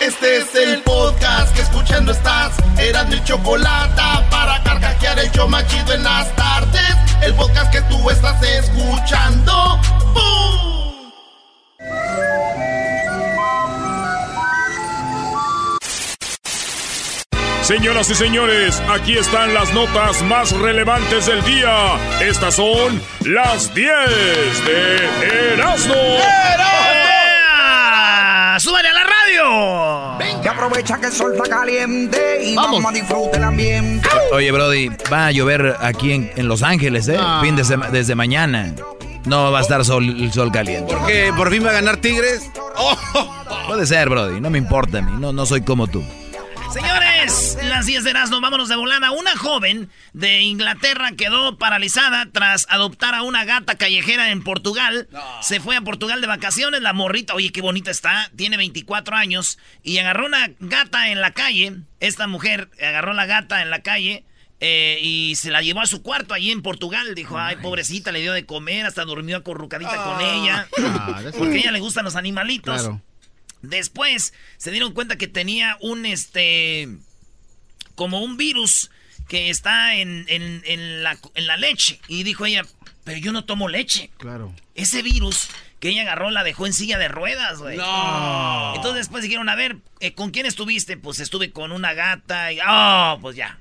Este es el podcast que escuchando estás. Eran mi chocolate para carcajear el yo machido en las tardes. El podcast que tú estás escuchando. ¡Bum! Señoras y señores, aquí están las notas más relevantes del día. Estas son las 10 de Erasmo. ¡Súbale a la radio! Y aprovecha que el sol está caliente y vamos, a disfrutar el ambiente. Oye, Brody, va a llover aquí en, en Los Ángeles, ¿eh? Ah. Fin de sema- desde mañana. No va a estar sol, el sol caliente. ¿Por qué? ¿Por fin va a ganar Tigres? Puede ser, Brody, no me importa a mí, no, no soy como tú. Señores, las 10 de Erasmo, vámonos de volada. Una joven de Inglaterra quedó paralizada tras adoptar a una gata callejera en Portugal. Se fue a Portugal de vacaciones, la morrita, oye, qué bonita está, tiene 24 años, y agarró una gata en la calle. Esta mujer agarró la gata en la calle eh, y se la llevó a su cuarto allí en Portugal. Dijo, ay, pobrecita, le dio de comer, hasta durmió acurrucadita con ella. Porque a ella le gustan los animalitos. Claro. Después se dieron cuenta que tenía un este como un virus que está en, en- en la, en la leche. Y dijo ella, pero yo no tomo leche. Claro. Ese virus que ella agarró la dejó en silla de ruedas, güey. No. Entonces después dijeron, a ver, eh, ¿con quién estuviste? Pues estuve con una gata y... ¡Oh! Pues ya.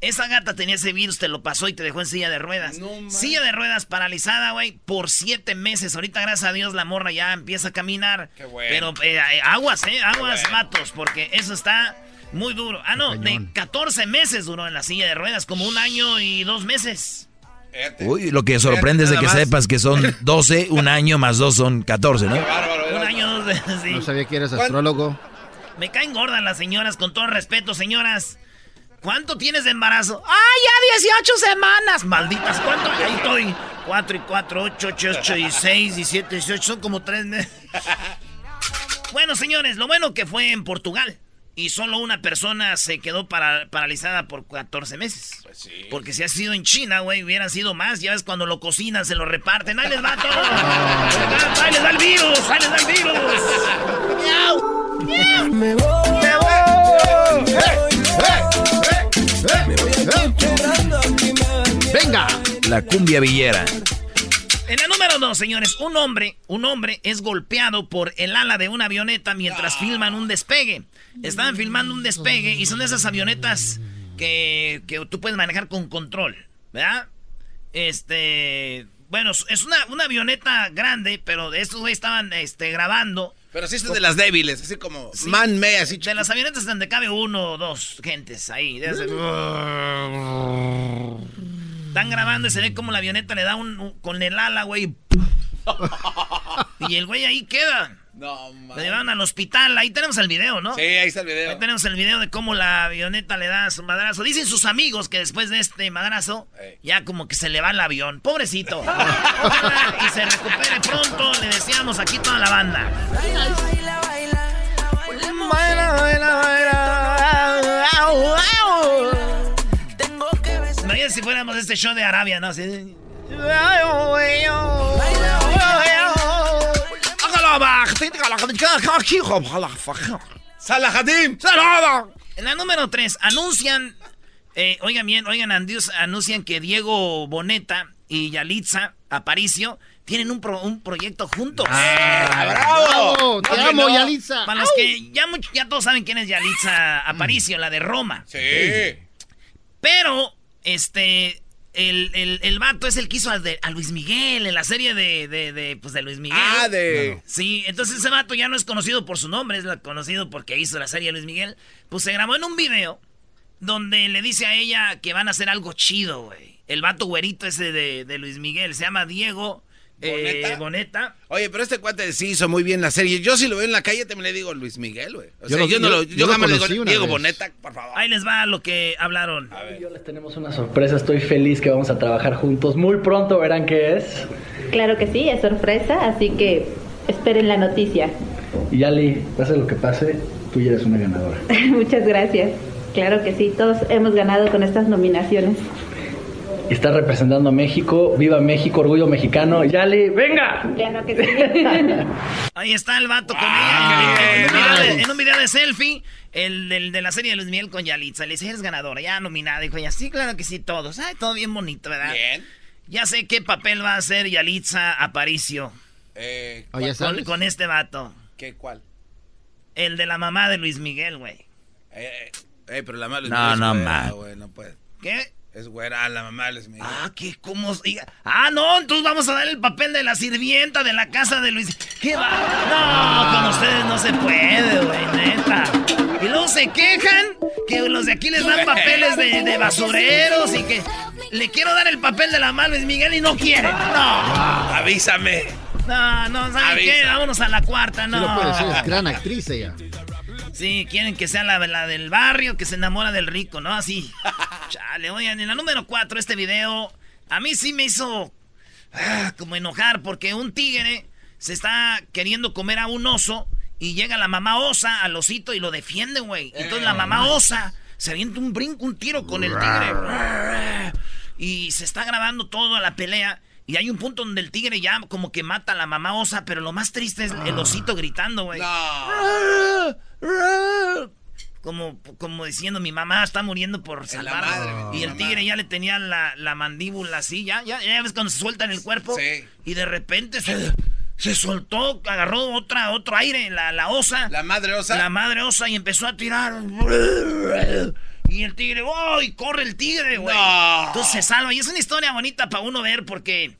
Esa gata tenía ese virus, te lo pasó y te dejó en silla de ruedas. silla de ruedas paralizada, güey, por siete meses. Ahorita, gracias a Dios, la morra ya empieza a caminar. bueno. Pero eh, eh, aguas, ¿eh? Aguas, vatos, porque eso está muy duro. Ah, no, de 14 meses duró en la silla de ruedas, como un año y dos meses. Uy, lo que sorprende es de que más. sepas que son 12, un año más dos son 14, ¿no? Un año, dos sí. No sabía que eras astrólogo. Me caen gordas las señoras, con todo respeto, señoras. ¿Cuánto tienes de embarazo? ¡Ay, ya 18 semanas! Malditas, ¿cuánto? Ahí estoy. 4 y 4, 8, 8, 8 y 6, 17, 18, son como 3 meses. Bueno, señores, lo bueno que fue en Portugal. Y solo una persona se quedó para- paralizada por 14 meses. Porque si ha sido en China, güey, hubieran sido más. Ya ves, cuando lo cocinan, se lo reparten. ¡Ahí les va todo! ¡Ahí les da el virus! ¡Ahí les da el virus! ¡Miau! ¡Miau! Me Venga. La cumbia villera. En la número dos, señores, un hombre, un hombre es golpeado por el ala de una avioneta mientras filman un despegue. Estaban filmando un despegue y son de esas avionetas que, que tú puedes manejar con control, ¿verdad? Este, bueno, es una, una avioneta grande, pero de estos güeyes estaban este, grabando. Pero sí son de las débiles, así como man me así. De las avionetas donde cabe uno o dos gentes ahí. Están grabando y se ve como la avioneta le da un, un- con el ala, güey. y el güey ahí queda. No, Lo llevaron al hospital. Ahí tenemos el video, ¿no? Sí, ahí está el video. Ahí tenemos el video de cómo la avioneta le da su madrazo. Dicen sus amigos que después de este madrazo, ya como que se le va el avión. Pobrecito. Ojalá y se recupere pronto. Le deseamos aquí toda la banda. Imagínate si fuéramos este show de Arabia, ¿no? Así. ¡Salahadim! En la número 3, anuncian, eh, oigan bien, oigan, andios- anuncian que Diego Boneta y Yalitza Aparicio tienen un, pro- un proyecto juntos. ¡Ah, bravo! Te No, amo, no. Yalitza. Para los que ya, much- ya todos saben quién es Yalitza Aparicio, la de Roma. Sí. Pero, este, el, el, el vato es el que hizo a, de- a Luis Miguel en la serie de, de, de, pues, de Luis Miguel. Ah, de. Sí, entonces ese vato ya no es conocido por su nombre, es la- conocido porque hizo la serie de Luis Miguel. Pues se grabó en un video donde le dice a ella que van a hacer algo chido, güey. El vato güerito ese de, de Luis Miguel, se llama Diego eh, ¿Boneta? Boneta. Oye, pero este cuate sí hizo muy bien la serie. Yo si lo veo en la calle también le digo Luis Miguel, güey. O Yo sea, lo- yo, no lo, yo yo lo jamás le digo una Diego vez. Boneta, por favor. Ahí les va lo que hablaron. Yo les tenemos una sorpresa, estoy feliz que vamos a trabajar juntos. Muy pronto verán qué es. Claro que sí, es sorpresa, así que esperen la noticia. Y Ali, pase lo que pase, tú ya eres una ganadora. Muchas gracias. Claro que sí, todos hemos ganado con estas nominaciones. Y estás representando a México, viva México, orgullo mexicano. Yali, venga. Claro que sí. Ahí está el vato con Ah, ella. En un, video de, en un video de selfie, el del- de la serie de Luis Miguel con Yalitza. Le dice, eres ganadora, ya nominada. Dijo ella, sí, claro que sí, todos. Ay, todo bien bonito, ¿verdad? Bien. Ya sé qué papel va a hacer Yalitza Aparicio Eh, Ah, ya con, sabes. con este vato. ¿Qué, cuál? El de la mamá de Luis Miguel, güey. Eh, eh, pero la mamá de Luis No, Miguel no, güey, no puede. ¿Qué? Es güera, la mamá de Luis Miguel. Ah, ¿qué? ¿Cómo? Ah, no, entonces vamos a dar el papel de la sirvienta de la casa de Luis. ¿Qué va? No, con ustedes no se puede, güey, neta. Y luego se quejan que los de aquí les dan papeles de, de basureros y que le quiero dar el papel de la mamá Luis Miguel y no quieren. No, Avísame. no, no, ¿saben qué? Vámonos a la cuarta, Sí no. lo puede decir, es gran actriz ella. Sí, quieren que sea la, la del barrio que se enamora del rico, ¿no? Así. Chale, oigan, en la número 4, este video, a mí sí me hizo ah, como enojar porque un tigre se está queriendo comer a un oso y llega la mamá osa al osito y lo defiende, güey. Entonces la mamá osa se avienta un brinco, un tiro con el tigre. Y se está grabando toda la pelea. Y hay un punto donde el tigre ya como que mata a la mamá osa, pero lo más triste es el osito gritando, güey. Como, como diciendo, mi mamá está muriendo por salvar. y el mamá. tigre ya le tenía la, la mandíbula así, ya, ya, ya ves cuando se suelta en el cuerpo. Sí. Y de repente se, se soltó, agarró otra, otro aire, la, la osa. La madre osa. La madre osa y empezó a tirar. Y el tigre, ¡oh! Y corre el tigre, güey. No. Entonces se salva. Y es una historia bonita para uno ver porque.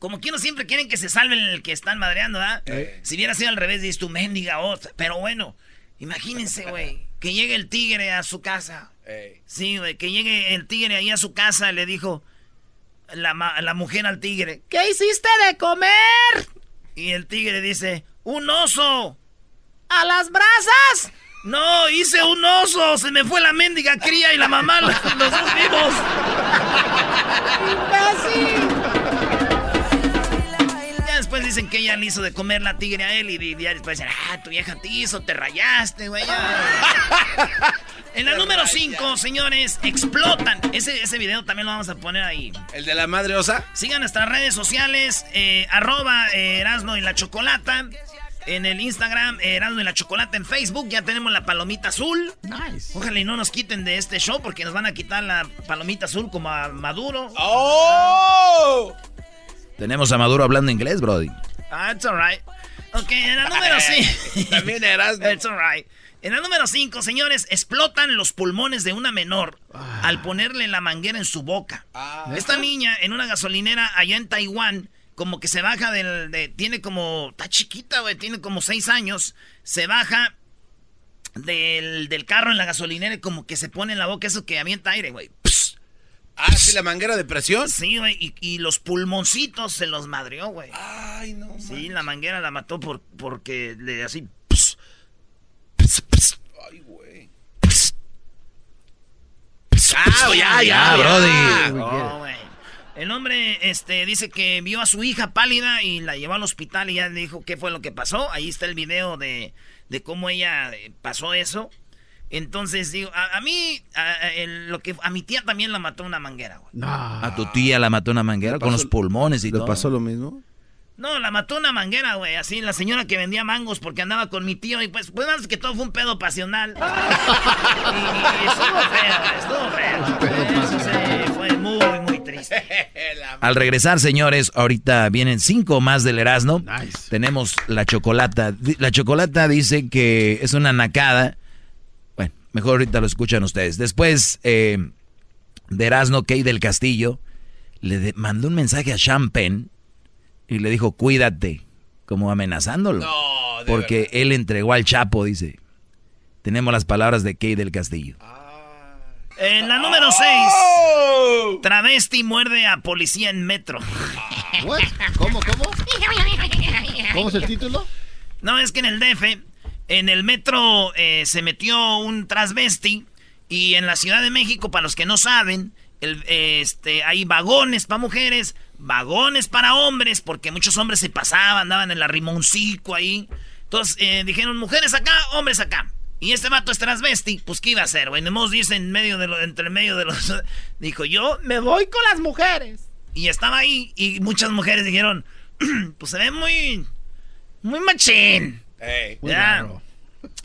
Como que uno siempre quieren que se salven el que están madreando, ¿ah? Si hubiera sido al revés, dices tu mendiga osa. Pero bueno, imagínense, güey, que llegue el tigre a su casa. Ey. Sí, güey, que llegue el tigre ahí a su casa y le dijo la, la mujer al tigre, ¿qué hiciste de comer? Y el tigre dice, un oso. ¿A las brasas? No, hice un oso, se me fue la mendiga cría y la mamá, los dos vivos. Dicen que ella le hizo de comer la tigre a él y di- ya después dicen, ah, tu vieja te hizo, te rayaste, güey. ya". En la número 5, señores, explotan. Ese, ese video también lo vamos a poner ahí. ¿El de la madre osa? Sigan nuestras redes sociales, eh, arroba eh, Erasno y la Chocolata. En el Instagram, eh, Erasno y la Chocolata. En Facebook ya tenemos la palomita azul. Nice. Ojalá y no nos quiten de este show porque nos van a quitar la palomita azul como a Maduro. ¡Oh! Tenemos a Maduro hablando inglés, Brody. Ah, it's alright. Ok, en la número 5. También eras. It's alright. En la número 5, señores, explotan los pulmones de una menor al ponerle la manguera en su boca. Ah. Esta niña en una gasolinera allá en Taiwán, como que se baja del. De, tiene como. Está chiquita, güey, tiene como 6 años. Se baja del, del carro en la gasolinera y como que se pone en la boca eso que avienta aire, güey. Ah, sí, la manguera de presión. Sí, güey, y, y los pulmoncitos se los madreó, güey. Ay, no. Sí, la manguera la mató por, porque le así. pss, pss, pss, Ay, güey. pss, Ah, ya, ya, Ya, Brody. Oh, güey. El hombre este, dice que vio a su hija pálida y la llevó al hospital y ya le dijo qué fue lo que pasó. Ahí está el video de, de cómo ella eh, pasó eso. Entonces, digo, a, a mí, a, a- el- lo que, a mi tía también la mató una manguera, güey. No. A tu tía la mató una manguera con los pulmones y ¿Le todo. pasó lo mismo? No, la mató una manguera, güey. Así, la señora que vendía mangos porque andaba con mi tío y pues, pues más que todo fue un pedo pasional. y, y estuvo feo, estuvo feo. Sí, fue muy, muy triste. Al regresar, señores, ahorita vienen cinco más del Erasmo. Tenemos la chocolata. La chocolata dice que es una nacada. Mejor ahorita lo escuchan ustedes. Después eh, de Erasmo, Key del Castillo le mandó un mensaje a Champagne y le dijo, cuídate, como amenazándolo. porque él entregó al Chapo, dice. Tenemos las palabras de Key del Castillo. En la número 6, travesti muerde a policía en metro. ¿Cómo, cómo? ¿Cómo es el título? No, es que en el DF, en el metro eh, se metió un transvesti y en la Ciudad de México, para los que no saben, el, este, hay vagones para mujeres, vagones para hombres, porque muchos hombres se pasaban, andaban en la rimoncico ahí. Entonces eh, dijeron, mujeres acá, hombres acá. Y este vato es transvesti, pues ¿qué iba a hacer, güey? Nemos dice en medio de lo, entre medio de los... Dijo, yo me voy con las mujeres. Y estaba ahí y muchas mujeres dijeron, pues se ve muy... Muy machín. muy raro.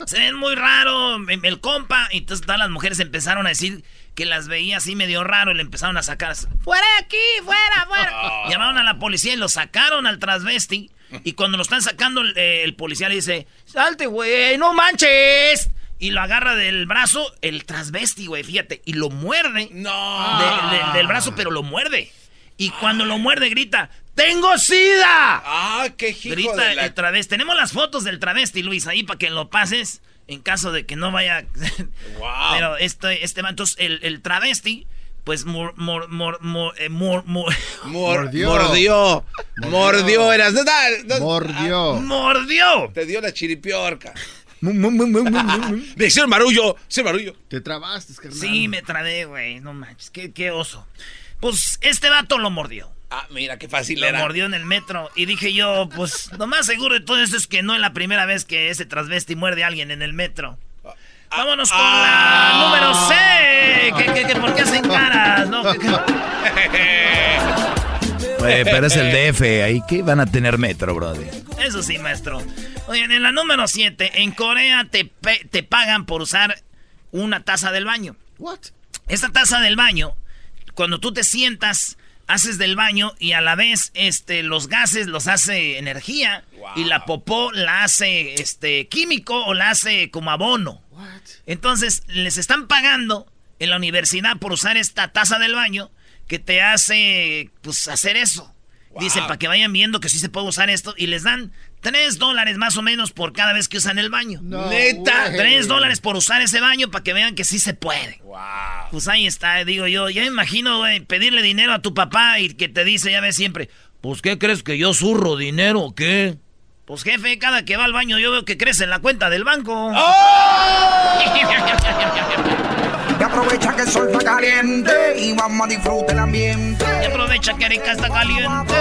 Se ven muy raro el compa. Y entonces todas las mujeres empezaron a decir que las veía así medio raro y le empezaron a sacar. ¡Fuera de aquí! ¡Fuera, fuera! Llamaron a la policía y lo sacaron al transvesti. Y cuando lo están sacando, el, policía le dice: ¡Salte, güey! ¡No manches! Y lo agarra del brazo, el transvesti, güey, fíjate. Y lo muerde. ¡No! del brazo, pero lo muerde. Y cuando lo muerde, grita: ¡Tengo sida! ¡Ah, qué hijo Grita el travesti. Tenemos las fotos del travesti, Luis, ahí para que lo pases. En caso de que no vaya. wow. Pero este, este entonces, el, el travesti pues mor, mor, mor, eh, mordió. Mordió. Mordió. Eras, mordió. Mordió. Te dio la chiripiorca. Me hicieron marullo. Se marullo. Te trabaste, carnal. Sí, me trabé, güey. No manches. Qué, qué oso. Pues este vato lo mordió. Ah, mira, qué fácil lo era. Mordió en el metro. Y dije yo, pues, lo más seguro de todo esto es que no es la primera vez que ese transvesti muerde a alguien en el metro. Vámonos con la número C. ¿Qué, qué, por qué hacen caras? No, pero es el DF, ahí que van a tener metro, brother. Eso sí, maestro. Oigan, en la número 7, en Corea te, te pagan por usar una taza del baño. What? Esta taza del baño, cuando tú te sientas, haces del baño y a la vez este, los gases los hace energía y la popó la hace este, químico o la hace como abono. Entonces, les están pagando en la universidad por usar esta taza del baño que te hace, pues, hacer eso. Dicen, para que vayan viendo que sí se puede usar esto. Y les dan 3 dólares más o menos por cada vez que usan el baño. Neta. 3 dólares por usar ese baño para que vean que sí se puede. Pues ahí está, digo yo. Ya me imagino, güey, pedirle dinero a tu papá y que te dice, ya ves siempre, pues, ¿qué crees que yo zurro dinero o qué? Pues jefe, cada que va al baño yo veo que crece en la cuenta del banco. ¡Oh! y aprovecha que el sol está caliente y vamos a disfrutar el ambiente. Y aprovecha que Erika está caliente.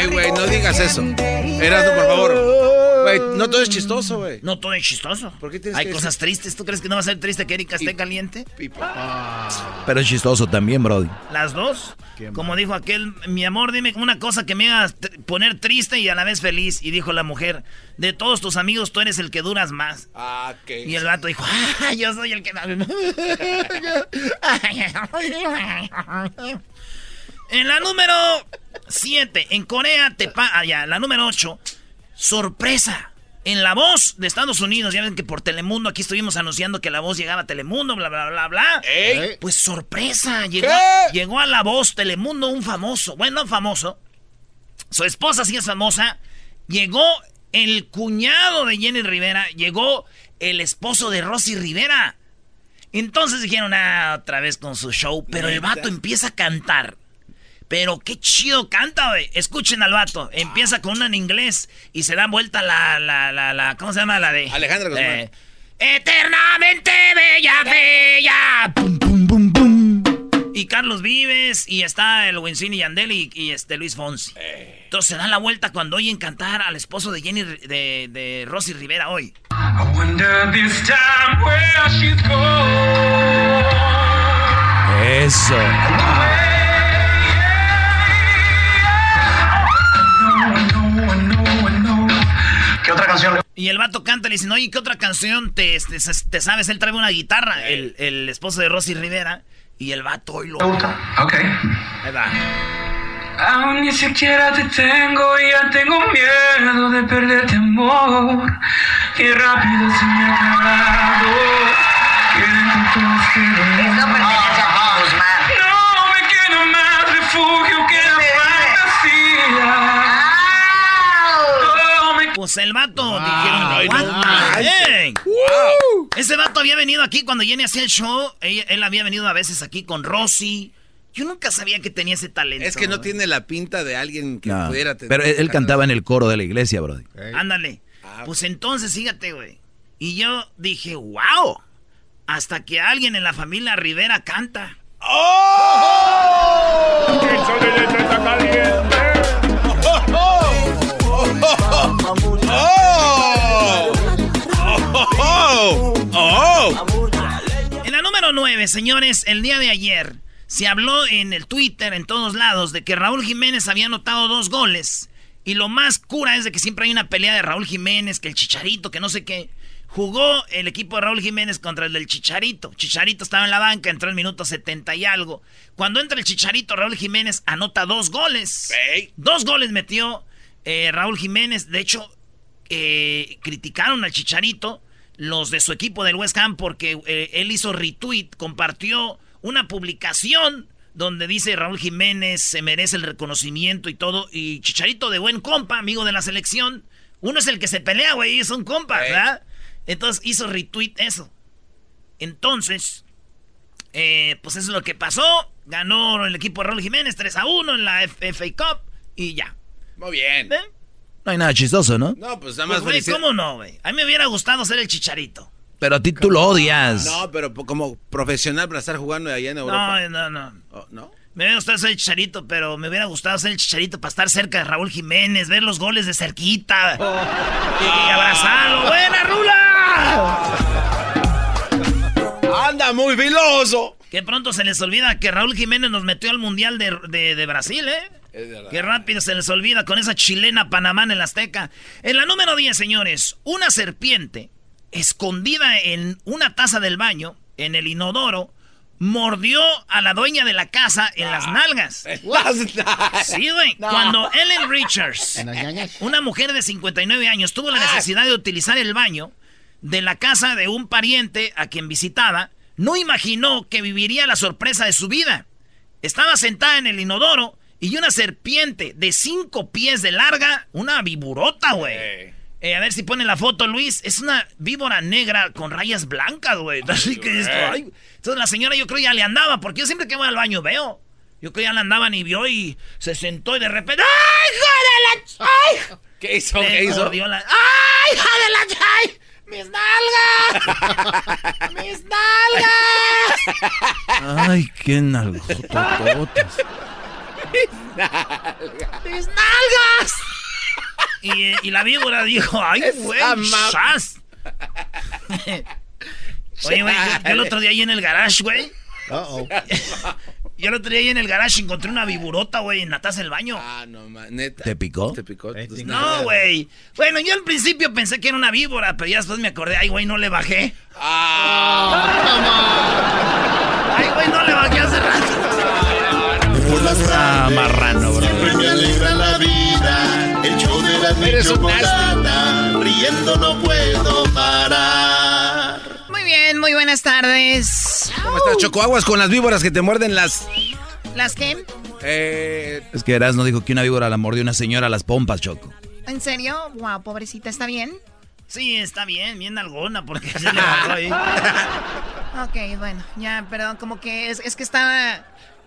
Ey, güey, no digas eso. Erasmo, por favor. Güey, no todo es chistoso, güey. No todo es chistoso. ¿Por qué tienes Hay cosas tristes. ¿Tú crees que no va a ser triste que Erika esté caliente? Pero es chistoso también, Brody. ¿Las dos? Como dijo aquel, mi amor, dime una cosa que me haga poner triste y a la vez feliz. Y dijo la mujer, de todos tus amigos tú eres el que duras más. Ah, qué. Y el gato dijo, ah, yo soy el que... en la número 7, en Corea te pa... Ah, ya, la número 8, sorpresa. En La Voz de Estados Unidos, ya ven que por Telemundo aquí estuvimos anunciando que La Voz llegaba a Telemundo, bla, bla, bla, bla. Pues sorpresa, llegó, llegó a La Voz Telemundo un famoso, bueno, famoso. Su esposa sí es famosa. Llegó el cuñado de Jenny Rivera, llegó el esposo de Rosy Rivera. Entonces dijeron, ah, otra vez con su show, pero el vato empieza a cantar. Pero qué chido canta, güey. Escuchen al vato. Empieza con una en inglés y se da vuelta la, la, la, la, ¿cómo se llama? La de... Alejandra Guzmán. Eh, Eternamente bella, bella. Pum, pum, pum, pum. Y Carlos Vives, y está el Winston y Yandel y, este Luis Fonsi. Eh. Entonces se dan la vuelta cuando oyen cantar al esposo de Jenny, de, de Rosy Rivera hoy. Eso. ¿Qué otra canción? Y el vato canta y le dicen, oye, ¿qué otra canción te, te, sabes? Él trae una guitarra, el, el, esposo de Rosy Rivera. Y el vato y lo. Ok. Ahí va. Aún ni siquiera te tengo y ya tengo miedo de perderte amor. Qué rápido se me ha acabado. Qué lento todo este Oh, Pues el vato Ay, dijeron, no "What the manches. heck?". Ese vato había venido aquí cuando Jenny hacía el show. Él, él había venido a veces aquí con Rosy. Yo nunca sabía que tenía ese talento. Es que no tiene la pinta de alguien que No, pudiera tener. pero él, él cantaba en el coro de la iglesia, Brody. Ándale. Ah, Pues entonces, fíjate, güey. Y yo dije, wow. Hasta que alguien en la familia Rivera canta. En la número 9, señores, el día de ayer se habló en el Twitter, en todos lados, de que Raúl Jiménez había anotado dos goles. Y lo más cura es de que siempre hay una pelea de Raúl Jiménez, que el Chicharito, que no sé qué. Jugó el equipo de Raúl Jiménez contra el del Chicharito. Chicharito estaba en la banca, entró el minuto 70 y algo. Cuando entra el Chicharito, Raúl Jiménez anota dos goles. Dos goles metió eh, Raúl Jiménez. De hecho, eh, criticaron al Chicharito los de su equipo del West Ham porque eh, él hizo retweet, compartió una publicación donde dice Raúl Jiménez se merece el reconocimiento y todo. Y Chicharito de buen compa, amigo de la selección. Uno es el que se pelea, güey, es un compa, ¿verdad? Entonces hizo retweet eso. Entonces, eh, pues eso es lo que pasó. Ganó el equipo de Raúl Jiménez 3 a 1 en la F- FA Cup y ya. Muy bien. No hay nada chistoso, ¿no? No, pues nada Pues, más güey, felicidad- ¿cómo no, güey? A mí me hubiera gustado ser el Chicharito. Pero a ti tú lo odias. No, pero como profesional para estar jugando allá en Europa. No, no, no. Oh, ¿No? Me hubiera gustado ser el Chicharito, pero me hubiera gustado ser el Chicharito para estar cerca de Raúl Jiménez, ver los goles de cerquita y abrazarlo. ¡Buena, Rula! ¡Anda muy filoso! Que pronto se les olvida que Raúl Jiménez nos metió al Mundial de, de- de Brasil, ¿eh? Qué rápido se les olvida con esa chilena Panamá en el Azteca. En la número 10, señores, una serpiente escondida en una taza del baño, en el inodoro, mordió a la dueña de la casa en las nalgas. Sí, güey. Cuando Ellen Richards, una mujer de 59 años, tuvo la necesidad de utilizar el baño de la casa de un pariente a quien visitaba, no imaginó que viviría la sorpresa de su vida. Estaba sentada en el inodoro y una serpiente de cinco pies de larga, una viburota, güey. Eh, a ver si pone la foto, Luis. Es una víbora negra con rayas blancas, güey. Así que esto, ay. Entonces la señora yo creo ya le andaba, porque yo siempre que voy al baño veo. Yo creo ya le andaban y vio y se sentó y de repente. ¡Ay, hija de la! ¡Ay! ¿Qué hizo? Le ¿Qué hizo? la- ¡Ay, hija de la! ¡Ay! ¡Mis nalgas! ¡Mis nalgas! Ay, qué nalgotototas. ¡Mis nalgas! Y, y la víbora dijo, ¡ay, güey! ¡sas! Oye, güey, yo, yo el otro día ahí en el garage, güey. Yo el otro día ahí en el garage encontré una viburota, güey, en la taza del baño. Ah, no, ma- neta. ¿Te picó? ¿Te picó? No, güey. Bueno, yo al principio pensé que era una víbora, pero ya después me acordé, ay, güey, no le bajé. Ah, Ay, güey, no le bajé hace rato. Ah, tardes, marrano, bro. Siempre me alegra la vida. El show de la chocolata. Riendo no puedo parar. Muy bien, muy buenas tardes. ¿Cómo estás, Choco? Aguas con las víboras que te muerden las... ¿Las qué? Eh, Es que Erasmo dijo que una víbora la mordió una señora a las pompas, Choco. ¿En serio? Wow, pobrecita, ¿está bien? Sí, está bien, bien alguna, porque se le bajó ahí. ok, bueno, ya, perdón, como que es, es que estaba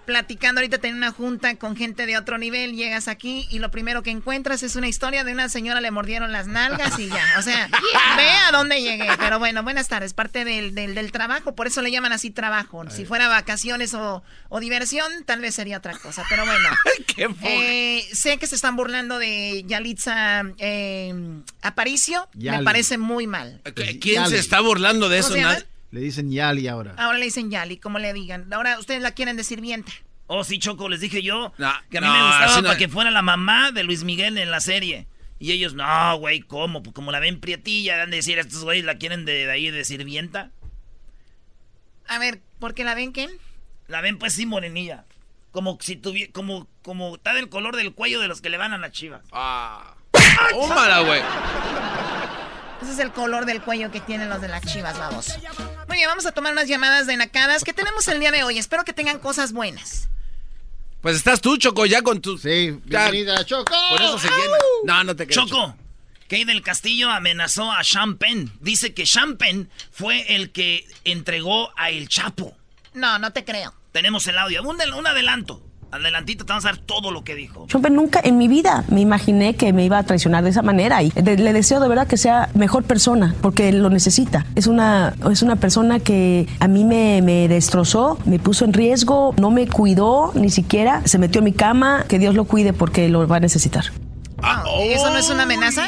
platicando ahorita, tenía una junta con gente de otro nivel, llegas aquí y lo primero que encuentras es una historia de una señora le mordieron las nalgas y ya, o sea, ve a dónde llegué, pero bueno, buenas tardes, parte del, del, del trabajo, por eso le llaman así trabajo, si fuera vacaciones o, o diversión, tal vez sería otra cosa, pero bueno. qué Eh, sé que se están burlando de Yalitza eh, Aparicio. Me parece muy mal. ¿Qui- ¿Quién Yali. se está burlando de ¿Cómo eso? Le dicen Yali ahora. Ahora le dicen Yali, como le digan. Ahora ustedes la quieren decir sirvienta. Oh, sí, Choco, les dije yo No, que a mí no, me gustaba no- para que fuera la mamá de Luis Miguel en la serie. Y ellos, no, güey, ¿cómo? Pues como la ven prietilla, han de decir, estos güeyes la quieren de, de ahí de sirvienta. A ver, ¿por qué la ven qué? La ven pues sí morenilla. Como si tuviera, como, como está del color del cuello de los que le van a la chiva. Ah. Tómala, güey. Ese es el color del cuello que tienen los de las chivas, vamos. Muy bien, vamos a tomar unas llamadas de nacadas. ¿Qué tenemos el día de hoy? Espero que tengan cosas buenas. Pues estás tú, Choco, ya con tu. Sí, bienvenida, Choco. Por eso se llena. No, no te creo. Choco, Kay del Castillo amenazó a Champagne. Dice que Champagne fue el que entregó a El Chapo. No, no te creo. Tenemos el audio. Un, del- un adelanto. Adelantito te vamos a dar todo lo que dijo. Yo nunca en mi vida me imaginé que me iba a traicionar de esa manera y de- le deseo de verdad que sea mejor persona porque lo necesita. Es una, es una persona que a mí me, me destrozó, me puso en riesgo, no me cuidó ni siquiera, se metió en mi cama, que Dios lo cuide porque lo va a necesitar. Ah, ¿Eso no es una amenaza?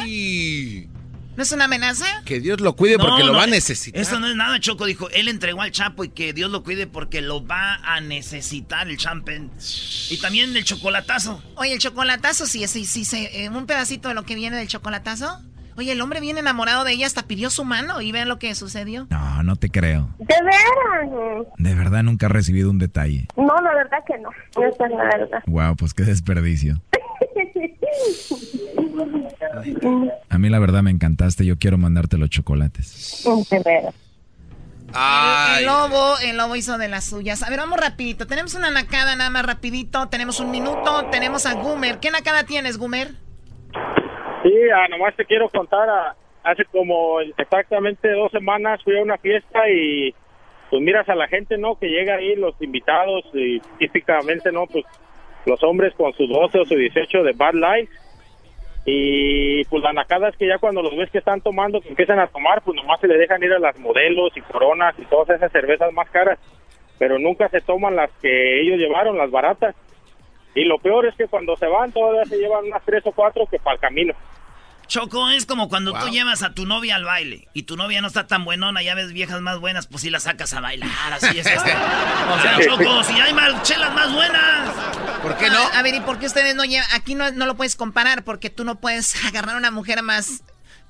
¿No es una amenaza? Que Dios lo cuide porque No, lo no, va a eh, necesitar. Eso no es nada, Choco. Dijo, él entregó al Chapo y que Dios lo cuide porque lo va a necesitar el Champagne. Y también el chocolatazo. Oye, el chocolatazo, sí, sí, sí, sí, eh, un pedacito de lo que viene del chocolatazo. Oye, el hombre viene enamorado de ella, hasta pidió su mano y vean lo que sucedió. No, no te creo. ¿De veras? De verdad nunca he recibido un detalle. No, la verdad que no. Esa es la verdad. Wow, pues qué desperdicio. A mí la verdad me encantaste. Yo quiero mandarte los chocolates. El lobo, el lobo hizo de las suyas. A ver, vamos rapidito. Tenemos una nacada nada más rapidito. Tenemos un minuto. Tenemos a Gumer. ¿Qué nacada tienes, Gumer? Sí, ah, nomás te quiero contar, ah, hace como exactamente dos semanas fui a una fiesta y pues miras a la gente, ¿no? Que llega ahí, los invitados y típicamente, ¿no? Pues los hombres con sus 12 o sus 18 de Bad Light y pues la nacada es que ya cuando los ves que están tomando, que empiezan a tomar, pues nomás se le dejan ir a las modelos y coronas y todas esas cervezas más caras, pero nunca se toman las que ellos llevaron, las baratas. Y lo peor es que cuando se van todavía se llevan unas tres o cuatro que para el camino. Choco, es como cuando tú llevas a tu novia al baile y tu novia no está tan buenona, ya ves viejas más buenas, pues sí la sacas a bailar, así es esto. O sea, Choco, si hay más chelas más buenas. ¿Por qué no? A, ver, ¿y por qué ustedes no llevan? Aquí no, no lo puedes comparar porque tú no puedes agarrar a una mujer más...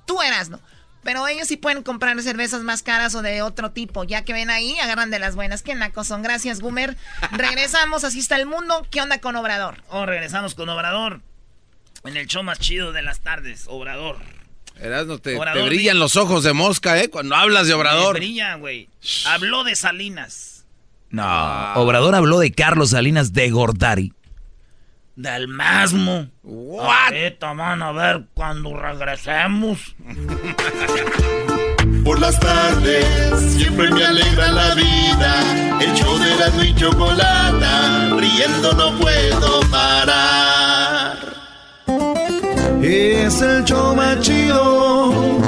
Tú eras, ¿no? Pero ellos sí pueden comprar cervezas más caras o de otro tipo. Ya que ven ahí, agarran de las buenas. Qué nacos son. Gracias, Gumer. Regresamos, así está el mundo. ¿Qué onda con Obrador? Oh, regresamos con Obrador. En el show más chido de las tardes, Obrador. Erasmo, te, te Obrador, brillan di- los ojos de mosca, ¿eh? Cuando hablas de Obrador. Me brilla, güey. Habló de Salinas. No, Obrador habló de Carlos Salinas de Gortari. Del mismo. Ahorita van a ver cuando regresemos. Por las tardes siempre me alegra la vida. El show de la y chocolata, riendo no puedo parar. Es el show más chido.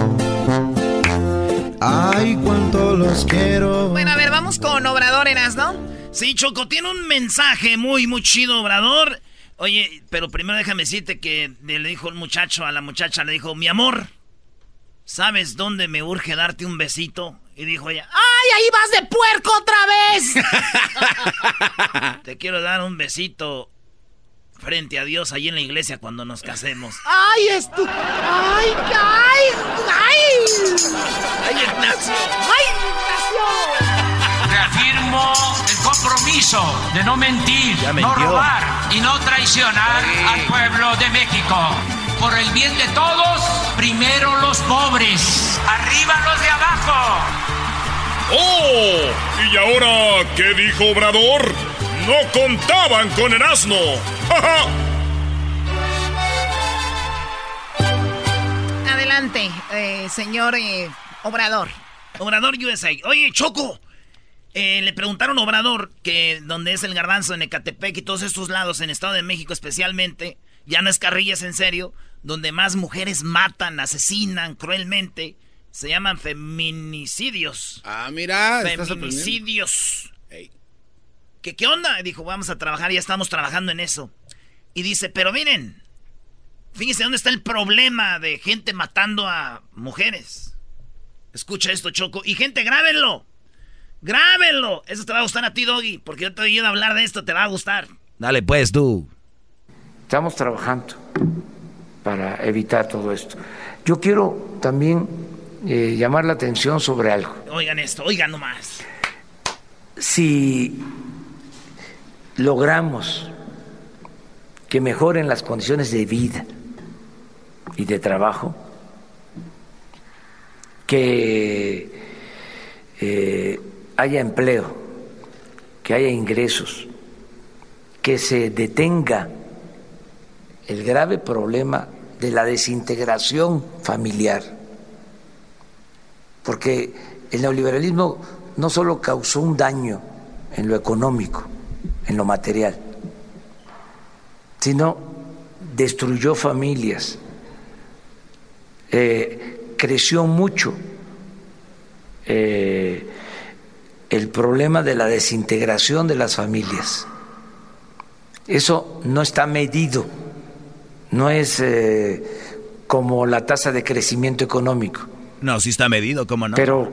Ay, cuánto los quiero. Bueno, a ver, vamos con Obrador, Eras, ¿no? Sí, Choco, tiene un mensaje muy, muy chido, Obrador. Oye, pero primero déjame decirte que le dijo el muchacho a la muchacha, le dijo, mi amor, ¿sabes dónde me urge darte un besito? Y dijo ella, ¡Ay, ahí vas de puerco otra vez! te quiero dar un besito frente a Dios ahí en la iglesia cuando nos casemos. ¡Ay, esto! ¡Ay, ay! ¡Ay! ¡Ay, Ignacio! ¡Ay, Ignacio! Reafirmo el compromiso de no mentir, no robar y no traicionar al pueblo de México. Por el bien de todos, primero los pobres, arriba los de abajo. ¡Oh! ¿Y ahora qué dijo Obrador? ¡No contaban con el asno! ¡Ja, ja! Adelante, eh, señor eh, Obrador. Obrador USA. Oye, Choco. eh, le preguntaron a Obrador que donde es el garbanzo en Ecatepec y todos estos lados, en Estado de México especialmente, ya no es carrillas en serio, donde más mujeres matan, asesinan cruelmente, se llaman feminicidios. Ah, mira. Feminicidios. ¿Qué, ¿Qué onda? Dijo, vamos a trabajar, ya estamos trabajando en eso. Y dice, pero miren, fíjense dónde está el problema de gente matando a mujeres. Escucha esto, Choco. Y gente, grábenlo. Grábenlo. Eso te va a gustar a ti, Doggy, porque yo te he oído hablar de esto, te va a gustar. Dale pues tú. Estamos trabajando para evitar todo esto. Yo quiero también eh, llamar la atención sobre algo. Oigan esto, oigan nomás. Si logramos que mejoren las condiciones de vida y de trabajo, que eh, haya empleo, que haya ingresos, que se detenga el grave problema de la desintegración familiar, porque el neoliberalismo no solo causó un daño en lo económico, en lo material, sino destruyó familias, eh, creció mucho eh, el problema de la desintegración de las familias. Eso no está medido, no es eh, como la tasa de crecimiento económico. No, sí está medido, ¿cómo no? Pero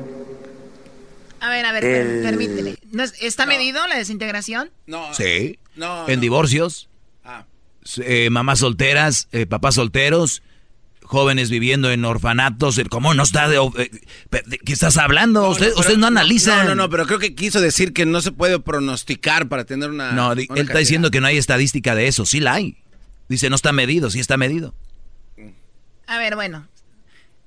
A ver, a ver, El- permíteme. ¿No es- ¿Está medido la desintegración? No. Sí. No, en no. divorcios, Ah. eh, mamás solteras, eh, papás solteros, jóvenes viviendo en orfanatos. eh, ¿Cómo no está de, eh, ¿De qué estás hablando? Usted- pero- ustedes no analizan. No, no, no, pero creo que quiso decir que no se puede pronosticar para tener una. No, una él está diciendo que no hay estadística de eso. Sí la hay. Dice, no está medido, sí está medido. A ver, bueno.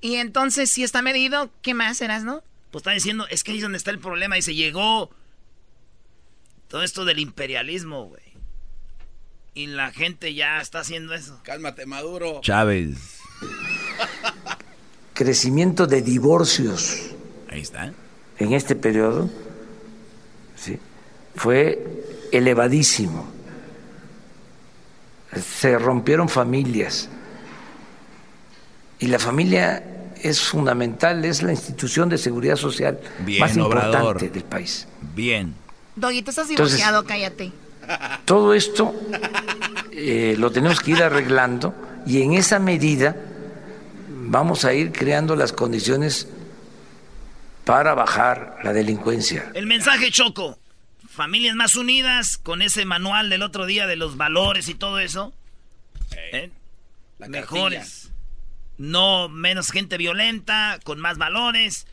Y entonces, si está medido, ¿qué más serás, no? Pues está diciendo, es que ahí es donde está el problema. Y se llegó todo esto del imperialismo, güey. Y la gente ya está haciendo eso. Cálmate, Maduro. Chávez. crecimiento de divorcios Ahí está. en este periodo ¿sí? fue elevadísimo. Se rompieron familias. Y la familia es fundamental, es la institución de seguridad social Bien, más importante Obrador. del país. Bien. Doggy, tú estás Entonces- divorciado, cállate. Todo esto eh, lo tenemos que ir arreglando y en esa medida vamos a ir creando las condiciones para bajar la delincuencia. El mensaje choco. Familias más unidas con ese manual del otro día de los valores y todo eso. ¿Eh? Mejores. No menos gente violenta, con más valores.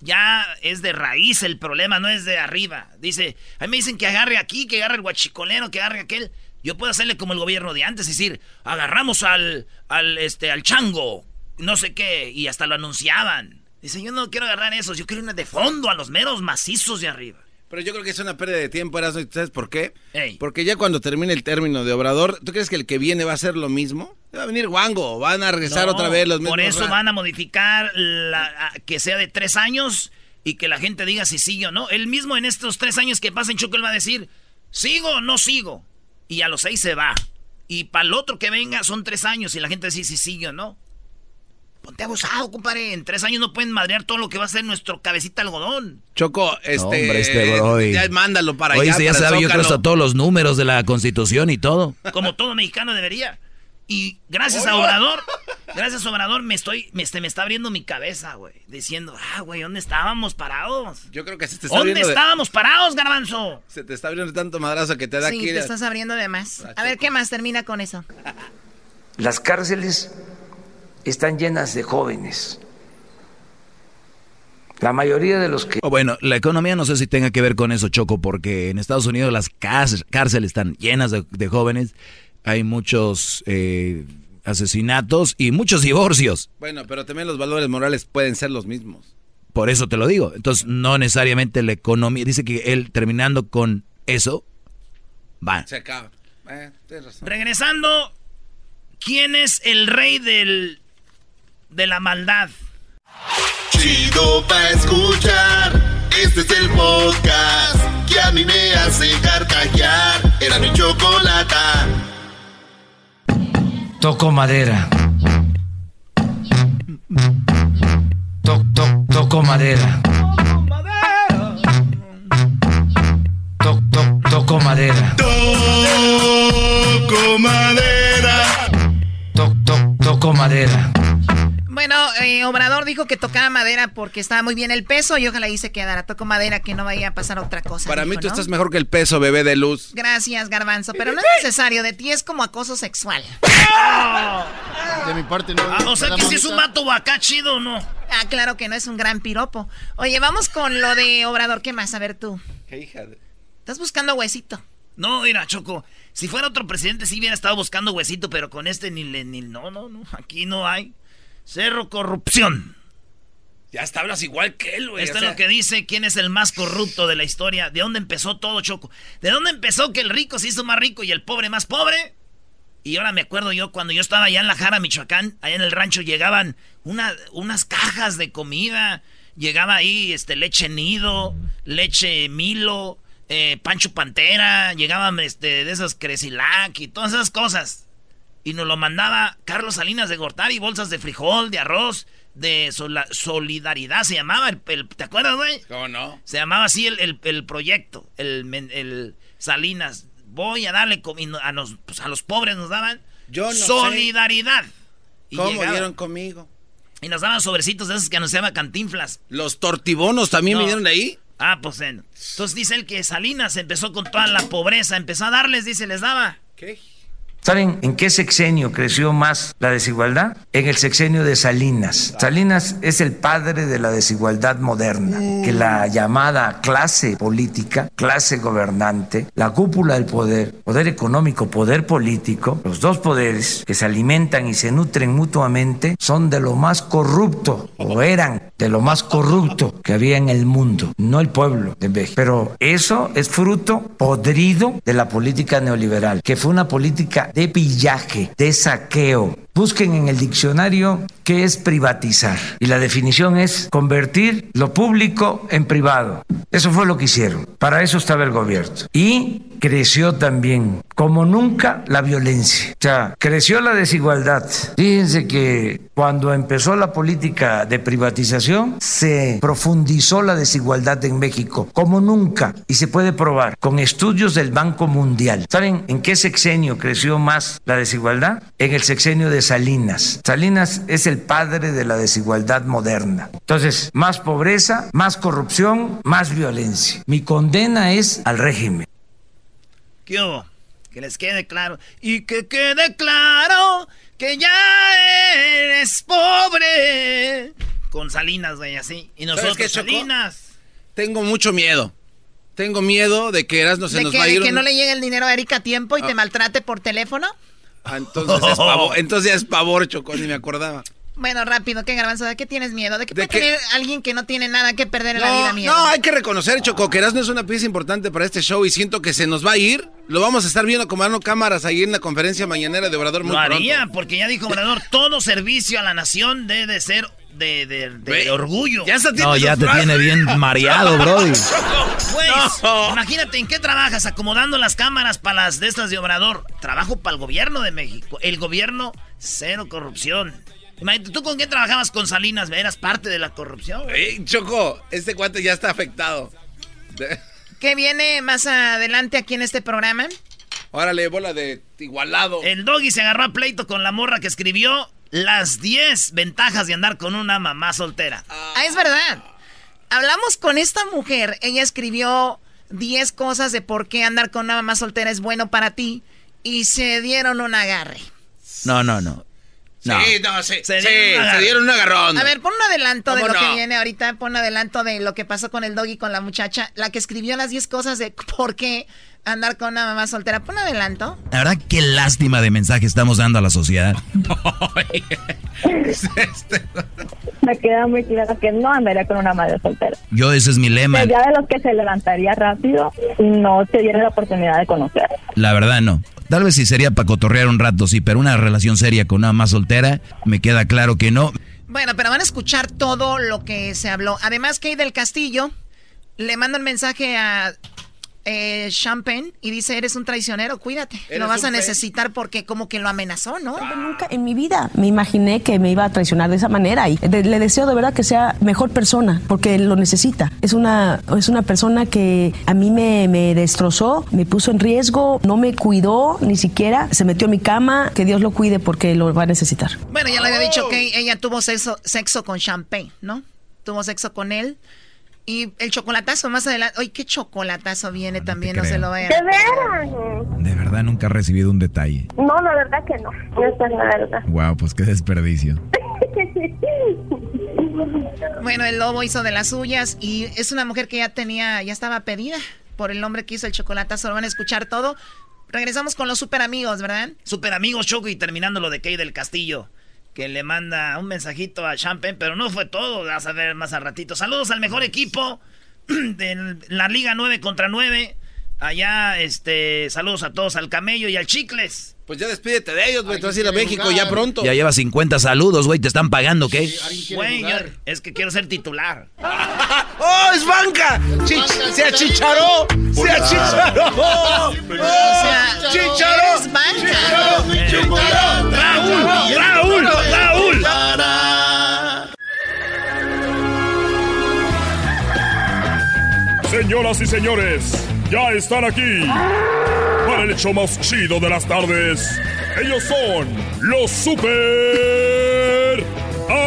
Ya es de raíz el problema, no es de arriba. Dice, a mí me dicen que agarre aquí, que agarre el guachicolero, que agarre aquel. Yo puedo hacerle como el gobierno de antes, es decir, agarramos al, al, este, al chango, no sé qué, y hasta lo anunciaban. Dice, yo no quiero agarrar esos, yo quiero irme de fondo a los meros macizos de arriba. Pero yo creo que es una pérdida de tiempo, Erasmo, ¿y ¿sabes por qué? Ey. Porque ya cuando termine el término de Obrador, ¿tú crees que el que viene va a ser lo mismo? Va a venir guango, van a regresar No, otra vez los mismos. Por eso van a modificar la, a- que sea de tres años y que la gente diga si sigue o no. Él mismo en estos tres años que pasen, Choco, él va a decir, ¿sigo o no sigo? Y a los seis se va. Y para el otro que venga son tres años y la gente dice si sigue o no. Ponte abusado, compadre. En tres años no pueden madrear todo lo que va a ser nuestro cabecita algodón. Choco, este. hombre, este Brody. Ya mándalo para Oye, allá. este ya sabe, yo hasta todos los números de la constitución y todo. Como todo mexicano debería. Y gracias a Obrador, gracias a Obrador me estoy, me, este, me está abriendo mi cabeza, güey. Diciendo, ah, güey, ¿dónde estábamos parados? Yo creo que se te está ¿Dónde abriendo de- estábamos parados, garbanzo? Se te está abriendo tanto madrazo que te da Sí, aquí. te estás abriendo de más. A ver, ¿qué más termina con eso? Las cárceles están llenas de jóvenes. La mayoría de los que... O bueno, la economía no sé si tenga que ver con eso, Choco, porque en Estados Unidos las cárceles están llenas de, de jóvenes, hay muchos eh, asesinatos y muchos divorcios. Bueno, pero también los valores morales pueden ser los mismos. Por eso te lo digo. Entonces, no necesariamente la economía. Dice que él terminando con eso, va. Se acaba. Eh, tienes razón. Regresando, ¿quién es el rey del de la maldad? Chido pa' escuchar. Este es el podcast que a mí me hace carcajear. Era mi chocolata. Toco madera. To- to- toco madera. To- to- toco madera. Toco madera. To- to- toco madera. Bueno, eh, Obrador dijo que tocaba madera porque estaba muy bien el peso y ojalá ahí se quedara. Toco madera que no vaya a pasar otra cosa. Para mí tú ¿no? estás mejor que el peso, bebé de luz. Gracias, Garbanzo, pero no es necesario. De ti es como acoso sexual. De mi parte no. Ah, o sea ¿verdad, que si es un mato acá chido o no. Ah, claro que no es un gran piropo. Oye, vamos con lo de Obrador. ¿Qué más? A ver tú. Qué hija de... Estás buscando huesito. No, mira, Choco, si fuera otro presidente sí hubiera estado buscando huesito, pero con este ni le, ni, no, no, no, aquí no hay. Cero corrupción. Ya está, hablas igual que él, güey. Esto es lo que dice quién es el más corrupto de la historia. ¿De dónde empezó todo, Choco? ¿De dónde empezó que el rico se hizo más rico y el pobre más pobre? Y ahora me acuerdo yo cuando yo estaba allá en La Jara, Michoacán, allá en el rancho llegaban una, unas cajas de comida. Llegaba ahí este, leche nido, leche milo, eh, pancho pantera, llegaban este, de esas cresilac y todas esas cosas. Y nos lo mandaba Carlos Salinas de Gortari, bolsas de frijol, de arroz, de solidaridad, se llamaba, el, ¿te acuerdas, güey? ¿Cómo no? Se llamaba así el, el proyecto, el, el Salinas voy a darle a, los, pues, a los pobres nos daban Yo solidaridad. ¿Cómo dieron conmigo? Y nos daban sobrecitos de esos que nos llama cantinflas. Los tortibonos también vinieron de ahí. Ah, pues entonces dice él que Salinas empezó con toda la pobreza, empezó a darles, dice, les daba. ¿Qué? ¿Saben en qué sexenio creció más la desigualdad? En el sexenio de Salinas. Salinas es el padre de la desigualdad moderna, que la llamada clase política, clase gobernante, la cúpula del poder, poder económico, poder político, los dos poderes que se alimentan y se nutren mutuamente, son de lo más corrupto, o eran de lo más corrupto que había en el mundo, no el pueblo de México. Pero eso es fruto podrido de la política neoliberal, que fue una política de pillaje, de saqueo. Busquen en el diccionario qué es privatizar. Y la definición es convertir lo público en privado. Eso fue lo que hicieron. Para eso estaba el gobierno. Y creció también, como nunca, la violencia. O sea, creció la desigualdad. Fíjense que cuando empezó la política de privatización, se profundizó la desigualdad en México, como nunca. Y se puede probar con estudios del Banco Mundial. ¿Saben en qué sexenio creció más la desigualdad? En el sexenio de Salinas. Salinas es el padre de la desigualdad moderna. Entonces, más pobreza, más corrupción, más violencia. Mi condena es al régimen. ¿Qué Que les quede claro. Y que quede claro que ya eres pobre. Con Salinas, güey, así. Y nosotros, qué, Salinas. Tengo mucho miedo. Tengo miedo de que Erasmo se nos va a ir. ¿De que no le llegue el dinero a Erika a tiempo y te ah. maltrate por teléfono? Ah, entonces, es pavor, entonces es pavor, Chocó, ni me acordaba. Bueno, rápido, ¿qué garbanzo? ¿De qué tienes miedo? ¿De qué puede tener alguien que no tiene nada que perder en la vida miedo? No, hay que reconocer, Choco, que Erasmo es una pieza importante para este show y siento que se nos va a ir. Lo vamos a estar viendo como cámaras ahí en la conferencia mañanera de Obrador muy Lo haría, porque ya dijo Obrador, todo servicio a la nación debe ser de, de, orgullo. Ya no, ya te tiene bien mareado, Brody. Pues, imagínate, ¿en qué trabajas? Acomodando las cámaras para las de estas de Obrador. Trabajo para el gobierno de México. El gobierno, cero corrupción. ¿tú con quién trabajabas con Salinas? ¿Eras parte de la corrupción? Choco, este cuate ya está afectado. ¿Qué viene más adelante aquí en este programa? Órale, bola de igualado. El doggy se agarró a pleito con la morra que escribió las 10 ventajas de andar con una mamá soltera. Ah, es verdad. Hablamos con esta mujer. Ella escribió 10 cosas de por qué andar con una mamá soltera es bueno para ti. Y se dieron un agarre. No, no, no. Sí, no, sí, se, dieron, un agarrón. A ver, pon un adelanto de lo que viene ahorita, pon un adelanto de lo que pasó con el doggy con la muchacha, la que escribió las 10 cosas de por qué andar con una mamá soltera. Pon adelanto. La verdad, qué lástima de mensaje estamos dando a la sociedad. Me queda muy claro que no andaría con una madre soltera. Yo, ese es mi lema. Ya de los que se levantaría rápido, no se diera la oportunidad de conocer. La verdad, no. Tal vez sí sería para cotorrear un rato, sí, pero una relación seria con una más soltera, me queda claro que no. Bueno, pero van a escuchar todo lo que se habló. Además, Kay del Castillo le manda un mensaje a eh, Champagne y dice, eres un traicionero, cuídate. Lo vas a necesitar porque como que lo amenazó, ¿no? Nunca en mi vida me imaginé que me iba a traicionar de esa manera y le deseo de verdad que sea mejor persona porque lo necesita. Es una, es una persona que a mí me, me destrozó, me puso en riesgo, no me cuidó ni siquiera, se metió en mi cama, que Dios lo cuide porque lo va a necesitar. Bueno, ya le había dicho que ella tuvo sexo, sexo con Champagne, ¿no? Tuvo sexo con él. Y el chocolatazo más adelante. Ay, qué chocolatazo viene también, no, se lo vayan. ¿De verdad? De verdad nunca he recibido un detalle. No, la verdad que no. No es la verdad. Wow, pues qué desperdicio. bueno, el lobo hizo de las suyas y es una mujer que ya tenía, ya estaba pedida. por el nombre que hizo el chocolatazo. Lo van a escuchar todo. Regresamos con los super amigos, ¿verdad? Super amigos, Choco, y terminando lo de Kay del Castillo. Que le manda un mensajito a Champagne, pero no fue todo. Vas a ver más al ratito. Saludos al mejor equipo de la Liga 9 contra 9. Allá, este, saludos a todos, al Camello y al Chicles. Pues ya despídete de ellos, güey. Te vas a ir a México ya pronto. Ya lleva 50 saludos, güey. ¿Te están pagando qué? Güey, es que quiero ser titular. ¡Oh, es banca! ¡Se achicharó! ¡Se achicharó! ¡Oh, ¡Chicharó! ¡Es banca! ¡Raúl! ¡Raúl! ¡Raúl! Señoras y señores, ya están aquí para el hecho más chido de las tardes. Ellos son los super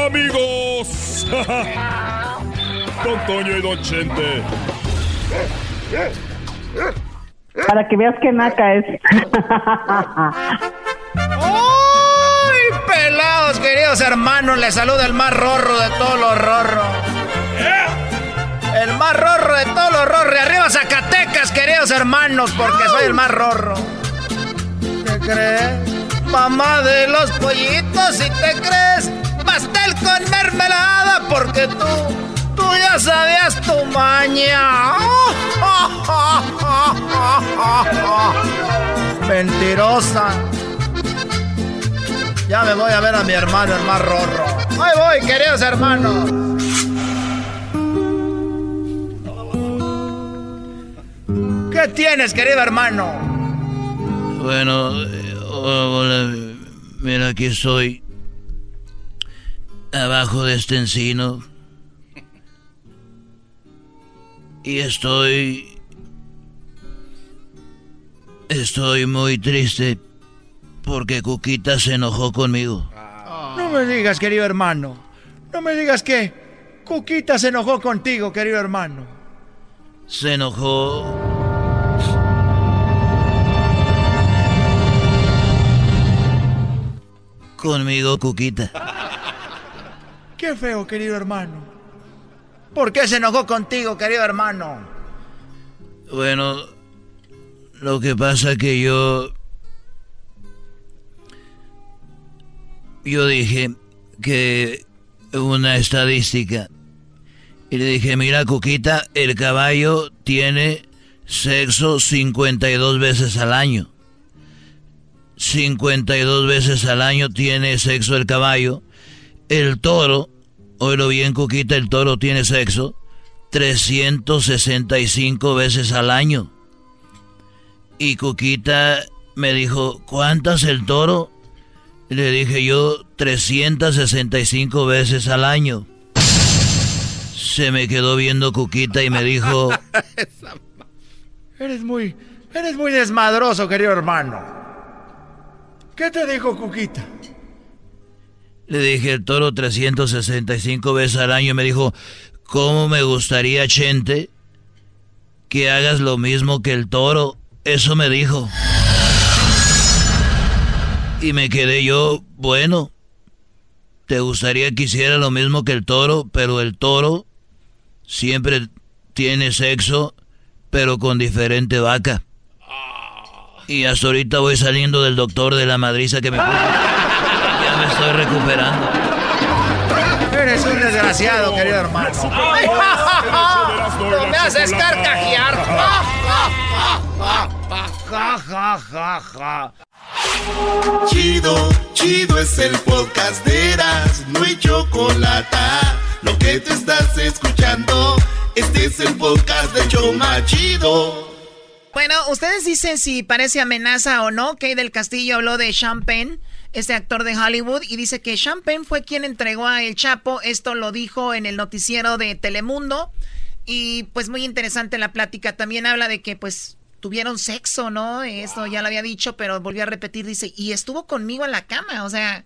amigos. Don Toño y Don Chente. Para que veas que naca es. ¡Uy, pelados, queridos hermanos! Les saluda el más rorro de todos los rorros. El más rorro de todos los rorros. Arriba Zacatecas, queridos hermanos, porque soy el más rorro. ¿Qué crees? Mamá de los pollitos, si te crees. Pastel con mermelada, porque tú, tú ya sabías tu maña. Mentirosa. Ya me voy a ver a mi hermano, el más rorro. Ahí voy, queridos hermanos. ¿Qué tienes, querido hermano? Bueno, eh, hola, mira, aquí estoy. Abajo de este encino. Y estoy... Estoy muy triste porque Cuquita se enojó conmigo. No me digas, querido hermano. No me digas que Cuquita se enojó contigo, querido hermano. Se enojó conmigo, Cuquita. Qué feo, querido hermano. ¿Por qué se enojó contigo, querido hermano? Bueno, lo que pasa que yo... Yo dije que una estadística. Y le dije, mira, Cuquita, el caballo tiene sexo 52 veces al año. 52 veces al año tiene sexo el caballo. El toro, oílo bien, Cuquita, el toro tiene sexo 365 veces al año. Y Cuquita me dijo, ¿cuántas el toro? Le dije yo, 365 veces al año. Se me quedó viendo Cuquita y me dijo... eres muy, eres muy desmadroso, querido hermano. ¿Qué te dijo Cuquita? Le dije el toro 365 veces al año. Me dijo, ¿cómo me gustaría, Chente, que hagas lo mismo que el toro? Eso me dijo. Y me quedé yo, bueno, te gustaría que hiciera lo mismo que el toro, pero el toro siempre tiene sexo, pero con diferente vaca. Y hasta ahorita voy saliendo del doctor de la madriza que me puso. Ya me estoy recuperando. Eres un desgraciado, querido hermano. No me haces carcajear. Ja, ja, ja, ja. Chido, chido es el podcast de Eras, no hay chocolate. Lo que te estás escuchando, este es el podcast de Choma Chido. Bueno, ustedes dicen si parece amenaza o no. Kay del Castillo habló de Champagne, este actor de Hollywood, y dice que Champagne fue quien entregó a El Chapo. Esto lo dijo en el noticiero de Telemundo. Y pues muy interesante la plática. También habla de que pues tuvieron sexo, ¿no? Eso ya lo había dicho, pero volvió a repetir. Dice, y estuvo conmigo en la cama. O sea,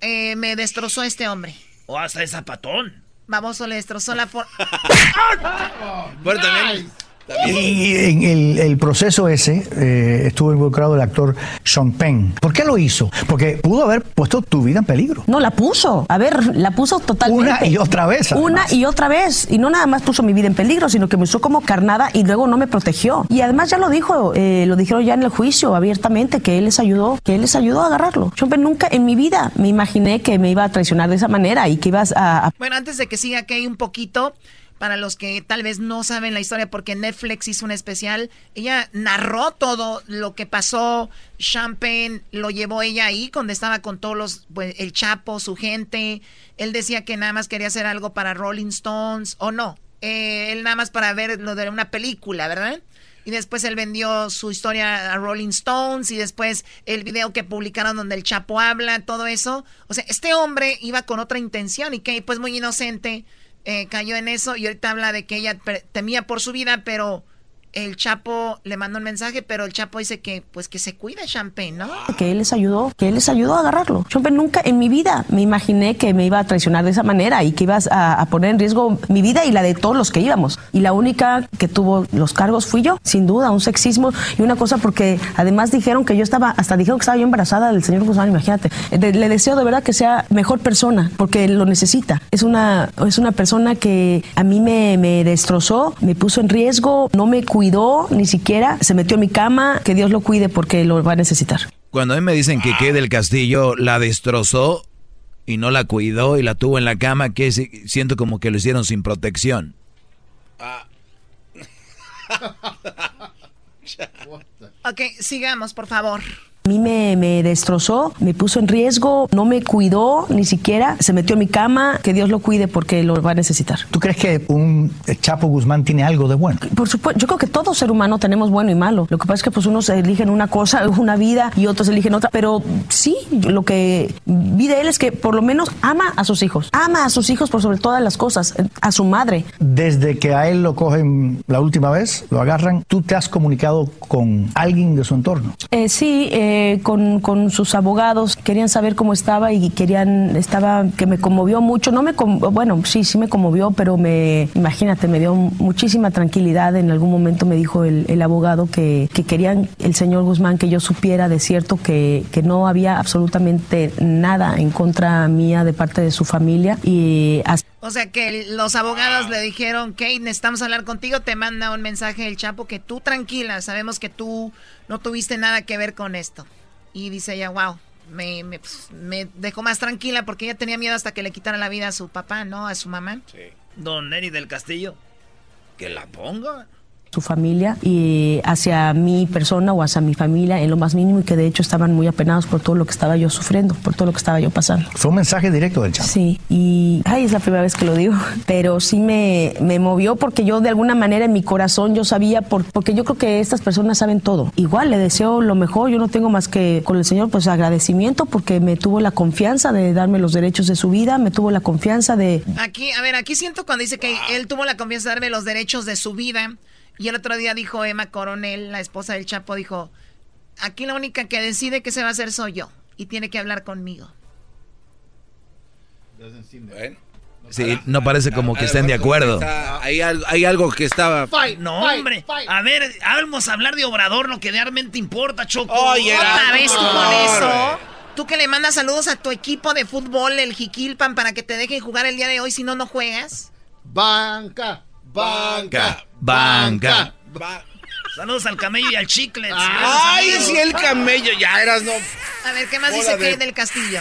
eh, me destrozó este hombre. O hasta es zapatón. Baboso le destrozó la forma. Y en el, el proceso ese eh, estuvo involucrado el actor Sean Penn. ¿Por qué lo hizo? Porque pudo haber puesto tu vida en peligro. No, la puso. A ver, la puso totalmente. Una y otra vez. Una y otra vez. Y no nada más puso mi vida en peligro, sino que me usó como carnada y luego no me protegió. Y además ya lo dijo, eh, lo dijeron ya en el juicio abiertamente, que él les ayudó, que él les ayudó a agarrarlo. Yo nunca en mi vida me imaginé que me iba a traicionar de esa manera y que ibas a... Bueno, antes de que siga que hay un poquito, para los que tal vez no saben la historia, porque Netflix hizo un especial, ella narró todo lo que pasó, Champagne lo llevó ella ahí, donde estaba con todos los, pues, el Chapo, su gente, él decía que nada más quería hacer algo para Rolling Stones, o no, eh, él nada más para ver lo de una película, ¿verdad? Y después él vendió su historia a Rolling Stones y después el video que publicaron donde el Chapo habla, todo eso. O sea, este hombre iba con otra intención y que pues muy inocente eh, cayó en eso y ahorita habla de que ella temía por su vida, pero el Chapo le mandó un mensaje, pero el Chapo dice que pues que se cuide Champagne, ¿no? Que él les ayudó, que él les ayudó a agarrarlo. Yo nunca en mi vida me imaginé que me iba a traicionar de esa manera y que ibas a, poner en riesgo mi vida y la de todos los que íbamos. Y la única que tuvo los cargos fui yo, sin duda, un sexismo y una cosa porque además dijeron que yo estaba, hasta dijeron que estaba yo embarazada del señor Guzmán, imagínate. le deseo de verdad que sea mejor persona porque lo necesita. Es una, es una persona que a mí me, me destrozó, me puso en riesgo, no me cuidó cuidó, ni siquiera se metió en mi cama, que Dios lo cuide porque lo va a necesitar. Cuando a mí me dicen que quede del Castillo la destrozó y no la cuidó y la tuvo en la cama, que siento como que lo hicieron sin protección. ok, sigamos, por favor. A mí me, me, destrozó, me puso en riesgo, no me cuidó ni siquiera, se metió en mi cama, que Dios lo cuide porque lo va a necesitar. ¿Tú crees que un Chapo Guzmán tiene algo de bueno? Por supuesto, yo creo que todo ser humano tenemos bueno y malo. Lo que pasa es que pues unos eligen una cosa, una vida y otros eligen otra, pero sí, lo que vi de él es que por lo menos ama a sus hijos, ama a sus hijos por sobre todas las cosas, a su madre. Desde que a él lo cogen la última vez, lo agarran, ¿tú te has comunicado con alguien de su entorno? Eh, sí, eh, eh, con, con, sus abogados, querían saber cómo estaba y querían, estaba, que me conmovió mucho, no me, bueno, sí, sí me conmovió, pero me, imagínate, me dio muchísima tranquilidad. En algún momento me dijo el, el abogado que, que, querían el señor Guzmán que yo supiera de cierto que, que no había absolutamente nada en contra mía de parte de su familia y O sea que los abogados le dijeron, Kate, necesitamos hablar contigo, te manda un mensaje del Chapo que tú tranquila, sabemos que tú no tuviste nada que ver con esto. Y dice ella, wow, me, me, pues, me, dejó más tranquila porque ella tenía miedo hasta que le quitaran la vida a su papá, ¿no? A su mamá. Sí. Don Neri del Castillo, que la ponga su familia y hacia mi persona o hacia mi familia en lo más mínimo y que de hecho estaban muy apenados por todo lo que estaba yo sufriendo, por todo lo que estaba yo pasando. Fue un mensaje directo del chat. Sí, y ay, es la primera vez que lo digo, pero sí me, me movió porque yo de alguna manera en mi corazón yo sabía, por, porque yo creo que estas personas saben todo. Igual le deseo lo mejor, yo no tengo más que con el Señor pues agradecimiento porque me tuvo la confianza de darme los derechos de su vida, me tuvo la confianza de... Aquí, a ver, aquí siento cuando dice que él tuvo la confianza de darme los derechos de su vida y el otro día dijo Emma Coronel, la esposa del Chapo, dijo, aquí la única que decide qué se va a hacer soy yo y tiene que hablar conmigo. Sí, no parece como que estén de acuerdo. hay, algo que estaba... no, hombre. A ver, vamos a hablar de Obrador, lo que realmente importa, Choco. Oye, Otra vez tú con eso. Tú que le mandas saludos a tu equipo de fútbol, el Jiquilpan, para que te dejen jugar el día de hoy, si no, no juegas. Banca. Banca. Banca. Saludos al camello y al chicle. Ay, sí, el camello. Ya eras no. A ver, ¿qué más dice que del castillo?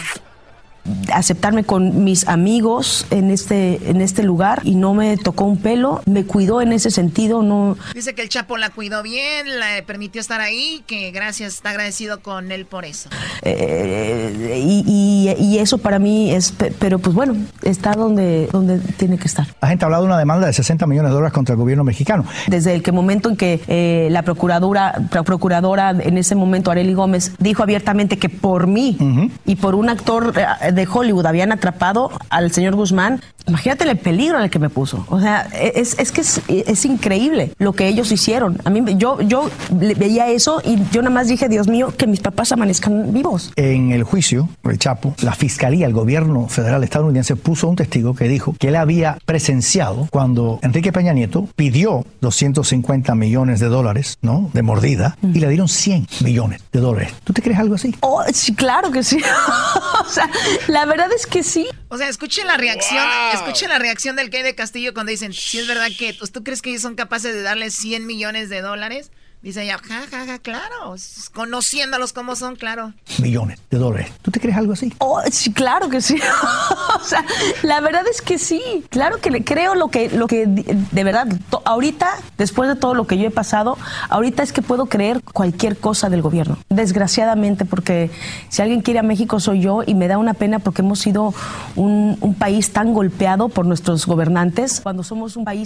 Aceptarme con mis amigos en este, en este lugar y no me tocó un pelo, me cuidó en ese sentido, no... Dice que el Chapo la cuidó bien, la permitió estar ahí, que gracias, está agradecido con él por eso. Eh, y, y, eso para mí es, pero pues bueno, está donde, donde tiene que estar. La gente ha hablado de una demanda de 60 millones de dólares contra el gobierno mexicano. Desde el que momento en que eh, la procuradora, procuradora en ese momento, Areli Gómez, dijo abiertamente que por mí y por un actor eh, de Hollywood habían atrapado al señor Guzmán, Imagínate el peligro en el que me puso. O sea, es, es que es, es, increíble lo que ellos hicieron. A mí, yo, yo veía eso y yo nada más dije, Dios mío, que mis papás amanezcan vivos. En el juicio, el Chapo, la fiscalía, el gobierno federal estadounidense puso un testigo que dijo que él había presenciado cuando Enrique Peña Nieto pidió 250 millones de dólares, ¿no? De mordida y le dieron 100 millones de dólares. ¿Tú te crees algo así? Oh, sí, claro que sí. o sea, la verdad es que sí. O sea, escuchen la reacción, escuchen la reacción del que de Castillo cuando dicen, si es verdad que, ¿tú crees que ellos son capaces de darle 100 millones de dólares? Dice ella, ja, ja, ja, claro. Conociéndolos como son, claro. Millones de dólares. ¿Tú te crees algo así? Oh, sí, claro que sí. o sea, la verdad es que sí. Claro que le creo lo que, lo que de verdad, ahorita, después de todo lo que yo he pasado, ahorita es que puedo creer cualquier cosa del gobierno. Desgraciadamente, porque si alguien quiere a México soy yo y me da una pena porque hemos sido un, un país tan golpeado por nuestros gobernantes cuando somos un país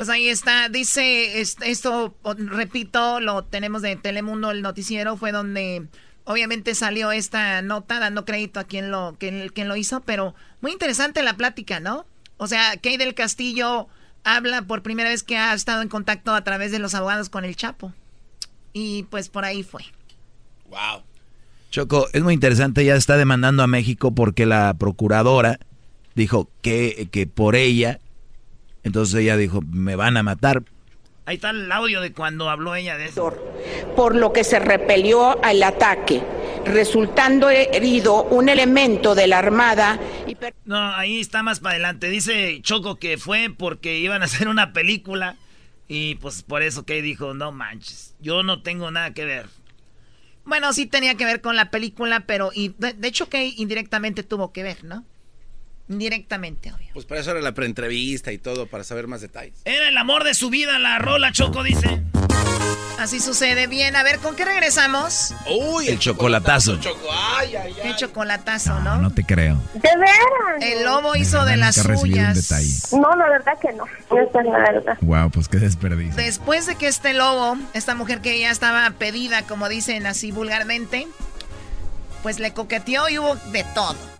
pues ahí está, dice esto, repito, lo tenemos de Telemundo, el noticiero, fue donde obviamente salió esta nota dando crédito a quien lo, quien, quien lo hizo, pero muy interesante la plática, ¿no? O sea, Kay del Castillo habla por primera vez que ha estado en contacto a través de los abogados con el Chapo. Y pues por ahí fue. Wow. Choco, es muy interesante, ya está demandando a México porque la procuradora dijo que, que por ella entonces ella dijo, me van a matar. Ahí está el audio de cuando habló ella de eso. Por lo que se repelió al ataque, resultando herido un elemento de la Armada. No, ahí está más para adelante. Dice Choco que fue porque iban a hacer una película y pues por eso que dijo, no manches, yo no tengo nada que ver. Bueno, sí tenía que ver con la película, pero y de, de hecho que indirectamente tuvo que ver, ¿no? Directamente, obvio. Pues para eso era la preentrevista y todo, para saber más detalles. Era el amor de su vida, la rola, Choco, dice. Así sucede. Bien, a ver, ¿con qué regresamos? Uy, el, chocolatazo. El chocolatazo, ¿no? No, te creo. ¿De veras? El lobo hizo de las suyas. No, la verdad que no. Esa es la verdad. Wow, pues qué desperdicio. Después de que este lobo, esta mujer que ya estaba pedida, como dicen así vulgarmente, pues le coqueteó y hubo de todo.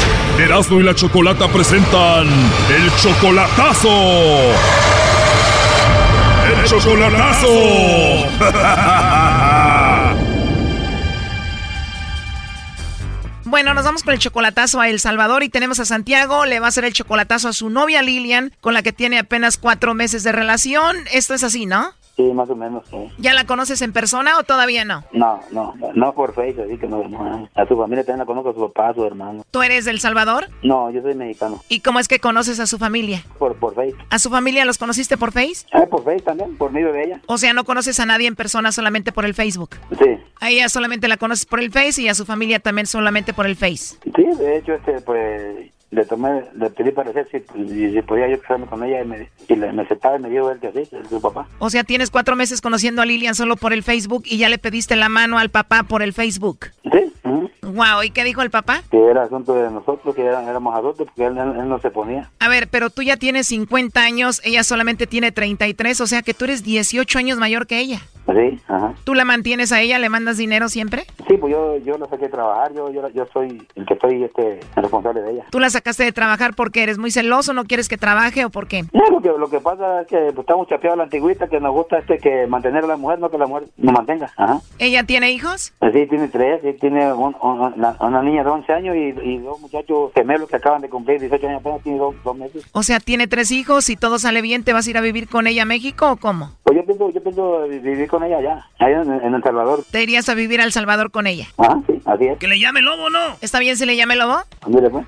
Erasmo y la Chocolata presentan el chocolatazo. El chocolatazo. Bueno, nos vamos con el chocolatazo a El Salvador y tenemos a Santiago. Le va a hacer el chocolatazo a su novia Lilian, con la que tiene apenas cuatro meses de relación. Esto es así, ¿no? Sí, más o menos, sí. ¿Ya la conoces en persona o todavía no? No, no, no por Facebook, así que no, no, A su familia también la conozco, a su papá, a su hermano. ¿Tú eres del Salvador? No, yo soy mexicano. ¿Y cómo es que conoces a su familia? Por, por Facebook. ¿A su familia los conociste por Face? Ah, por Face también, por medio de ella. O sea, no conoces a nadie en persona solamente por el Facebook. Sí. A ella solamente la conoces por el Face y a su familia también solamente por el Face. Sí, de hecho, este, pues le tomé, le pedí parecer si, si, podía yo casarme con ella y me, y le, me aceptaba y me dio él que así, su papá. O sea, tienes cuatro meses conociendo a Lilian solo por el Facebook y ya le pediste la mano al papá por el Facebook. Sí. Wow, ¿y qué dijo el papá? Que era asunto de nosotros, que éramos adultos, porque él, él, no se ponía. A ver, pero tú ya tienes 50 años, ella solamente tiene 33, o sea que tú eres 18 años mayor que ella. Sí, ajá. ¿Tú la mantienes a ella? ¿Le mandas dinero siempre? Sí, pues yo, yo la saqué de trabajar, yo, yo, yo soy el que estoy este, responsable de ella. ¿Tú la sacaste de trabajar porque eres muy celoso, no quieres que trabaje o por qué? No, lo que, lo que pasa es que pues, estamos chapeados a la antigüita, que nos gusta este que mantener a la mujer, no que la mujer nos mantenga. Ajá. ¿Ella tiene hijos? Sí, tiene tres, sí, tiene un, un, una, una, niña de 11 años y, y, dos muchachos gemelos que acaban de cumplir 18 años apenas, tiene dos, dos meses. O sea, tiene tres hijos y todo sale bien, ¿te vas a ir a vivir con ella a México o cómo? Pues yo pienso, yo pienso vivir con ella allá, allá en, en El Salvador. ¿Te irías a vivir a El Salvador con ella? Ah, sí, así es. ¿Que le llame Lobo no? ¿Está bien si le llame Lobo? Mire, pues.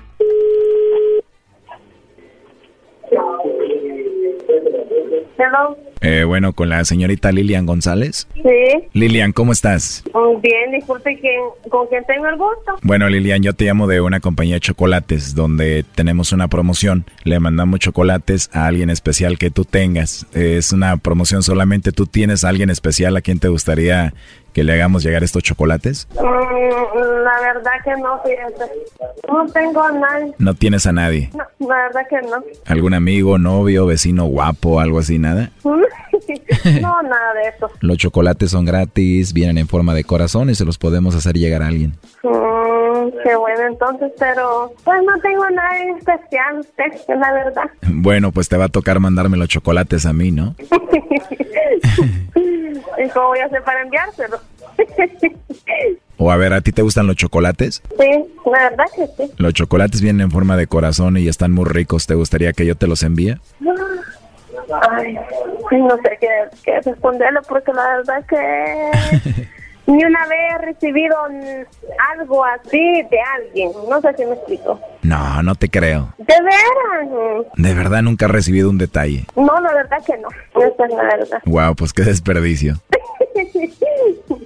Hello. Eh, bueno, con la señorita Lilian González. Sí. Lilian, ¿cómo estás? Bien, disculpe, ¿quién, ¿con quién tengo el gusto? Bueno, Lilian, yo te llamo de una compañía de chocolates donde tenemos una promoción. Le mandamos chocolates a alguien especial que tú tengas. Es una promoción solamente tú tienes a alguien especial a quien te gustaría que le hagamos llegar estos chocolates. Mm, la verdad que no, fíjate. No tengo a nadie. ¿No tienes a nadie? No, la verdad que no. ¿Algún amigo, novio, vecino guapo, algo así, nada? no, nada de eso. Los chocolates son gratis, vienen en forma de corazón y se los podemos hacer llegar a alguien. Mm, qué bueno entonces, pero pues no tengo a nadie especial, es la verdad. Bueno, pues te va a tocar mandarme los chocolates a mí, ¿no? ¿Y cómo voy a hacer para enviárselo? o a ver, ¿a ti te gustan los chocolates? Sí, la verdad que sí. Los chocolates vienen en forma de corazón y están muy ricos. ¿Te gustaría que yo te los envíe? Ay, no sé qué, qué responderle porque la verdad que ni una vez he recibido algo así de alguien. No sé si me explico. No, no te creo. ¿De veras? ¿De verdad nunca has recibido un detalle? No, la verdad que no. Esa es la verdad. Wow, pues qué desperdicio.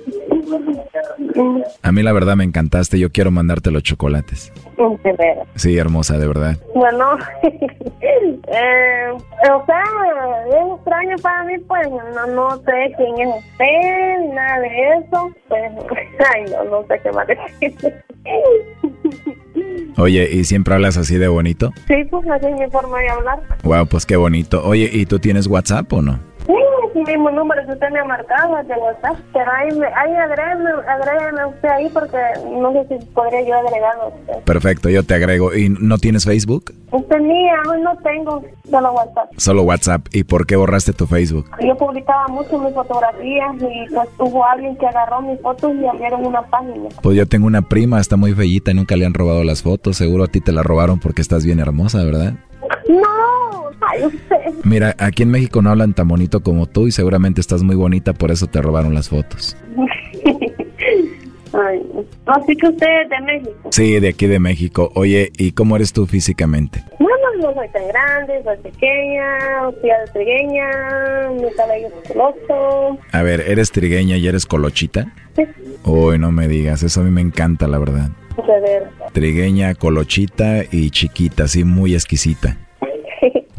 A mí la verdad me encantaste, yo quiero mandarte los chocolates. De. Sí, hermosa, de verdad. Bueno, eh, o sea, es extraño para mí, pues no, no sé quién es usted, nada de eso. Pues, ay, no, no sé qué más decir. Oye, ¿y siempre hablas así de bonito? Sí, pues así es mi forma de hablar. Wow, pues qué bonito. Oye, ¿y tú tienes WhatsApp o no? Sí, es el mismo número que usted me ha marcado de WhatsApp. Pero ahí, me- ahí agrégame, agrégame usted ahí porque no sé si podría yo agregarlo a usted. Perfecto, yo te agrego. ¿Y no tienes Facebook? Tenía, hoy no tengo solo WhatsApp. Solo WhatsApp. ¿Y por qué borraste tu Facebook? Yo publicaba mucho mis fotografías y pues hubo alguien que agarró mis fotos y abrieron una página. Pues yo tengo una prima, está muy bellita y nunca le han robado las fotos. Seguro a ti te la robaron porque estás bien hermosa, ¿verdad? No, ay, usted. Mira, aquí en México no hablan tan bonito como tú y seguramente estás muy bonita, por eso te robaron las fotos. Ay, así que usted es de México. Sí, de aquí de México. Oye, ¿y cómo eres tú físicamente? Bueno, no soy tan grande, soy pequeña, soy trigueña, mi cabello es peloso. A ver, ¿eres trigueña y eres colochita? Sí, Uy, no me digas, eso a mí me encanta, la verdad. de ver. Trigueña, colochita y chiquita, así muy exquisita.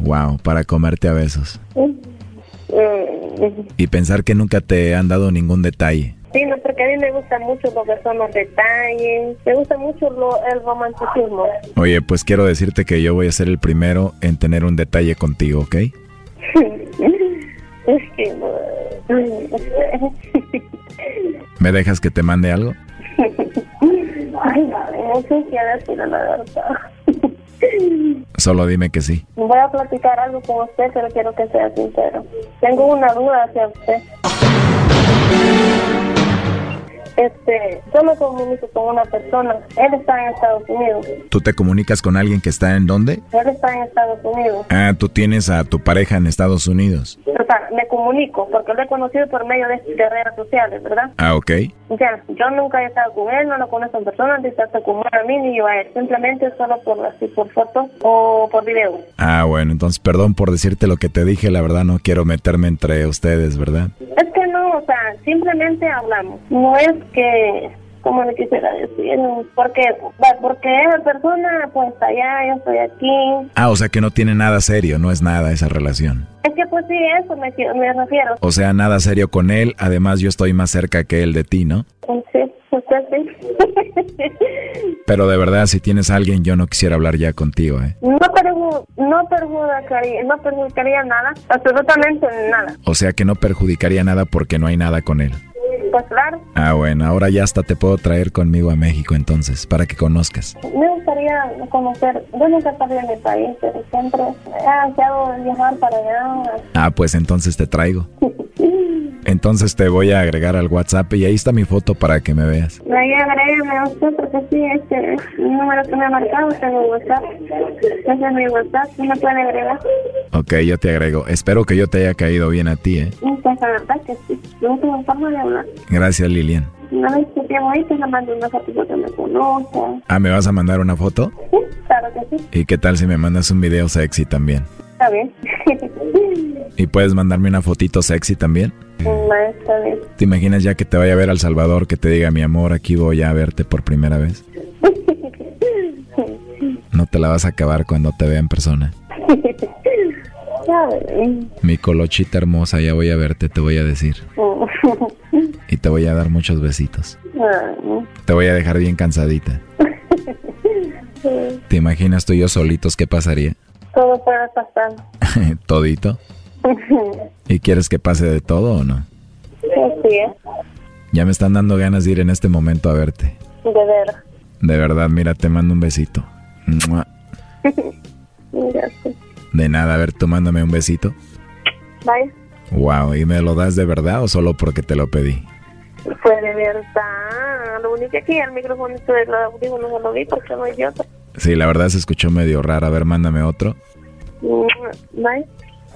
Wow, para comerte a besos. Y pensar que nunca te han dado ningún detalle. Sí, no, porque a mí me gusta mucho lo que son los detalles, me gusta mucho lo, el romanticismo. Oye, pues quiero decirte que yo voy a ser el primero en tener un detalle contigo, ¿ok? ¿Me dejas que te mande algo? Ay, no sé si decirle la verdad. Solo dime que sí. Voy a platicar algo con usted, pero quiero que sea sincero. Tengo una duda hacia usted. Este, yo me comunico con una persona. Él está en Estados Unidos. ¿Tú te comunicas con alguien que está en dónde? Él está en Estados Unidos. Ah, tú tienes a tu pareja en Estados Unidos. O sea, me comunico porque lo he conocido por medio de, de redes sociales, ¿verdad? Ah, ok. Ya, yo nunca he estado con él, no lo conozco en persona, ni tanto como a mí ni yo a él. Simplemente solo por así, por foto o por video. Ah, bueno, entonces perdón por decirte lo que te dije, la verdad no quiero meterme entre ustedes, ¿verdad? Es que no, o sea, simplemente hablamos. No es que, como le quisiera decir, porque, porque esa persona pues está allá, yo estoy aquí. Ah, o sea que no tiene nada serio, no es nada esa relación. Es que pues sí, eso me, me refiero. O sea, nada serio con él, además yo estoy más cerca que él de ti, ¿no? Sí, Pero de verdad, si tienes a alguien, yo no quisiera hablar ya contigo, ¿eh? No, perju no, perjudicaría, no perjudicaría nada, absolutamente nada. O sea que no perjudicaría nada porque no hay nada con él. Pues claro, Ah, bueno, ahora ya hasta te puedo traer conmigo a México entonces, para que conozcas. me gustaría conocer, yo nunca salí de mi país, pero siempre he deseado viajar para allá. Ah, pues entonces te traigo. Entonces te voy a agregar al WhatsApp y ahí está mi foto para que me veas. Ahí agrégame usted porque sí, este es el número que me ha marcado, tengo WhatsApp. Ese es mi WhatsApp, ¿sí me puede agregar? Ok, yo te agrego. Espero que yo te haya caído bien a ti, ¿eh? Pues la verdad que sí, no tengo forma de hablar. Gracias, Lilian. Una vez que tengo ahí, te la mando una foto que me conozca. Ah, ¿me vas a mandar una foto? Sí, claro que sí. ¿Y qué tal si me mandas un video sexy también? Está bien. ¿Y puedes mandarme una fotito sexy también? No, está bien. ¿Te imaginas ya que te vaya a ver al Salvador, que te diga, mi amor, aquí voy a verte por primera vez? No te la vas a acabar cuando te vea en persona. Mi colochita hermosa, ya voy a verte, te voy a decir. Y te voy a dar muchos besitos. Te voy a dejar bien cansadita. ¿Te imaginas tú y yo solitos qué pasaría? Todo puede pasar. ¿Todito? ¿Y quieres que pase de todo o no? Sí, Ya me están dando ganas de ir en este momento a verte. De ver. De verdad, mira, te mando un besito. Gracias. De nada, a ver, tú mándame un besito. Bye. Wow, ¿y me lo das de verdad o solo porque te lo pedí? Fue de verdad. Lo único que el micrófono audífonos no lo vi porque no hay otro. Sí, la verdad se escuchó medio raro. A ver, mándame otro. Bye.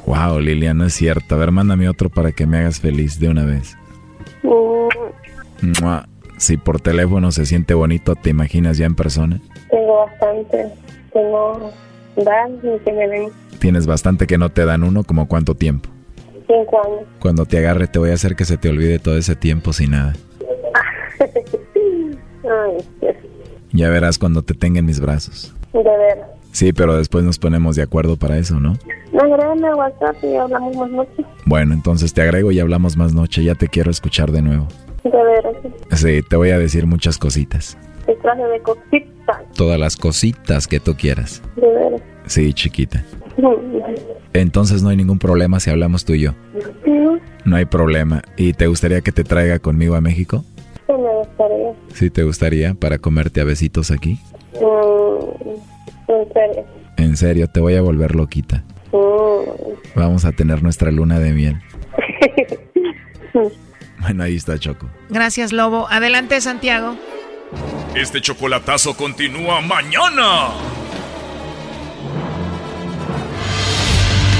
Wow, Lilia, no es cierto. A ver, mándame otro para que me hagas feliz de una vez. Mua. Si por teléfono se siente bonito, ¿te imaginas ya en persona? Tengo bastante. Tengo dan que me den Tienes bastante que no te dan uno, ¿como cuánto tiempo? cinco años. Cuando te agarre te voy a hacer que se te olvide todo ese tiempo sin nada. Ay, Dios. Ya verás cuando te tenga en mis brazos. de ver. Sí, pero después nos ponemos de acuerdo para eso, ¿no? No, agrégame a WhatsApp y hablamos más noche. Bueno, entonces te agrego y hablamos más noche. Ya te quiero escuchar de nuevo. De veras. Sí, te voy a decir muchas cositas. De clase de cositas. Todas las cositas que tú quieras. De veras. Sí, chiquita. Entonces no hay ningún problema si hablamos tú y yo. Sí, No hay problema. ¿Y te gustaría que te traiga conmigo a México? sí me gustaría. Sí, te gustaría para comerte a besitos aquí. Mm, en serio. En serio, te voy a volver loquita. Mm. Vamos a tener nuestra luna de miel. Bueno, ahí está Choco. Gracias, Lobo. Adelante, Santiago. Este chocolatazo continúa mañana.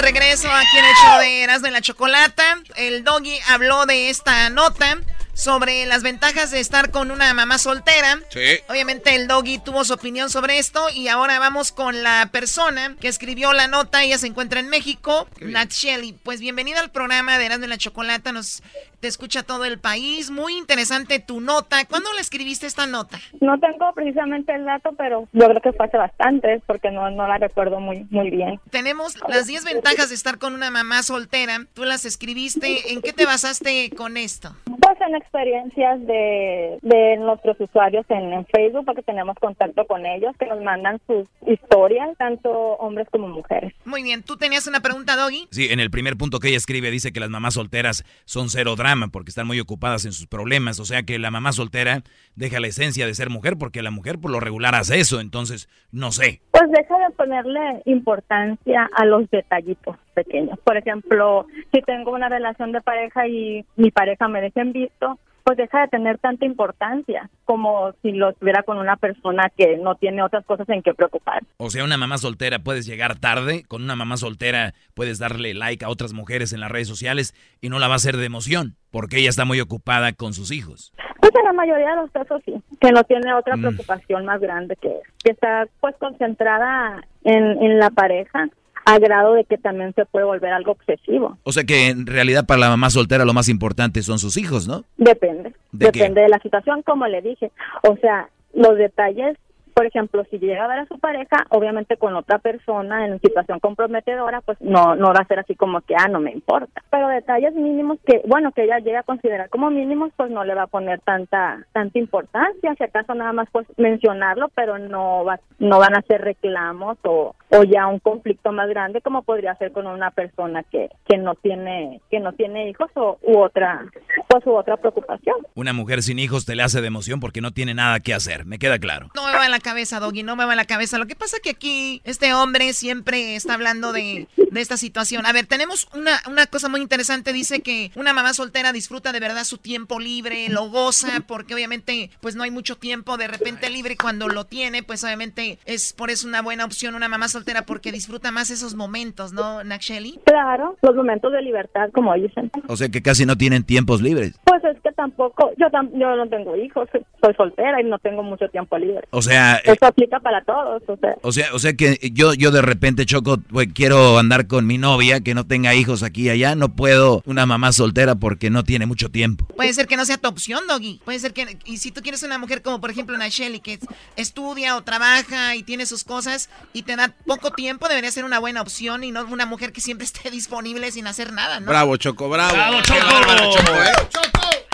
de regreso aquí en el show de Erasmo y la Chocolata. El doggy habló de esta nota sobre las ventajas de estar con una mamá soltera. Sí. Obviamente el doggy tuvo su opinión sobre esto y ahora vamos con la persona que escribió la nota. Ella se encuentra en México, Nat Shelley. Pues bienvenida al programa de Erasmo y la Chocolata. Nos te escucha todo el país. Muy interesante tu nota. ¿Cuándo le escribiste esta nota? No tengo precisamente el dato, pero yo creo que fue hace bastante, porque no, no la recuerdo muy, muy bien. Tenemos las 10 ventajas de estar con una mamá soltera. Tú las escribiste. ¿En qué te basaste con esto? Pues en experiencias de, de nuestros usuarios en, en Facebook, porque tenemos contacto con ellos, que nos mandan sus historias, tanto hombres como mujeres. Muy bien. ¿Tú tenías una pregunta, Doggy? Sí, en el primer punto que ella escribe dice que las mamás solteras son cero drama porque están muy ocupadas en sus problemas. O sea que la mamá soltera deja la esencia de ser mujer porque la mujer por lo regular hace eso. Entonces, no sé. Pues deja de ponerle importancia a los detallitos pequeños. Por ejemplo, si tengo una relación de pareja y mi pareja me deja en visto, pues deja de tener tanta importancia como si lo estuviera con una persona que no tiene otras cosas en que preocupar. O sea, una mamá soltera puedes llegar tarde. Con una mamá soltera puedes darle like a otras mujeres en las redes sociales y no la va a hacer de emoción porque ella está muy ocupada con sus hijos. Pues en la mayoría de los casos sí, que no tiene otra preocupación más grande que, que está pues concentrada en, en la pareja a grado de que también se puede volver algo obsesivo. O sea que en realidad para la mamá soltera lo más importante son sus hijos, ¿no? Depende, ¿De qué? depende de la situación, como le dije. O sea, los detalles Por ejemplo, si llega a ver a su pareja, obviamente con otra persona en situación comprometedora, pues no, no va a ser así como que, ah, no me importa. Pero detalles mínimos que, bueno, que ella llegue a considerar como mínimos, pues no le va a poner tanta, tanta importancia. Si acaso nada más pues mencionarlo, pero no va, no van a ser reclamos o, o ya un conflicto más grande como podría ser con una persona que, que no tiene, que no tiene hijos o, u otra, pues u otra preocupación. Una mujer sin hijos te le hace de emoción porque no tiene nada que hacer, me queda claro. No me va en la cabeza, Doggy, no me va la cabeza. Lo que pasa que aquí este hombre siempre está hablando de, de esta situación. A ver, tenemos una, una cosa muy interesante. Dice que una mamá soltera disfruta de verdad su tiempo libre, lo goza, porque obviamente pues no hay mucho tiempo de repente libre. Cuando lo tiene, pues obviamente es por eso una buena opción una mamá soltera porque disfruta más esos momentos, ¿no, Naksheli? Claro, los momentos de libertad, como dicen. O sea que casi no tienen tiempos libres. Pues es que tampoco, yo, yo no tengo hijos, soy soltera y no tengo mucho tiempo libre. O sea... Eso eh, aplica para todos, o sea. O sea, o sea que yo, yo de repente, Choco, pues, quiero andar con mi novia que no tenga hijos aquí y allá, no puedo una mamá soltera porque no tiene mucho tiempo. Puede ser que no sea tu opción, Doggy. Puede ser que, y si tú quieres una mujer como por ejemplo Nacheli, que estudia o trabaja y tiene sus cosas y te da poco tiempo, debería ser una buena opción y no una mujer que siempre esté disponible sin hacer nada, ¿no? Bravo, Choco, bravo. Bravo, Choco. ¿eh?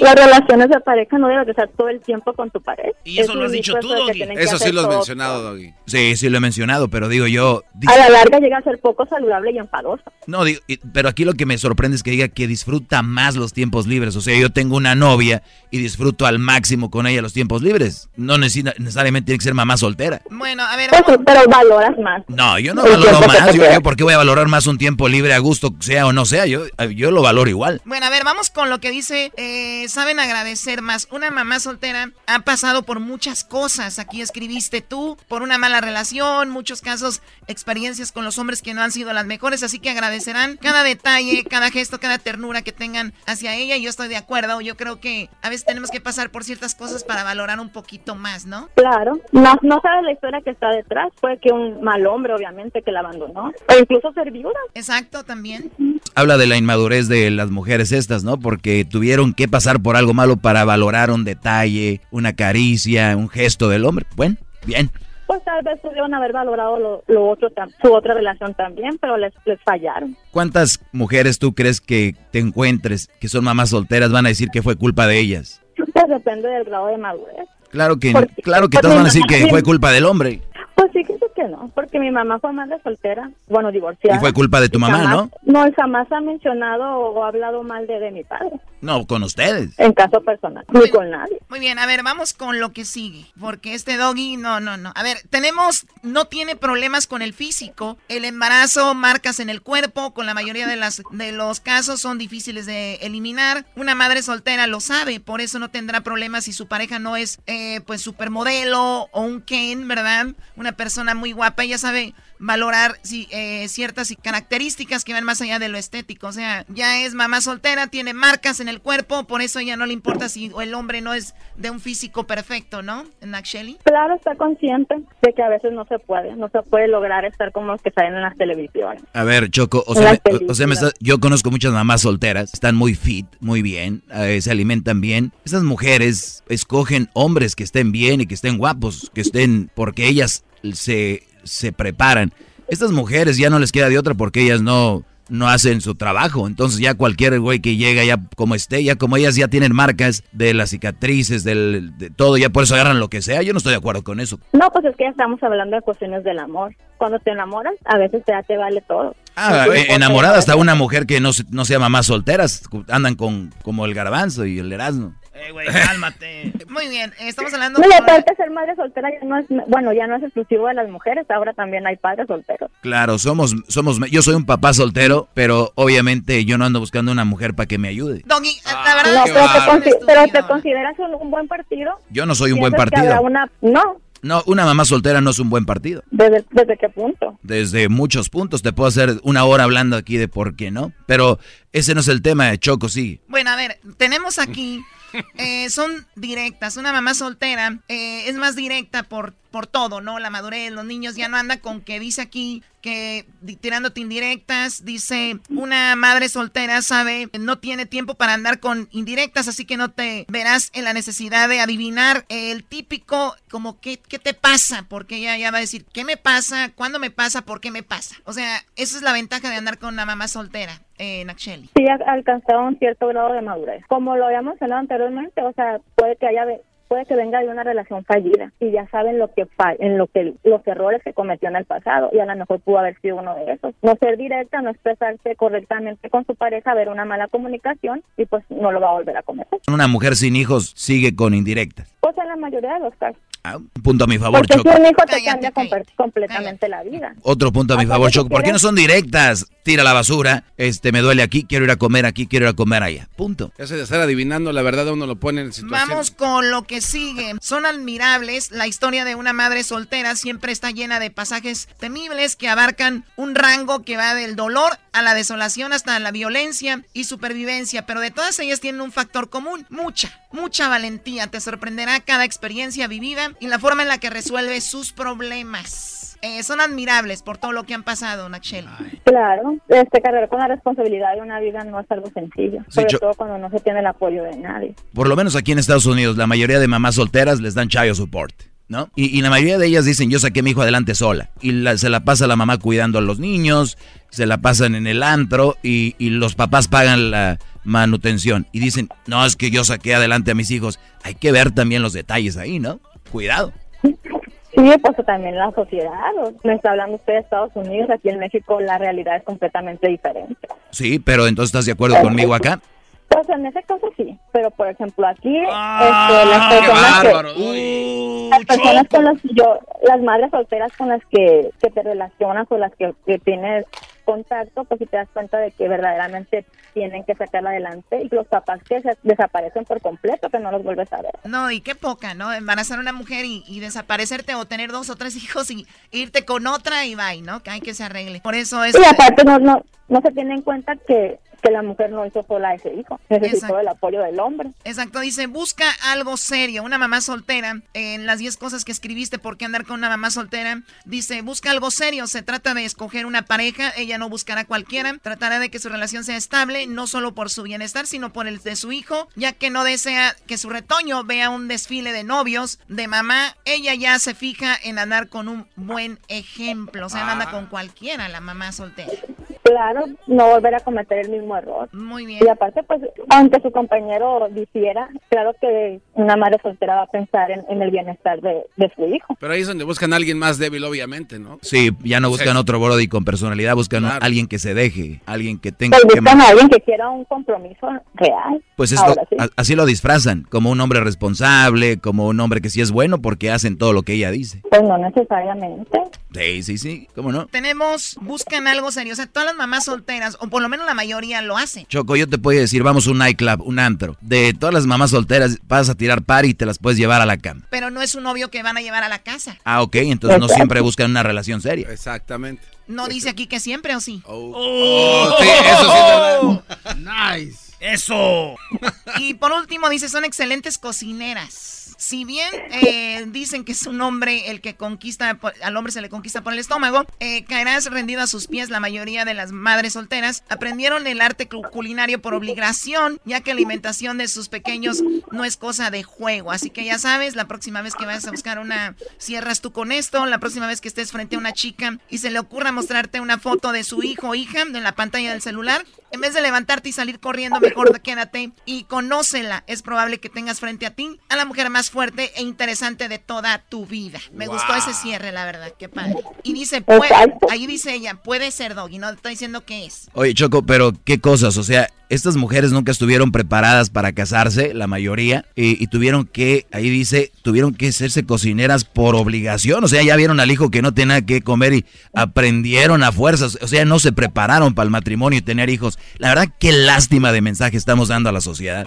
Las relaciones de pareja no deben estar todo el tiempo con tu pareja. Y eso, lo has dicho tú, Doggy. Eso sí lo has mencionado, Doggy. Sí, sí lo he mencionado, pero digo yo... A la larga llega a ser poco saludable y enfadoso. No, digo, pero aquí lo que me sorprende es que diga que disfruta más los tiempos libres. O sea, yo tengo una novia y disfruto al máximo con ella los tiempos libres. No necesariamente tiene que ser mamá soltera. Bueno, a ver... Pues pero valoras más. No, yo no valoro más. Yo, yo, ¿por qué voy a valorar más un tiempo libre a gusto, sea o no sea? Yo, yo lo valoro igual. Bueno, a ver, vamos con lo que dice eh, saben agradecer más. Una mamá soltera ha pasado por muchas cosas. Aquí escribiste tú, por una mala relación, muchos casos, experiencias con los hombres que no han sido las mejores, así que agradecerán cada detalle, cada gesto, cada ternura que tengan hacia ella. Y yo estoy de acuerdo. Yo creo que a veces tenemos que pasar por ciertas cosas para valorar un poquito más, ¿no? Claro. No, no sabes la historia que está detrás. Fue que un mal hombre, obviamente, que la abandonó. O incluso ser viuda. Exacto, también. Habla de la inmadurez de las mujeres estas, ¿no? Porque tuvieron que pasar por algo malo para valorar un detalle, una caricia, un gesto del hombre. Bueno, bien. Pues tal vez pudieron haber valorado lo, otro, su otra relación también, pero les, les fallaron. ¿Cuántas mujeres tú crees que te encuentres que son mamás solteras van a decir que fue culpa de ellas? Pues depende del grado de madurez. Claro que, claro que todos van a decir que fue culpa del hombre. Pues sí, que no, porque mi mamá fue madre soltera, bueno, divorciada. Y fue culpa de tu mamá, ¿no? No, jamás ha mencionado o ha hablado mal de, de mi padre. No, con ustedes. En caso personal, ni con nadie. Muy bien, a ver, vamos con lo que sigue, porque este doggy, no, no, no. A ver, tenemos, no tiene problemas con el físico, el embarazo, marcas en el cuerpo, con la mayoría de, las, de los casos son difíciles de eliminar. Una madre soltera lo sabe, por eso no tendrá problemas si su pareja no es, eh, pues, supermodelo o un Ken, ¿verdad? Una persona muy guapa, ella sabe valorar eh, ciertas características que van más allá de lo estético. O sea, ya es mamá soltera, tiene marcas en el cuerpo, por eso ella no le importa si el hombre no es de un físico perfecto, ¿no? Naksheli. Claro, está consciente de que a veces no se puede, no se puede lograr estar como los que salen en las televisiones. A ver, Choco, o sea, o, sea yo conozco muchas mamás solteras, están muy fit, muy bien, eh, se alimentan bien. Esas mujeres escogen hombres que estén bien y que estén guapos, que estén, porque ellas se se preparan. Estas mujeres ya no les queda de otra porque ellas no, no hacen su trabajo. Entonces ya cualquier güey que llega ya como esté, ya como ellas ya tienen marcas de las cicatrices, del, de todo, ya por eso agarran lo que sea. Yo no estoy de acuerdo con eso. No, pues es que ya estamos hablando de cuestiones del amor. Cuando te enamoras, a veces ya te vale todo. Ah, eh, enamorada hasta una mujer que no, no se llama más solteras, andan con como el garbanzo y el erasmo. Eh, güey, cálmate. Muy bien, estamos hablando... No, aparte ser madre soltera ya no es, bueno, ya no es exclusivo de las mujeres, ahora también hay padres solteros. Claro, somos, somos, yo soy un papá soltero, pero obviamente yo no ando buscando una mujer para que me ayude. Doggy, la verdad... No, pero, te, pero te, consideras un, buen partido. Yo no soy un buen partido. Una, no, no, una mamá soltera no es un buen partido. ¿Desde, ¿Desde, qué punto? Desde muchos puntos. Te puedo hacer una hora hablando aquí de por qué no. Pero Ese no es el tema de Choco, sí. Bueno, a ver, tenemos aquí eh, son directas. Una mamá soltera eh, es más directa por, por todo, ¿no? La madurez, los niños ya no andan con que dice aquí que tirándote indirectas, dice una madre soltera sabe, no tiene tiempo para andar con indirectas, así que no te verás en la necesidad de adivinar el típico, como qué, qué te pasa, porque ella ya va a decir, ¿qué me pasa? ¿Cuándo me pasa? ¿Por qué me pasa? O sea, esa es la ventaja de andar con una mamá soltera. Eh, Nacheli. Sí, ha alcanzado un cierto grado de madurez. Como lo habíamos mencionado anteriormente, o sea, puede que haya puede que venga de una relación fallida y ya saben lo que en lo que los errores que cometió en el pasado y a lo mejor pudo haber sido uno de esos. No ser directa, no expresarse correctamente con su pareja, ver una mala comunicación y pues no lo va a volver a cometer. Una mujer sin hijos sigue con indirectas. Pues en la mayoría de los casos. Ah, un punto a mi favor, Porque Choco. Si un hijo te cambia completamente la vida. Otro punto a mi favor, Choco. ¿Por qué no son directas? Tira la basura, este me duele aquí, quiero ir a comer aquí, quiero ir a comer allá. Punto. Ese de estar adivinando, la verdad uno lo pone en situación. Vamos con lo que sigue. Son admirables. La historia de una madre soltera siempre está llena de pasajes temibles que abarcan un rango que va del dolor a la desolación hasta la violencia y supervivencia. Pero de todas ellas tienen un factor común. Mucha, mucha valentía. Te sorprenderá cada experiencia vivida y la forma en la que resuelve sus problemas. Eh, son admirables por todo lo que han pasado, Nachel. Claro, este cargar con la responsabilidad de una vida no es algo sencillo, sobre todo cuando no se tiene el apoyo de nadie. Por lo menos aquí en Estados Unidos, la mayoría de mamás solteras les dan chayo support. ¿No? Y, la mayoría de ellas dicen, yo saqué a mi hijo adelante sola. Y se la pasa la mamá cuidando a los niños, se la pasan en el antro y, y los papás pagan la manutención. Y dicen, no, es que yo saqué adelante a mis hijos. Hay que ver también los detalles ahí, ¿no? Cuidado. Sí, pues también la sociedad. Me está hablando usted de Estados Unidos. Aquí en México la realidad es completamente diferente. Sí, pero entonces estás de acuerdo conmigo acá. Pues en ese caso sí, pero por ejemplo aquí ah, este, las personas, que, las personas con las que yo, las madres solteras con las que, que te relacionas o las que, que tienes contacto, pues si te das cuenta de que verdaderamente tienen que sacarla adelante y los papás que desaparecen por completo, que no los vuelves a ver. No, y qué poca, ¿no? Embarazar a una mujer y, desaparecerte o tener dos o tres hijos y irte con otra y bye, ¿no? Que hay que se arregle. Por eso es... Y aparte no, no, no se tiene en cuenta que que la mujer no hizo sola a ese hijo, necesitó el apoyo del hombre. Exacto, dice, busca algo serio, una mamá soltera, en las 10 cosas que escribiste, ¿por qué andar con una mamá soltera? Dice, busca algo serio, se trata de escoger una pareja, ella no buscará cualquiera, tratará de que su relación sea estable, no solo por su bienestar, sino por el de su hijo, ya que no desea que su retoño vea un desfile de novios, de mamá, ella ya se fija en andar con un buen ejemplo, o sea, anda ah. con cualquiera la mamá soltera. Claro, no volver a cometer el mismo error. Muy bien. Y aparte, pues, aunque su compañero difiera, claro que una madre soltera va a pensar en, el bienestar de, su hijo. Pero ahí es donde buscan a alguien más débil, obviamente, ¿no? Sí, ya no buscan otro Brody con personalidad, buscan a alguien que se deje, alguien que tenga... Pues buscan a alguien que quiera un compromiso real. Pues así lo disfrazan, como un hombre responsable, como un hombre que sí es bueno porque hacen todo lo que ella dice. Pues no necesariamente. Sí, sí, sí, ¿cómo no? Tenemos, buscan algo serio, o sea, todas las mamás solteras, o por lo menos la mayoría lo hacen. Choco, yo te puedo decir, vamos a un nightclub, un antro. De todas las mamás solteras, vas a tirar par y te las puedes llevar a la cama. Pero no es un novio que van a llevar a la casa. Ah, ok, entonces no siempre buscan una relación seria. Exactamente. No dice aquí que siempre o sí. Oh, oh sí, eso sí es verdad. Nice. Eso. Y por último dice, son excelentes cocineras si bien eh, dicen que es un hombre el que conquista, al hombre se le conquista por el estómago, eh, caerás rendido a sus pies la mayoría de las madres solteras. Aprendieron el arte culinario por obligación, ya que la alimentación de sus pequeños no es cosa de juego. Así que ya sabes, la próxima vez que vayas a buscar una, cierras tú con esto, la próxima vez que estés frente a una chica y se le ocurra mostrarte una foto de su hijo o hija en la pantalla del celular, en vez de levantarte y salir corriendo, mejor quédate y conócela. Es probable que tengas frente a ti a la mujer más fuerte e interesante de toda tu vida. Me gustó ese cierre, la verdad, qué padre. Y dice, ahí dice ella, puede ser Doggy, no estoy diciendo que es. Oye, Choco, pero qué cosas, o sea, estas mujeres nunca estuvieron preparadas para casarse, la mayoría, y, y, tuvieron que, ahí dice, tuvieron que hacerse cocineras por obligación, o sea, ya vieron al hijo que no tenía que comer y aprendieron a fuerzas, o sea, no se prepararon para el matrimonio y tener hijos. La verdad, qué lástima de mensaje estamos dando a la sociedad.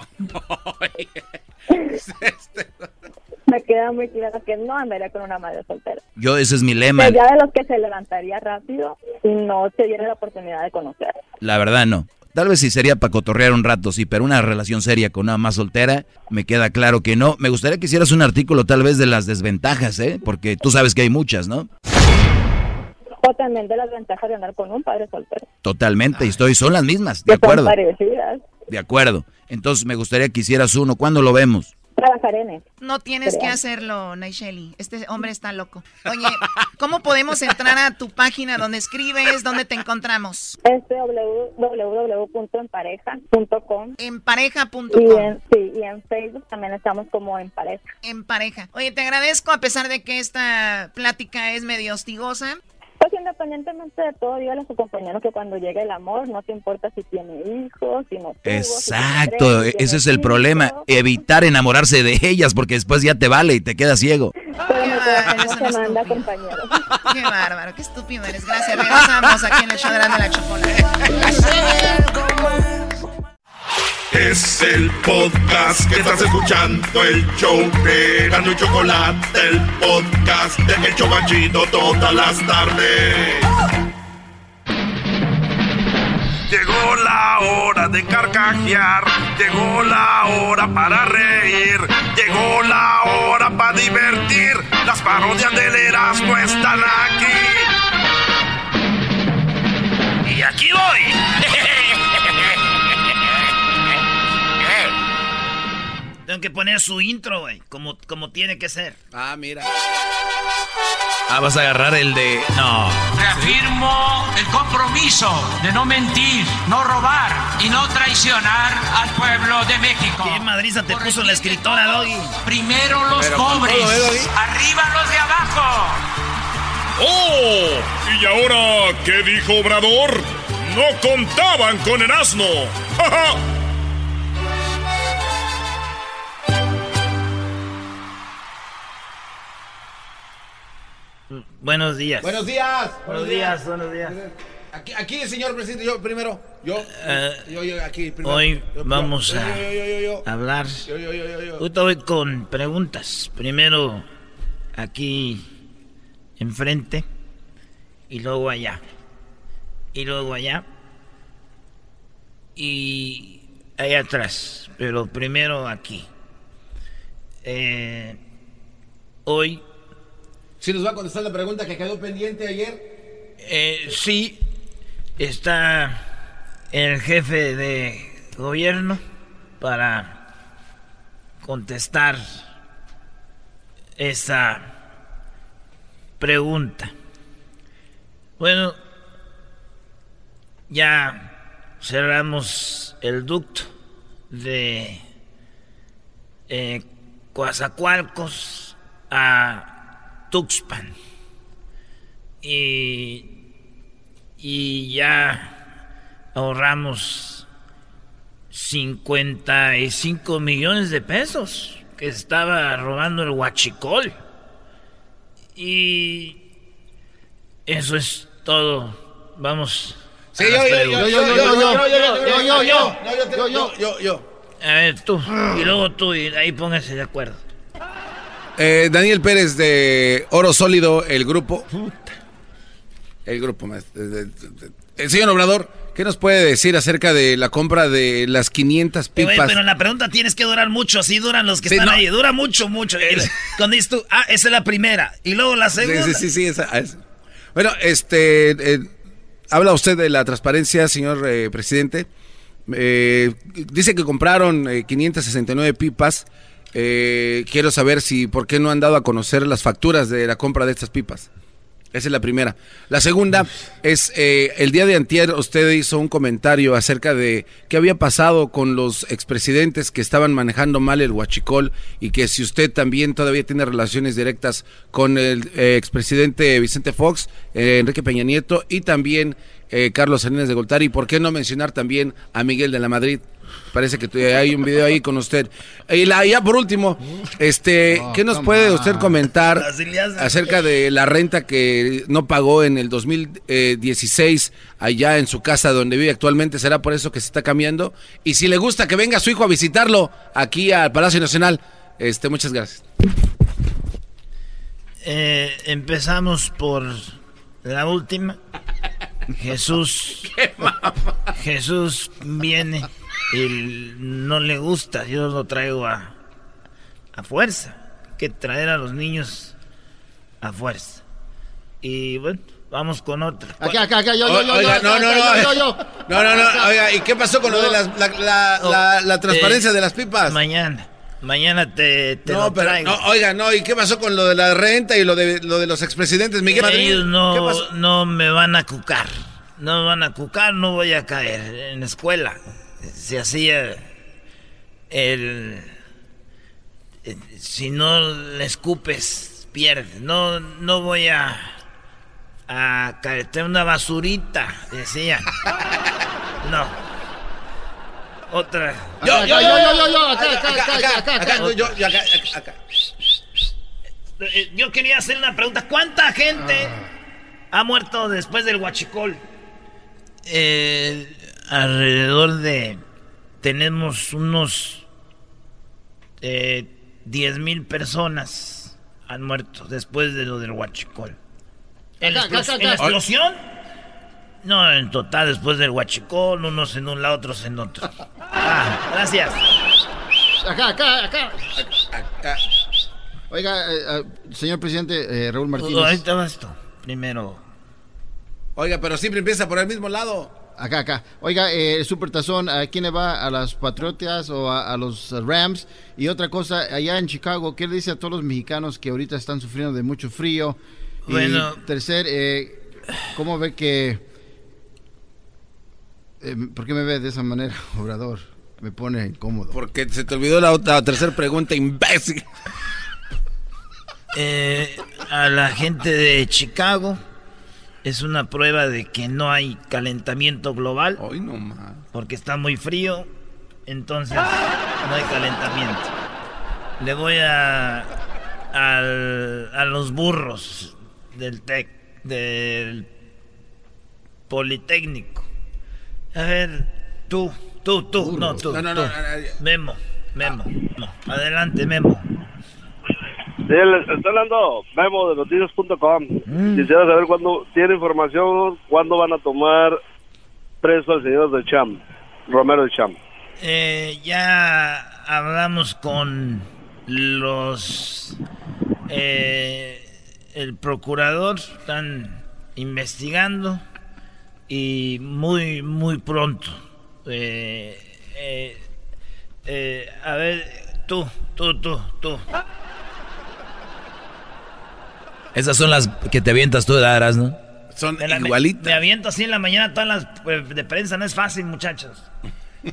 Me queda muy claro que no andaría con una madre soltera. Yo, ese es mi lema. ya de los que se levantaría rápido y no se diera la oportunidad de conocer. La verdad, no. Tal vez sí sería para cotorrear un rato, sí, pero una relación seria con una más soltera, me queda claro que no. Me gustaría que hicieras un artículo tal vez de las desventajas, ¿eh? Porque tú sabes que hay muchas, ¿no? O también de las ventajas de andar con un padre soltero. Totalmente, y estoy, son las mismas, de acuerdo. Son parecidas. De acuerdo. Entonces me gustaría que hicieras uno. ¿Cuándo lo vemos? Trabajar en eso. No tienes que hacerlo, Naisheli. Este hombre está loco. Oye, ¿cómo podemos entrar a tu página donde escribes? ¿Dónde te encontramos? Este www.empareja.com. Empareja.com. Y en, sí, y en Facebook también estamos como en pareja. En pareja. Oye, te agradezco a pesar de que esta plática es medio hostigosa. Independientemente de todo, dígale a su compañero que cuando llegue el amor, no te importa si tiene hijos, si no tuvo, Exacto, si tiene ese es el hijos. problema, evitar enamorarse de ellas porque después ya te vale y te quedas ciego. Pero mi corazón no se manda, compañero. Qué bárbaro, qué estúpido eres. Gracias, regresamos aquí en el show de la Chocolate. Es el podcast que estás escuchando, el show de Erasmo y Chocolate, el podcast de El Chobachito todas las tardes. Llegó la hora de carcajear, llegó la hora para reír, llegó la hora para divertir. Las parodias del Erasmo están aquí. Y aquí voy. Tengo que poner su intro, güey, como, como tiene que ser. Ah, mira. Ah, vas a agarrar el de... No. Reafirmo el compromiso de no mentir, no robar y no traicionar al pueblo de México. ¿Qué madriza te puso la escritora, Doggy? Primero los Pero pobres, arriba los de abajo. ¡Oh! ¿Y ahora qué dijo Obrador? No contaban con el asno. ¡Ja, Buenos días. Buenos días. Buenos días, buenos días. Aquí, aquí, señor presidente, yo primero. Yo. Eh, yo, yo, aquí primero. Hoy Yo, vamos yo, a hablar. Yo, yo, yo, yo, yo. Ahorita voy con preguntas. Primero aquí enfrente y luego allá. Y luego allá. Y allá atrás. Pero primero aquí. Eh, hoy ¿Sí nos va a contestar la pregunta que quedó pendiente ayer? Eh, sí, está el jefe de gobierno para contestar esa pregunta. Bueno, ya cerramos el ducto de eh, a Tuxpan. Y, y ya ahorramos 55 millones de pesos que estaba robando el huachicol. Y eso es todo. Vamos. Sí, a yo, las yo, yo, preguntas. yo, yo, yo, yo, yo, yo, yo, yo, yo, yo, yo, yo. A ver, tú. Y luego tú, y ahí pónganse de acuerdo. Eh, Daniel Pérez de Oro Sólido, el grupo. El grupo. Eh, El señor Obrador, ¿qué nos puede decir acerca de la compra de las 500 Eh, güey, pipas? pero la pregunta tienes que durar mucho, así duran los que Sí, están no. ahí, dura mucho, mucho. Cuando dices tú, ah, esa es la primera, y luego la segunda. Sí, sí, sí, sí, esa- esa. Bueno, este, eh, habla usted de la transparencia, señor eh, presidente. Eh, dice que compraron eh, 569 pipas. Eh, quiero saber si, ¿por qué no han dado a conocer las facturas de la compra de estas pipas? Esa es la primera. La segunda es, eh, el día de antier usted hizo un comentario acerca de qué había pasado con los expresidentes que estaban manejando mal el huachicol y que si usted también todavía tiene relaciones directas con el eh, expresidente Vicente Fox, eh, Enrique Peña Nieto y también Carlos Salinas de Goltari. ¿Por qué no mencionar también a Miguel de la Madrid? Parece que t- hay un video ahí con usted. Y la, ya por último, este, ¿qué nos puede usted comentar acerca de la renta que no pagó en el 2016 allá en su casa donde vive actualmente? ¿Será por eso que se está cambiando? Y si le gusta que venga su hijo a visitarlo aquí al Palacio Nacional, este, muchas gracias. Eh, empezamos por la última. Jesús. Jesús viene y no le gusta, yo lo traigo a, a fuerza. que traer a los niños a fuerza. Y bueno, vamos con otro. Acá, acá, acá, yo, yo, yo, Oiga, yo, no, no, no. yo, yo, yo. No, no, no. Oiga, ¿y qué pasó con lo de las- la, la, la, la transparencia Eh, de las pipas? Mañana. Mañana te, te No, lo pero, traigo. no, oiga, no, ¿y qué pasó con lo de la renta y lo de, lo de los expresidentes? Miguel Madrid, Ellos ¿qué no, pasó? no me van a cucar. No me van a cucar, no voy a caer. En la escuela se hacía el... Si no le escupes, pierdes. No, no voy a... A caerte una basurita, decía. No. Otra. Yo, yo, yo, yo, yo, yo, acá, acá, acá, acá, acá, acá. yo, yo, acá, acá, acá. Eh, Yo quería hacer una pregunta. ¿Cuánta gente ha muerto después del huachicol? Eh, alrededor de... Tenemos unos... Eh, 10 mil personas han muerto después de lo del huachicol. ¿En, la Acá, explos- en explosión? No, en total, después del huachicol, unos en un lado, otros en otro. Ah, gracias. Acá, acá, acá. Oiga, eh, eh, señor presidente eh, Raúl Martínez. Ahorita vas tú. Primero. Oiga, pero siempre empieza por el mismo lado. Acá, acá. Oiga, eh, Super Tazón, ¿a quién le va? ¿A las Patriotas o a, a los Rams? Y otra cosa, allá en Chicago, ¿qué le dice a todos los mexicanos que ahorita están sufriendo de mucho frío? Y Bueno. tercer, eh, ¿cómo ve que... eh, ¿Por qué me ve de esa manera, Obrador? Me pone incómodo. Porque se te olvidó la, otra, tercera pregunta, imbécil. Eh, a la gente de Chicago es una prueba de que no hay calentamiento global. Hoy no más. Porque está muy frío, entonces no hay calentamiento. Le voy a al- a los burros del tec del Politécnico. A ver, tú, tú, tú, no, tú, No, no, tú. no. Memo, Memo, no. Adelante, Memo. Sí, estoy hablando Memo de noticias.com. Quisiera saber cuándo tiene información, cuándo van a tomar preso al señor de Cham, Romero de Cham. Eh, ya hablamos con los... eh, el procurador, están investigando y muy, muy pronto. Eh, eh, eh, a ver, tú, tú, tú, tú. Esas son las que te avientas tú, Daras, ¿no? Son Me igualitas. Me, aviento así en la mañana todas las eh, de prensa, no es fácil, muchachos.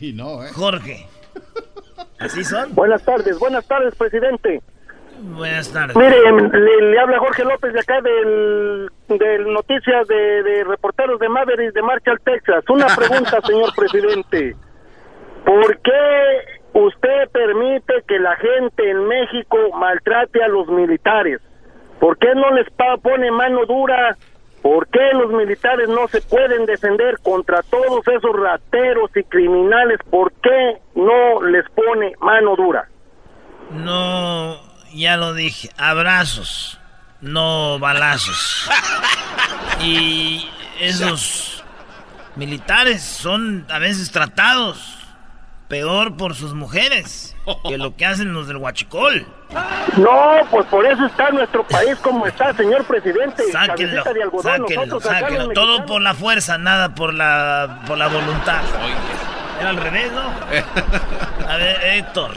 Y no, ¿eh? Jorge. ¿Así son? Buenas tardes, buenas tardes, presidente. Buenas tardes. Mire, le, le habla Jorge López de acá del, del Noticias de, de Reporteros de Maverick de Marshall, Texas. Una pregunta, señor presidente. ¿Por qué usted permite que la gente en México maltrate a los militares? ¿Por qué no les pone mano dura? ¿Por qué los militares no se pueden defender contra todos esos rateros y criminales? ¿Por qué no les pone mano dura? No, ya lo dije, abrazos, no balazos. Y esos militares son a veces tratados peor por sus mujeres que lo que hacen los del huachicol. No, pues por eso está nuestro país como está, señor presidente. Sáquenlo, de algodón. sáquenlo, sáquenlo. Todo por la fuerza, nada por la, por la voluntad. Era al revés, ¿no? A ver, Héctor.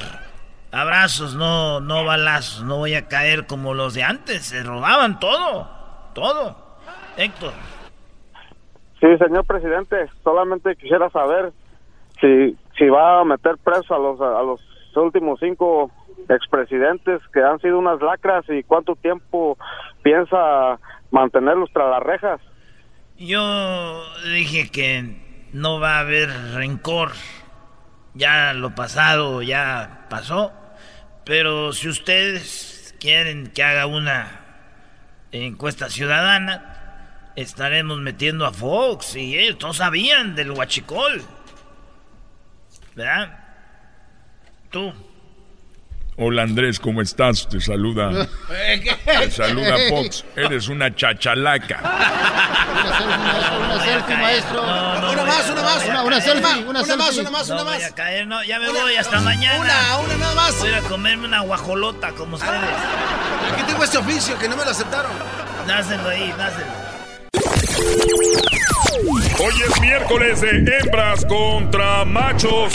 Abrazos, no, no balazos. No voy a caer como los de antes. Se robaban todo. Todo. Héctor. Sí, señor presidente, solamente quisiera saber si, si va a meter preso a los, a los últimos cinco expresidentes que han sido unas lacras y cuánto tiempo piensa mantenerlos tras las rejas. Yo dije que no va a haber rencor. Ya lo pasado ya pasó. Pero si ustedes quieren que haga una encuesta ciudadana, estaremos metiendo a Fox y ellos todos sabían del huachicol. ¿Verdad? Tú. Hola Andrés, ¿cómo estás? Te saluda. Te saluda Fox. Eres una chachalaca. Una selfie, maestro. una más, una más. Una, una selfie, una, Una selfie. más, una más, una más. Voy a caer, no, ya me voy, hasta mañana. una, una nada más. Voy a comerme una guajolota como ustedes. Aquí tengo este oficio que no me lo aceptaron. Dáselo ahí, dáselo. Hoy es miércoles de hembras contra machos.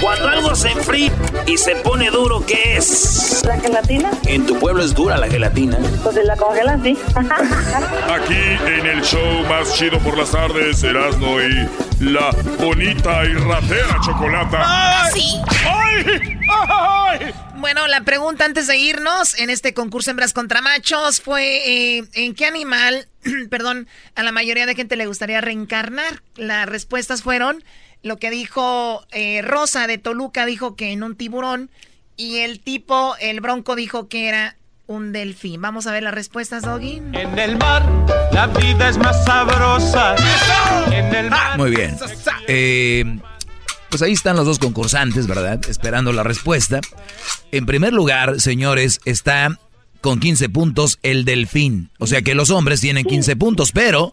Cuando algo se enfría y se pone duro, ¿qué es? ¿La gelatina? En tu pueblo es dura la gelatina. Pues la congelan, sí. Aquí en el show más chido por las tardes, Erasmo y la bonita y ratera chocolata. Sí. ¡Ay! ¡Ay! Bueno, la pregunta antes de irnos en este concurso Hembras contra Machos fue: eh, ¿en qué animal, perdón, a la mayoría de gente le gustaría reencarnar? Las respuestas fueron lo que dijo eh, Rosa de Toluca, dijo que en un tiburón, y el tipo, el bronco, dijo que era un delfín. Vamos a ver las respuestas, Doggy. En el mar, la vida es más sabrosa. En el mar. Muy bien. Eh, pues ahí están los dos concursantes, ¿verdad? Esperando la respuesta. En primer lugar, señores, está con 15 puntos el delfín. O sea que los hombres tienen 15 puntos, pero,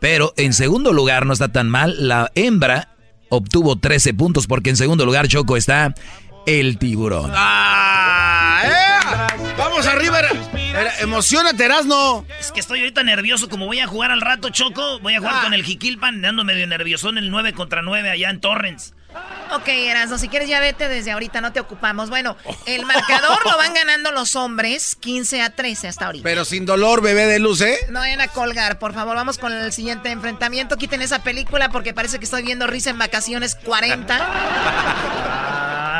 pero en segundo lugar no está tan mal. La hembra obtuvo 13 puntos porque en segundo lugar, Choco, está el tiburón. ¡Ah! ¡Eh! ¡Vamos arriba! Era, era- emocionate, Erasno. Es que estoy ahorita nervioso. Como voy a jugar al rato, Choco, voy a jugar con el Jiquilpan, ando medio nervioso en el 9 contra 9 allá en Torrens. Ok, Erasmo, si quieres ya vete desde ahorita, no te ocupamos. Bueno, el marcador lo van ganando los hombres 15 a 13 hasta ahorita. Pero sin dolor, bebé de luz, ¿eh? No vayan a colgar, por favor. Vamos con el siguiente enfrentamiento. Quiten esa película porque parece que estoy viendo Risa en Vacaciones 40.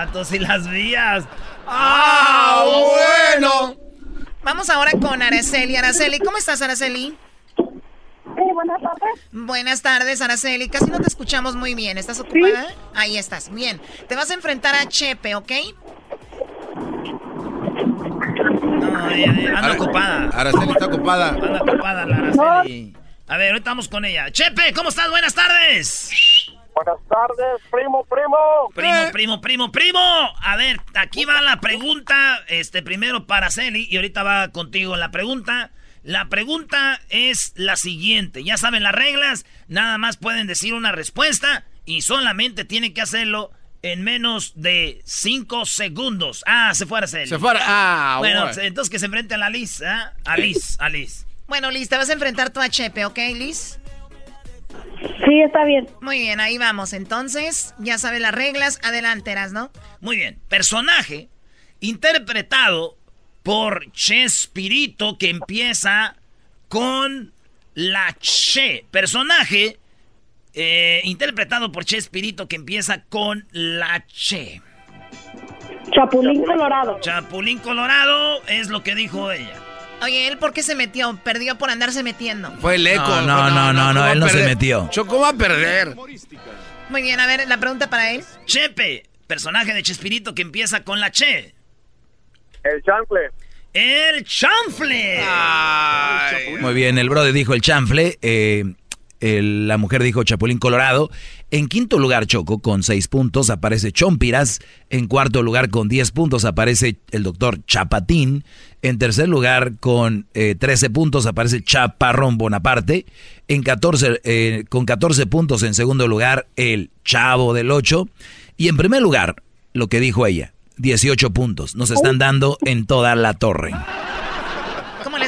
Ah, tú sí las vías. ¡Ah, bueno! Vamos ahora con Araceli. Araceli, ¿cómo estás, Araceli? Sí, buenas tardes. Buenas tardes, Araceli. Casi no te escuchamos muy bien. ¿Estás ocupada? Ahí estás. Bien. Te vas a enfrentar a Chepe, ¿ok? No, eh, eh, anda ocupada. Araceli está ocupada. Anda ocupada la Araceli. A ver, ahorita vamos con ella. Chepe, ¿cómo estás? Buenas tardes. Buenas tardes, primo, primo. Primo, primo, primo, primo. A ver, aquí va la pregunta. Este, primero para Celi y ahorita va contigo la pregunta. La pregunta es la siguiente. Ya saben las reglas. Nada más pueden decir una respuesta y solamente tienen que hacerlo en menos de 5 segundos. Ah, se fue Araceli. Se fue. Ah, Bueno, bueno. entonces que se enfrente a la Liz, ¿ah? A Liz, a Liz. Bueno, Liz, te vas a enfrentar tú a Chepe, ¿ok, Liz? Sí, está bien. Muy bien, ahí vamos. Entonces, ya sabes las reglas. Adelante, ¿no? Muy bien. Personaje interpretado por Chespirito que empieza con la Che. Personaje eh, interpretado por Chespirito que empieza con la Che. Chapulín Colorado. Chapulín Colorado es lo que dijo ella. Oye, ¿él por qué se metió? Perdió por andarse metiendo. Fue el eco. No, no, no, no, no, ¿cómo él no se metió. Choco va a perder. Muy bien, a ver, la pregunta para él. Chepe, personaje de Chespirito que empieza con la Che. El chanfle. El chanfle. Muy bien, el brother dijo el chanfle, eh, el- la mujer dijo Chapulín Colorado. En quinto lugar, Choco, con seis puntos, aparece Chompiras. En cuarto lugar, con 10 puntos, aparece el doctor Chapatín. En tercer lugar, con eh, 13 puntos, aparece Chaparrón Bonaparte. En 14, eh, con 14 puntos, en segundo lugar, el Chavo del 8. Y en primer lugar, lo que dijo ella, 18 puntos. Nos están dando en toda la torre.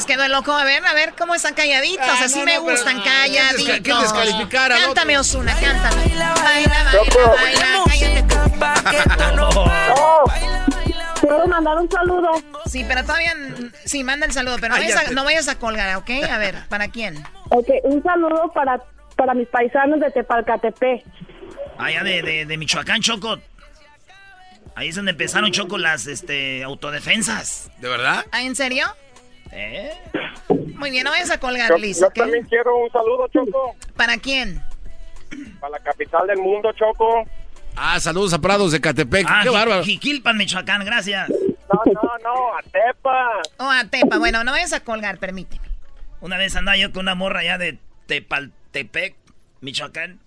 ¿Cómo les quedó el loco? A ver, a ver, ¿cómo están calladitos? Ah, Así no, me no, gustan, no, calladitos. ¿quién desca- quién descalificar al Cántame? Osuna, cántame. Baila, baila, baila, cállate tú. Quiero mandar un saludo. Sí, pero todavía... Sí, manda el saludo, pero no vayas, a, no vayas a colgar, ¿ok? A ver, ¿para quién? Ok, un saludo para, para mis paisanos de Tepalcatepec. Allá de, de, de Michoacán, Choco. Ahí es donde empezaron, Choco, las este, autodefensas. ¿De verdad? ¿Ah, en serio? ¿Eh? Muy bien, no vayas a colgar, Liz, yo también quiero un saludo, Choco, ¿Para quién? para la capital del mundo, Choco. Ah, saludos a Prados de Catepec. Ah, Qué bárbaro. Jiquilpan, Michoacán, gracias. No, no, no, a Tepa. Oh, a Tepa. Bueno, no vayas a colgar, permíteme. Una vez andaba yo con una morra allá de Tepaltepec, Michoacán.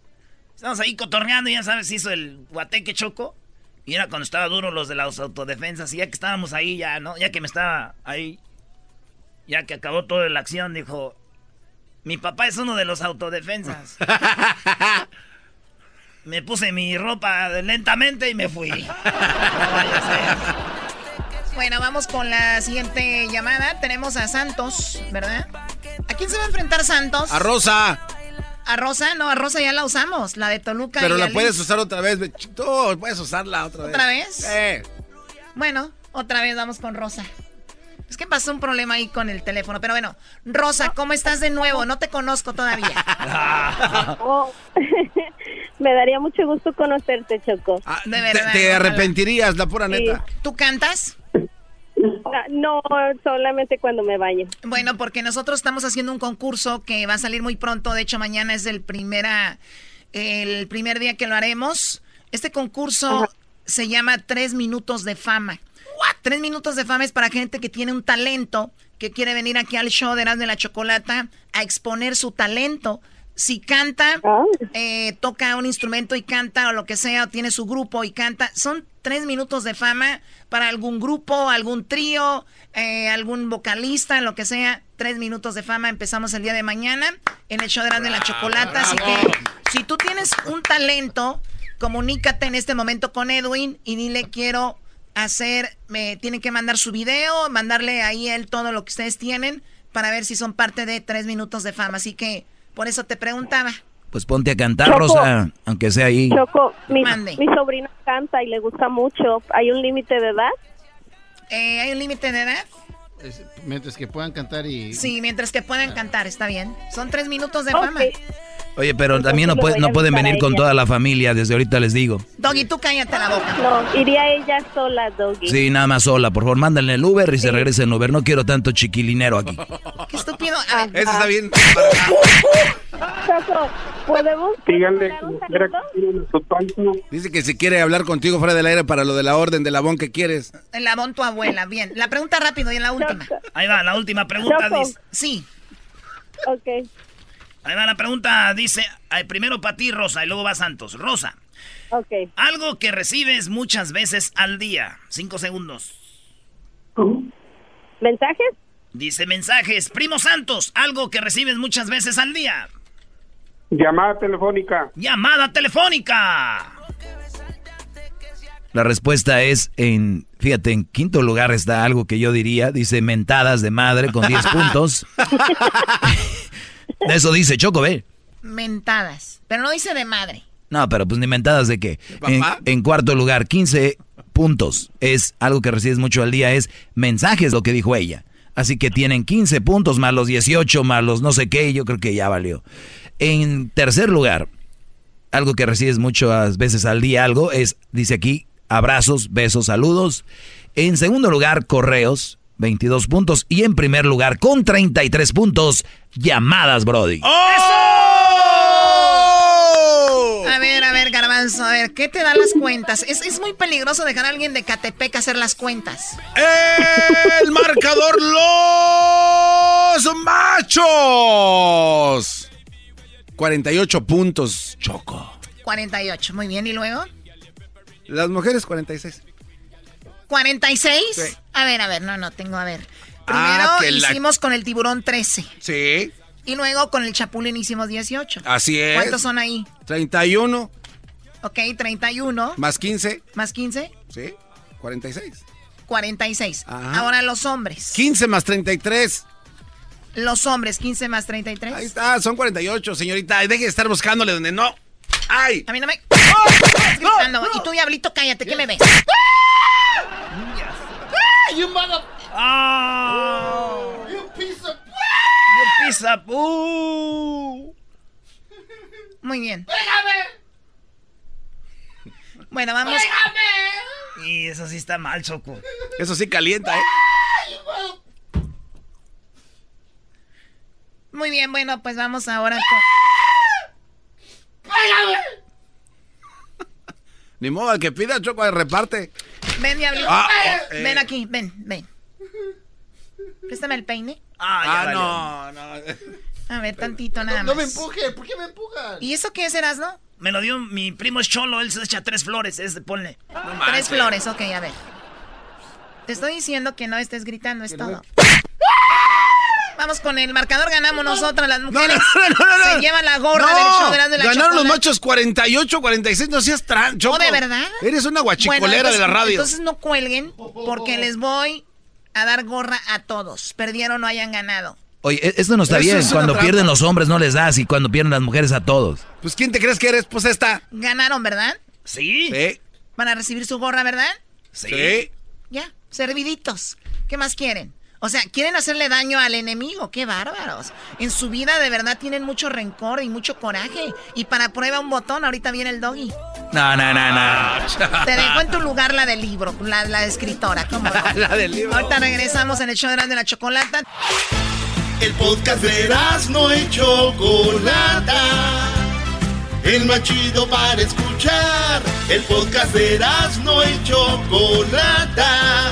Estamos ahí cotorreando, ya sabes, hizo el guateque choco. Y era cuando estaba duro los de las autodefensas. Y ya que estábamos ahí, ya, ¿no? Ya que me estaba ahí. Ya que acabó toda la acción, dijo. Mi papá es uno de los autodefensas. me puse mi ropa lentamente y me fui. Bueno, vamos con la siguiente llamada. Tenemos a Santos, ¿verdad? ¿A quién se va a enfrentar Santos? A Rosa. A Rosa, no, a Rosa ya la usamos, la de Toluca. Pero y la Alice. puedes usar otra vez, Tú puedes usarla otra vez. ¿Otra vez? Eh. Bueno, otra vez vamos con Rosa. Es que pasó un problema ahí con el teléfono, pero bueno. Rosa, ¿cómo estás de nuevo? No te conozco todavía. Oh, me daría mucho gusto conocerte, Choco. de Te, verdad. te arrepentirías, la pura Sí. neta. ¿Tú cantas? Ah, No, solamente cuando me bañe. Bueno, porque nosotros estamos haciendo un concurso que va a salir muy pronto. De hecho, mañana es el, primera, el primer día que lo haremos. Este concurso se llama Tres Minutos de Fama. Tres Minutos de Fama es para gente que tiene un talento, que quiere venir aquí al show de Erasmo de la Chocolata a exponer su talento. Si canta, eh, toca un instrumento y canta o lo que sea, o tiene su grupo y canta, son tres minutos de fama para algún grupo, algún trío, eh, algún vocalista, lo que sea. Tres minutos de fama. Empezamos el día de mañana en el show de Erasmo de la Chocolata. Así que si tú tienes un talento, comunícate en este momento con Edwin y dile quiero hacer, me tienen que mandar su video, mandarle ahí él todo lo que ustedes tienen para ver si son parte de tres minutos de fama. Así que por eso te preguntaba. Pues ponte a cantar, Choco. Rosa, aunque sea ahí. Choco, mi, Mande. mi sobrina canta y le gusta mucho. ¿Hay un límite de edad? Eh, ¿Hay un límite de edad? Es- mientras que puedan cantar y... Sí, mientras que puedan cantar, está bien. Son tres minutos de fama. Oye, pero también no, puede- pueden venir con toda la familia, desde ahorita les digo. Doggy, tú cállate la boca. No, iría ella sola, Doggy. Sí, nada más sola, por favor, mándale el Uber y se regrese en Uber. No quiero tanto chiquilinero aquí. Qué estúpido. A ver, Ese está bien. Choco, ¿podemos Díganle. Dice que si quiere hablar contigo fuera del aire para lo de la orden del abón que quieres. el labón tu abuela. Bien. La pregunta rápido y la última. Ahí va, la última pregunta Choco. dice. Sí. Ok. Ahí va la pregunta, dice. primero para ti, Rosa, y luego va Santos. Rosa, Ok. algo que recibes muchas veces al día. Cinco segundos. ¿Mensajes? Dice mensajes. Primo Santos, algo que recibes muchas veces al día. Llamada telefónica. Llamada telefónica. La respuesta es en, fíjate, en quinto lugar está algo que yo diría, dice mentadas de madre con 10 puntos. Eso dice Choco, ve. Mentadas. Pero no dice de madre. No, pero pues ni mentadas de qué. En, en cuarto lugar, 15 puntos. Es algo que recibes mucho al día, es mensajes, lo que dijo ella. Así que tienen 15 puntos más los 18 más los no sé qué, yo creo que ya valió. En tercer lugar, algo que recibes muchas veces al día, algo es, dice aquí, abrazos, besos, saludos. En segundo lugar, correos, 22 puntos. Y en primer lugar, con 33 puntos, llamadas, Brody. A ver, a ver, Garbanzo, a ver, ¿qué te da las cuentas? Es, es muy peligroso dejar a alguien de Catepec hacer las cuentas. El marcador los machos. 48 puntos, Choco. 48, muy bien, ¿y luego? Las mujeres 46. ¿46? Sí. A ver, a ver, no, no, tengo, a ver. Ah, Primero que la- hicimos con el tiburón 13. Sí, Y luego con el chapulín hicimos 18. así es. ¿Cuántos son ahí? 31 Ok, 31 más 15, más 15, sí, 46. 46. Ajá. Ahora los hombres. 15 más 33. Los hombres, 15 más 33. Ahí está, son 48, señorita. Deje de estar buscándole donde no. ¡Ay! A mí no me... Estás gritando. Y tú, diablito, cállate, ¿qué me ves? ¡You mother... ¡Oh! You piece of... You piece of... ¡Uh! Muy bien. ¡Pégame! Bueno, vamos. Y eso sí está mal, Choco. Eso sí calienta, ¿eh? Muy bien, bueno, pues vamos ahora con... ¡Pégame! Ni modo, al que pida Choco, reparte. Ven, diablito. Ah, oh, eh. Ven aquí, ven, ven. Préstame el peine. Ah, ya no, no. A ver, tantito nada No más. me empuje, ¿por qué me empujan? ¿Y eso qué es, Erasno? Me lo dio mi primo cholo, él se echa tres flores, es, ponle. tres flores, ok, a ver. Te estoy diciendo que no estés gritando, es todo. Vamos con el marcador, ganamos nosotras las mujeres. No, no, no, Se lleva la gorra del show de la, de la Ganaron los machos 48, 46, no seas trancho. ¿O de verdad? Eres una guachicolera de la radio. Entonces no cuelguen, porque les voy a dar gorra a todos. Perdieron o no hayan ganado. Oye, e-, esto no está bien. Cuando pierden los hombres no les das y cuando pierden las mujeres a todos. Pues ¿quién te crees que eres? Pues esta. Ganaron, ¿verdad? Sí. Sí. Van a recibir su gorra, ¿verdad? Sí. Ya, serviditos. ¿Qué más quieren? O sea, quieren hacerle daño al enemigo. ¡Qué bárbaros! En su vida de verdad tienen mucho rencor y mucho coraje. Y para prueba un botón, ahorita viene el doggy. No, no, no, no. Te dejo en tu lugar la del libro, la, la escritora. ¿cómo no? la del libro. Ahorita regresamos en el show de la chocolata. El podcast de no y Chocolata. El más chido para escuchar. El podcast de no y Chocolata.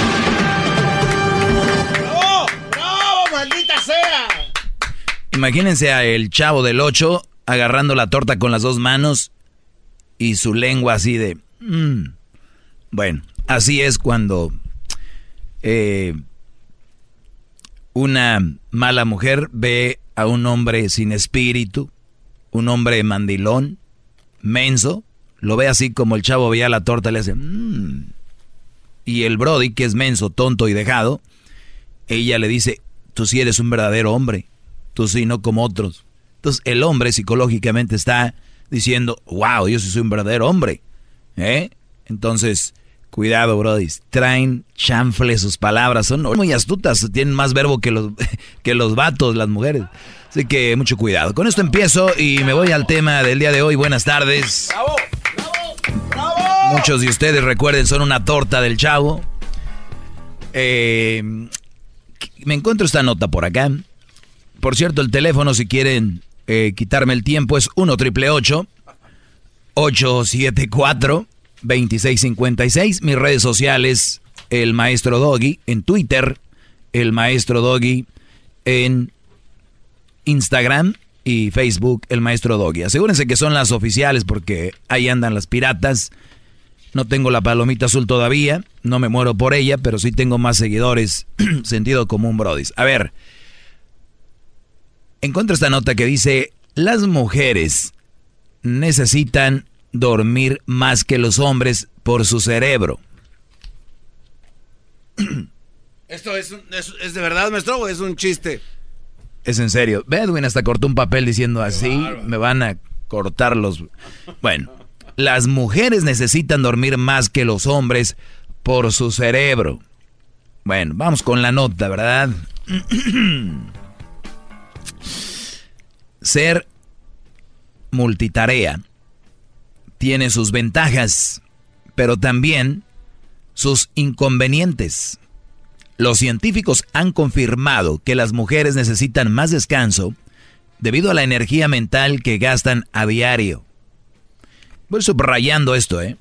Imagínense a el chavo del 8 agarrando la torta con las dos manos y su lengua así de... "Mm". Bueno, así es cuando eh, una mala mujer ve a un hombre sin espíritu, un hombre mandilón, menso, lo ve así como el chavo veía la torta le hace... "Mm". Y el Brody, que es menso, tonto y dejado, ella le dice, tú sí eres un verdadero hombre, tú sí, no como otros. Entonces el hombre psicológicamente está diciendo, wow, yo sí soy un verdadero hombre. ¿Eh? Entonces, cuidado, Brody. Traen chanfle sus palabras, son muy astutas, tienen más verbo que los, que los vatos, las mujeres. Así que mucho cuidado. Con esto empiezo y me voy al tema del día de hoy. Buenas tardes. Muchos de ustedes recuerden, son una torta del chavo. Eh, me encuentro esta nota por acá. Por cierto, el teléfono, si quieren eh, quitarme el tiempo, es 1 triple 874 2656. Mis redes sociales, el maestro Doggy en Twitter, el maestro Doggy en Instagram y Facebook, el maestro Doggy. Asegúrense que son las oficiales porque ahí andan las piratas. No tengo la palomita azul todavía, no me muero por ella, pero sí tengo más seguidores, sentido común, brodis. A ver, encuentro esta nota que dice, las mujeres necesitan dormir más que los hombres por su cerebro. ¿Esto es, un- es- es de verdad, maestro, o es un chiste? Es en serio. Ve, Edwin hasta cortó un papel diciendo así, me van a cortar los... Bueno, las mujeres necesitan dormir más que los hombres por su cerebro. Bueno, vamos con la nota, ¿verdad? Ser multitarea tiene sus ventajas, pero también sus inconvenientes. Los científicos han confirmado que las mujeres necesitan más descanso debido a la energía mental que gastan a diario. Voy subrayando esto, ¿eh?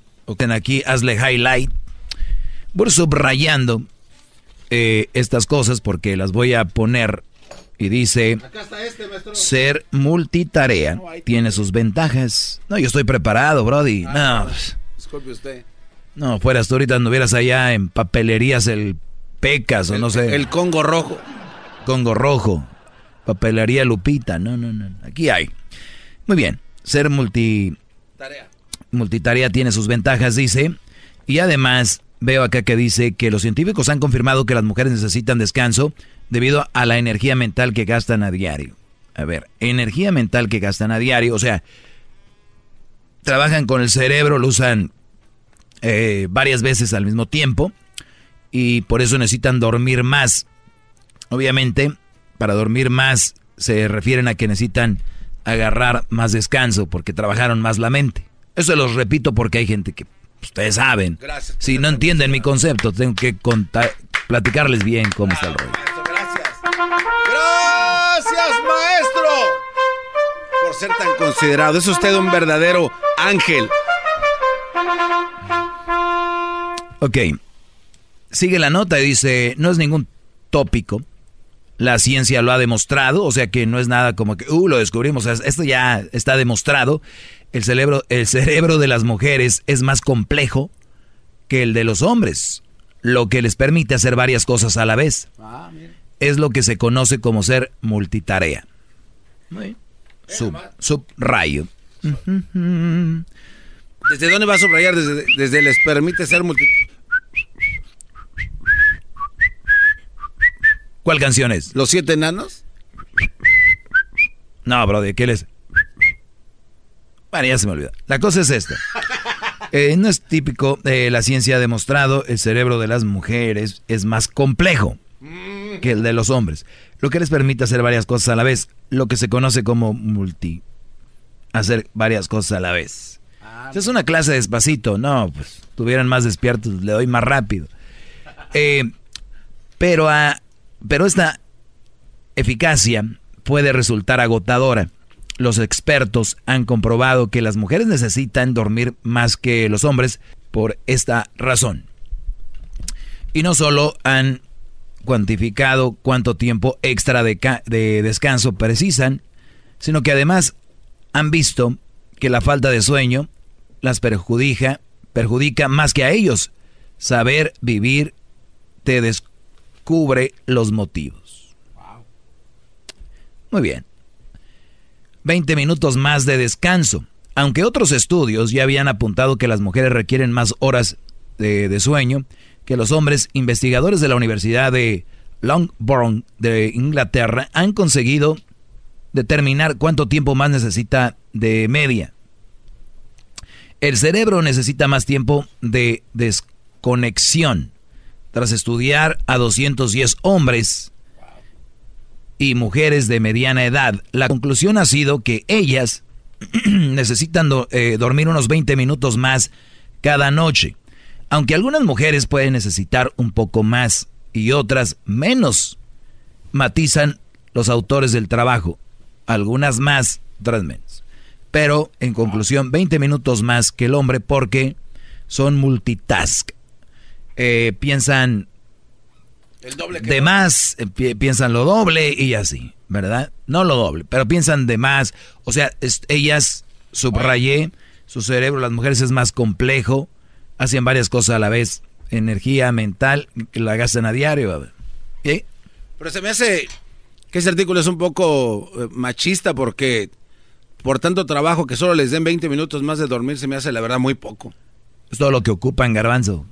Aquí, hazle highlight. Voy subrayando eh, estas cosas porque las voy a poner y dice... Ser multitarea tiene sus ventajas. No, yo estoy preparado, Brody. No, Disculpe usted. no, fueras tú ahorita anduvieras allá en papelerías el Pecas o no sé. El Congo Rojo. Congo Rojo. Papelería Lupita. No, no, no. Aquí hay. Muy bien. Ser multi, multitarea tiene sus ventajas, dice. Y además veo acá que dice que los científicos han confirmado que las mujeres necesitan descanso debido a la energía mental que gastan a diario. A ver, energía mental que gastan a diario, o sea, trabajan con el cerebro, lo usan eh, varias veces al mismo tiempo y por eso necesitan dormir más. Obviamente, para dormir más se refieren a que necesitan agarrar más descanso porque trabajaron más la mente. Eso los repito porque hay gente que Ustedes saben. Gracias. Si no entienden mi concepto, tengo que contar, platicarles bien cómo está el rollo. Gracias. Gracias, maestro. Por ser tan considerado. Es usted un verdadero ángel. Ok. Sigue la nota y dice, no es ningún tópico. La ciencia lo ha demostrado, o sea que no es nada como que, uh, lo descubrimos. O sea, esto ya está demostrado. El cerebro, el cerebro de las mujeres es más complejo que el de los hombres, lo que les permite hacer varias cosas a la vez. Es lo que se conoce como ser multitarea. Sub, subrayo. ¿Desde dónde va a subrayar? Desde, desde les permite ser multi... ¿Cuál canción es? ¿Los siete enanos? No, brother, ¿qué les...? Bueno, ya se me olvidó. La cosa es esta. Eh, no es típico, eh, la ciencia ha demostrado, el cerebro de las mujeres es más complejo que el de los hombres, lo que les permite hacer varias cosas a la vez, lo que se conoce como multi, hacer varias cosas a la vez. es una clase despacito, no, pues tuvieran más despiertos, le doy más rápido. Eh, pero, a, pero esta eficacia puede resultar agotadora los expertos han comprobado que las mujeres necesitan dormir más que los hombres por esta razón. Y no solo han cuantificado cuánto tiempo extra de, descanso precisan, sino que además han visto que la falta de sueño las perjudica, perjudica más que a ellos. Saber vivir te descubre los motivos. Muy bien. 20 minutos más de descanso. Aunque otros estudios ya habían apuntado que las mujeres requieren más horas de, sueño que los hombres, investigadores de la Universidad de Longbourn de Inglaterra han conseguido determinar cuánto tiempo más necesita de media. El cerebro necesita más tiempo de desconexión. Tras estudiar a 210 hombres, y mujeres de mediana edad. La conclusión ha sido que ellas necesitan eh, dormir unos 20 minutos más cada noche. Aunque algunas mujeres pueden necesitar un poco más y otras menos, matizan los autores del trabajo. Algunas más, otras menos. Pero, en conclusión, 20 minutos más que el hombre porque son multitask. Eh, piensan de más, eh, piensan lo doble y así, ¿verdad? No lo doble, pero piensan de más. O sea, ellas, subrayé, su cerebro, las mujeres es más complejo, hacen varias cosas a la vez. Energía mental que la gastan a diario. ¿Eh? Pero se me hace que ese artículo es un poco eh, machista porque por tanto trabajo que solo les den 20 minutos más de dormir se me hace la verdad muy poco. Es todo lo que ocupan, garbanzo.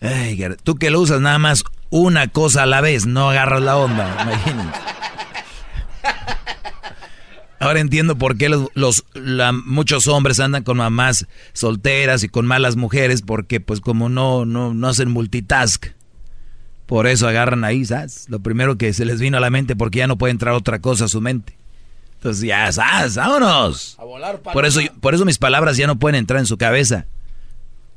Ay, tú que lo usas nada más una cosa a la vez, no agarras la onda. Ahora entiendo por qué los, muchos hombres andan con mamás solteras y con malas mujeres, porque pues como no, no, no hacen multitask. Por eso agarran ahí, ¿sabes? Lo primero que se les vino a la mente porque ya no puede entrar otra cosa a su mente. Entonces ya, ¿sabes? ¡Vámonos! A volar, por, eso, por eso mis palabras ya no pueden entrar en su cabeza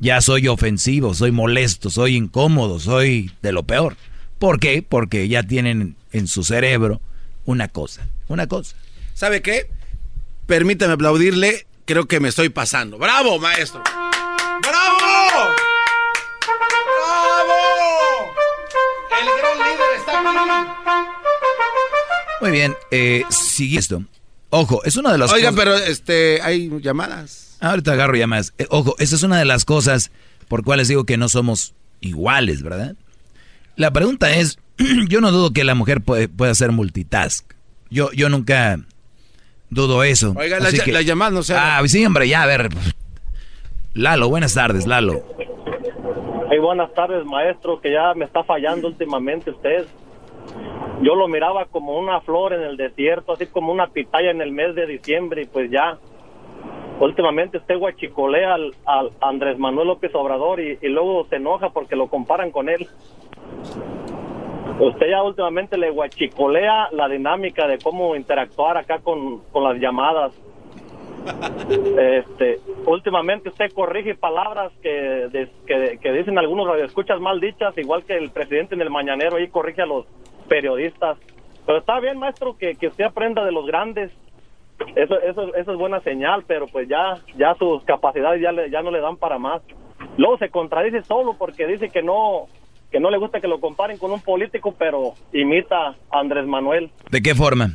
ya soy ofensivo, soy molesto, soy incómodo, soy de lo peor. ¿Por qué? Porque ya tienen en su cerebro una cosa, una cosa. ¿Sabe qué? Permítame aplaudirle, creo que me estoy pasando. ¡Bravo, maestro! ¡Bravo! ¡Bravo! El gran líder está aquí. Muy bien, eh, sigue esto. Ojo, es una de las Oiga, pero este, hay llamadas. Ahorita agarro ya más. Eh, ojo, esa es una de las cosas por cuales digo que no somos iguales, ¿verdad? La pregunta es, yo no dudo que la mujer puede, pueda hacer multitask. Yo, yo nunca dudo eso. Oiga, la, llamada no sé. Ah, sí, hombre, ya, a ver. Lalo, buenas tardes, Lalo. Hey, buenas tardes, maestro, que ya me está fallando últimamente usted. Yo lo miraba como una flor en el desierto, así como una pitaya en el mes de diciembre, y pues ya últimamente usted guachicolea al, Andrés Manuel López Obrador y, luego se enoja porque lo comparan con él. Usted ya últimamente le guachicolea la dinámica de cómo interactuar acá con, las llamadas. Este, últimamente usted corrige palabras que, que dicen algunos radioescuchas mal dichas, igual que el presidente en el mañanero ahí corrige a los periodistas. Pero está bien, maestro, que, que usted aprenda de los grandes. Eso, eso, eso es buena señal, pero pues ya, ya sus capacidades ya, le- ya no le dan para más. Luego se contradice solo porque dice que no, que no le gusta que lo comparen con un político, pero imita a Andrés Manuel. ¿De qué forma?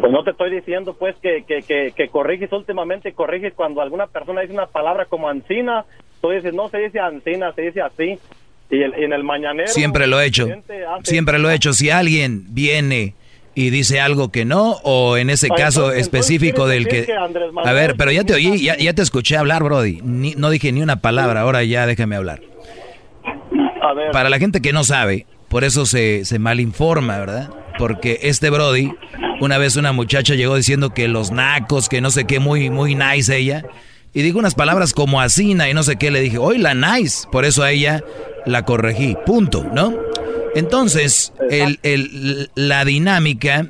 Pues no te estoy diciendo pues que, que, que, que corriges últimamente, corriges cuando alguna persona dice una palabra como ancina, tú dices, no se dice ancina, se dice así. Y, el- y en el mañanero... Siempre lo he hecho. Siempre lo he hecho. Si alguien viene y dice algo que no, o en ese Ah, caso entonces- específico del que... que A ver, pero ya te oí, ya, ya te escuché hablar, Brody. Ni- no dije ni una palabra, ahora ya déjame hablar. A ver, Para la gente que no sabe, por eso se, se malinforma, ¿verdad? Porque este Brody, una vez una muchacha llegó diciendo que los nacos, que no sé qué, muy, muy nice ella. Y dijo unas palabras como asina y no sé qué. Le dije, hoy la nice. Por eso a ella la corregí. Punto, ¿no? Entonces, el, el- la dinámica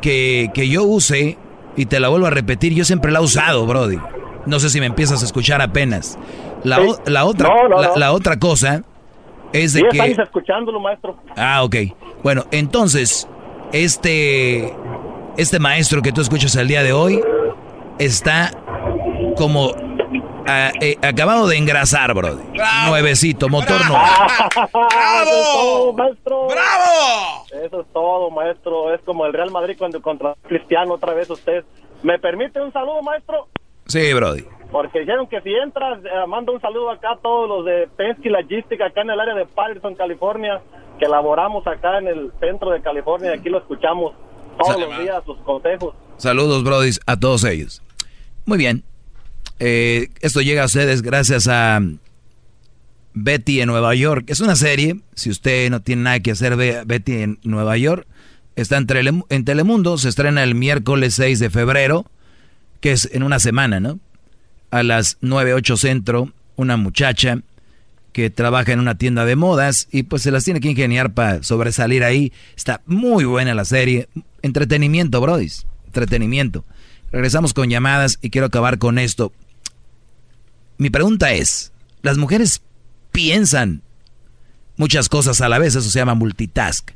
que, que yo use, y te la vuelvo a repetir, yo siempre la he usado, Brody. No sé si me empiezas a escuchar apenas. La, o- la otra, No, no, la- no. la otra cosa es de Diez que... escuchándolo, maestro. Ah, ok. Bueno, entonces, este, este maestro que tú escuchas el día de hoy está como ah, eh, acabado de engrasar, bro. Nuevecito, motor nuevo. ¡Bravo! Eso es todo, maestro. ¡Bravo! Eso es todo, maestro. Es como el Real Madrid cuando contra Cristiano otra vez usted. ¿Me permite un saludo, maestro? Sí, Brody. Porque dijeron que si entras, eh, manda un saludo acá a todos los de Penske Logistics acá en el área de Patterson, California, que laboramos acá en el centro de California y aquí lo escuchamos todos los días, sus consejos. Saludos, Brody, a todos ellos. Muy bien. Eh, esto llega a ustedes gracias a Betty en Nueva York. Es una serie. Si usted no tiene nada que hacer, vea Betty en Nueva York. Está en, en Telemundo. Se estrena el miércoles 6 de febrero, que es en una semana, ¿no? A las 9, 8 centro, una muchacha que trabaja en una tienda de modas y pues se las tiene que ingeniar para sobresalir ahí. Está muy buena la serie. Entretenimiento, brodis. Entretenimiento. Regresamos con llamadas y quiero acabar con esto. Mi pregunta es, las mujeres piensan muchas cosas a la vez, eso se llama multitask.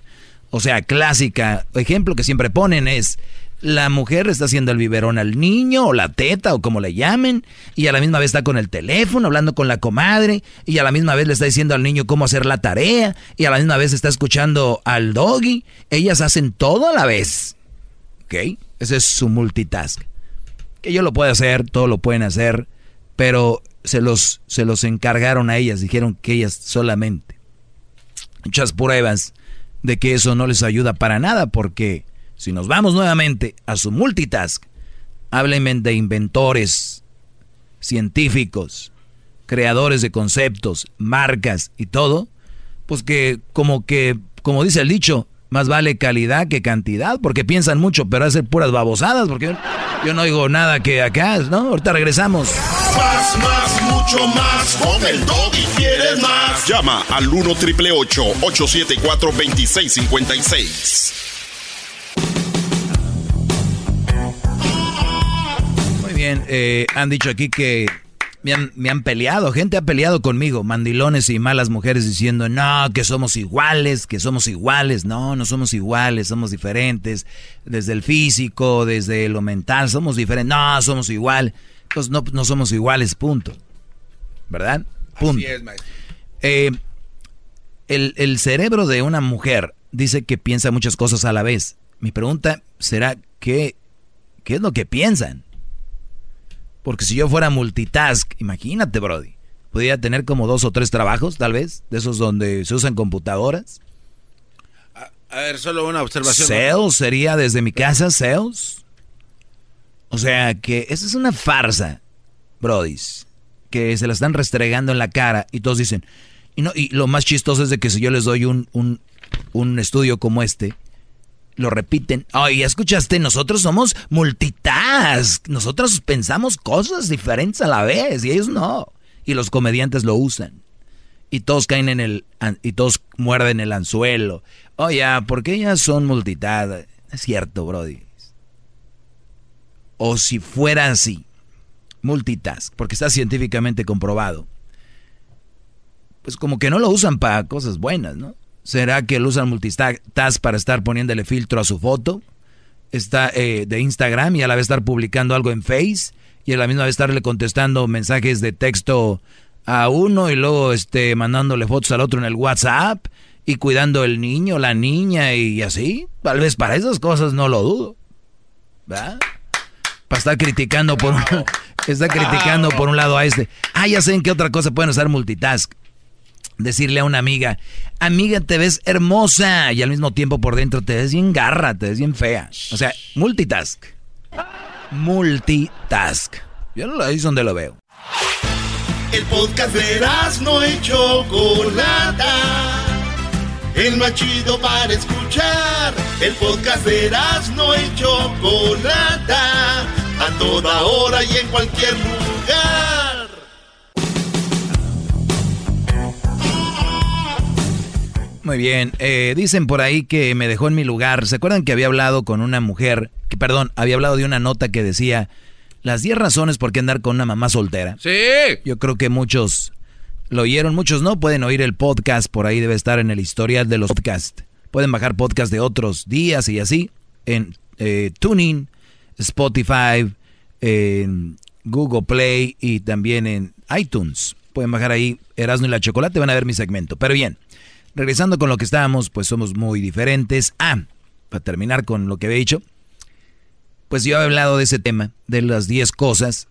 O sea, clásica, ejemplo que siempre ponen es, la mujer está haciendo el biberón al niño o la teta o como le llamen y a la misma vez está con el teléfono hablando con la comadre y a la misma vez le está diciendo al niño cómo hacer la tarea y a la misma vez está escuchando al doggy. Ellas hacen todo a la vez. ¿Ok? Ese es su multitask. Que yo lo puedo hacer, todo lo pueden hacer, pero se los, se los encargaron a ellas, dijeron que ellas solamente. Muchas pruebas de que eso no les ayuda para nada, porque si nos vamos nuevamente a su multitask, háblenme de inventores, científicos, creadores de conceptos, marcas y todo, pues que como que, como dice el dicho, más vale calidad que cantidad, porque piensan mucho, pero hacen puras babosadas, porque yo, yo no oigo nada que acá, ¿no? Ahorita regresamos. Más, más, mucho más. Con el doggy quieres más. Llama al 1 triple 874 2656. Muy bien, eh, han dicho aquí que me han, me han peleado, gente ha peleado conmigo, mandilones y malas mujeres diciendo, no, que somos iguales, que somos iguales, no, no somos iguales, somos diferentes, desde el físico, desde lo mental, somos diferentes, no, somos igual, pues no, no somos iguales, punto. ¿Verdad? Punto. Así es, maestro. Eh, el, el cerebro de una mujer dice que piensa muchas cosas a la vez. Mi pregunta será, ¿qué, qué es lo que piensan? Porque si yo fuera multitask, imagínate, Brody, podría tener como dos o tres trabajos, tal vez, de esos donde se usan computadoras. A ver, solo una observación. Sales sería desde mi casa, sales. O sea que esa es una farsa, Brodis, que se la están restregando en la cara y todos dicen, y, no, y lo más chistoso es de que si yo les doy un, un, un estudio como este, lo repiten. Ya escuchaste, nosotros somos multitask. Nosotros pensamos cosas diferentes a la vez y ellos no. Y los comediantes lo usan. Y todos caen en el... y todos muerden el anzuelo. Oye, ¿por qué ellas son multitask? Es cierto, Brody. o si fuera así, multitask, porque está científicamente comprobado, pues como que no lo usan para cosas buenas, ¿no? ¿Será que lo usan multitask para estar poniéndole filtro a su foto? Está eh, de Instagram y a la vez estar publicando algo en Face y a la misma vez estarle contestando mensajes de texto a uno y luego este, mandándole fotos al otro en el WhatsApp y cuidando el niño, la niña y así. Tal vez para esas cosas no lo dudo. ¿Verdad? Para estar criticando por un, está criticando por un lado a este. Ah, ya sé en qué otra cosa pueden usar multitask decirle a una amiga, amiga, te ves hermosa y al mismo tiempo por dentro te ves bien garra, te ves bien fea. O sea, multitask. Multitask. Yo no ahí es donde lo veo. El podcast de no hecho Chocolata. El más chido para escuchar. El podcast de no hecho Chocolata. A toda hora y en cualquier lugar. Muy bien, eh, dicen por ahí que me dejó en mi lugar. ¿Se acuerdan que había hablado con una mujer, que perdón, había hablado de una nota que decía las 10 razones por qué andar con una mamá soltera? Sí. Yo creo que muchos lo oyeron, muchos no, pueden oír el podcast, por ahí debe estar en el historial de los podcasts. Pueden bajar podcast de otros días y así en eh, Tuning, Spotify, en Google Play y también en iTunes. Pueden bajar ahí Erasmo y la Chocolate, van a ver mi segmento. Pero bien, regresando con lo que estábamos, pues somos muy diferentes. Ah, para terminar con lo que había dicho, pues yo he hablado de ese tema, de las 10 cosas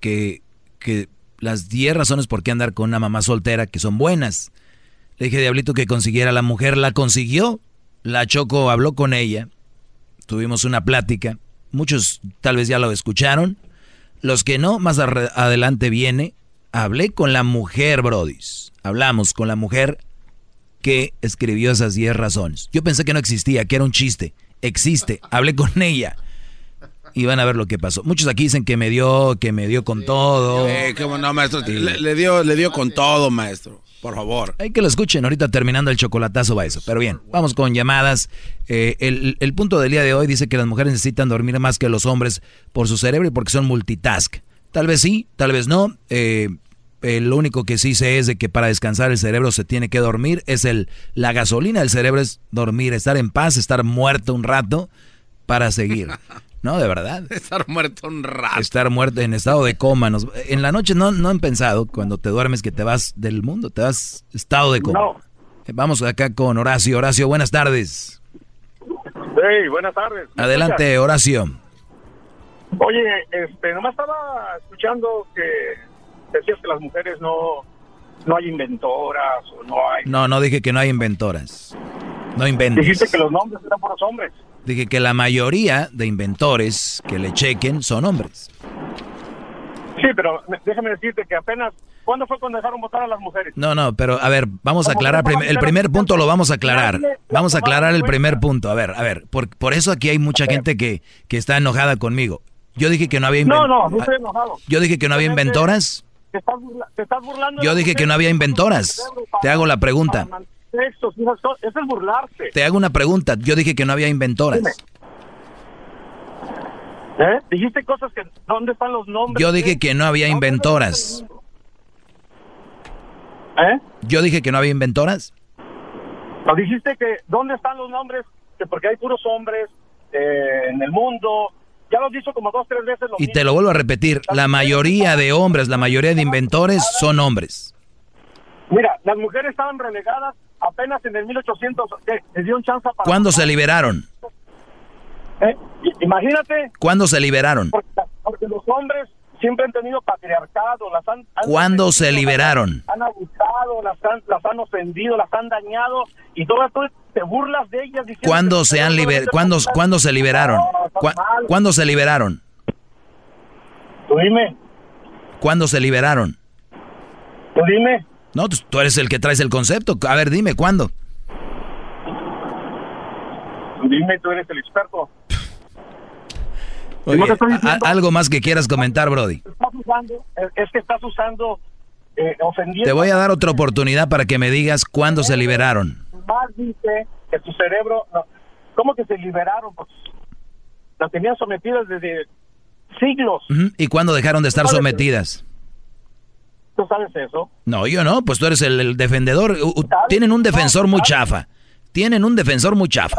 que, que las 10 razones por qué andar con una mamá soltera que son buenas. Le dije, Diablito, que consiguiera la mujer, la consiguió. La Choco habló con ella, tuvimos una plática. Muchos tal vez ya lo escucharon. Los que no, más adelante viene. Hablé con la mujer, Brodis. Hablamos con la mujer que escribió esas 10 razones. Yo pensé que no existía, que era un chiste. Existe. Hablé con ella. Y van a ver lo que pasó. Muchos aquí dicen que me dio, que me dio con todo. Eh, no, maestro. Le, dio, le dio con todo, maestro. Por favor. Hay que lo escuchen. Ahorita terminando el chocolatazo va eso. Pero bien, vamos con llamadas. Eh, el, el, punto del día de hoy dice que las mujeres necesitan dormir más que los hombres por su cerebro y porque son multitask. Tal vez sí, tal vez no. Eh, eh, lo único que sí sé es de que para descansar el cerebro se tiene que dormir. Es el la gasolina del cerebro es dormir, estar en paz, estar muerto un rato para seguir. No, de verdad. Estar muerto un rato. Estar muerto en estado de coma. en la noche no, no han pensado cuando te duermes que te vas del mundo, te vas estado de coma. Eh, vamos acá con Horacio. Horacio, buenas tardes. Sí, buenas tardes. Adelante, Horacio. Oye, este, nomás estaba escuchando que decías que las mujeres no, no hay inventoras o no hay... No, no dije que no hay inventoras. No inventes. Dijiste que los nombres eran por los hombres. Dije que la mayoría de inventores que le chequen son hombres. Sí, pero déjame decirte que apenas... ¿Cuándo fue cuando dejaron votar a las mujeres? No, no, pero a ver, vamos a aclarar. el primer punto lo vamos a aclarar. Vamos a aclarar el primer punto. A ver, a ver, por, por eso aquí hay mucha gente que, que está enojada conmigo. Yo dije que no había inventoras. No, no, no estoy enojado. Yo dije que no había inventoras. Te estás, burlando. Yo dije que no había inventoras. Te hago la pregunta. Eso es burlarse. Te hago una pregunta. Yo dije que no había inventoras. ¿Eh? Dijiste cosas que... ¿Dónde están los nombres? Yo dije que no había inventoras. ¿Eh? Yo dije que no había inventoras. No, dijiste que... ¿Dónde están los nombres? Que porque hay puros hombres eh, en el mundo ya lo como dos, tres veces. y te lo vuelvo a repetir, la mayoría de hombres, la mayoría de inventores son hombres. Mira, las mujeres estaban relegadas apenas en el 1800, ¿qué? Les dio un chance para... ¿Cuándo se liberaron? ¿Eh? Imagínate. ¿Cuándo se liberaron? porque los hombres siempre han tenido patriarcado, las han... ¿Cuándo se liberaron? Han abusado, las han, las han ofendido, las han dañado y todo esto te burlas de ellas. ¿Cuándo se han liber... ¿Cuándo, ¿Cuándo se liberaron? ¿Cuándo se liberaron? Tú dime. ¿Cuándo se liberaron? Tú dime. No, tú eres el que traes el concepto. A ver, dime, ¿cuándo? Dime, tú eres el experto algo más que quieras comentar, Brody. es que estás usando eh, ofendiendo. Te voy a dar otra oportunidad para que me digas cuándo se liberaron. Más dice que tu cerebro, ¿cómo que se liberaron? Pues, las tenían sometidas desde siglos. ¿Y cuándo dejaron de estar sometidas? ¿Tú sabes eso? No, yo no, pues tú eres el, el defendedor. Tienen un defensor muy chafa. Tienen un defensor muy chafa.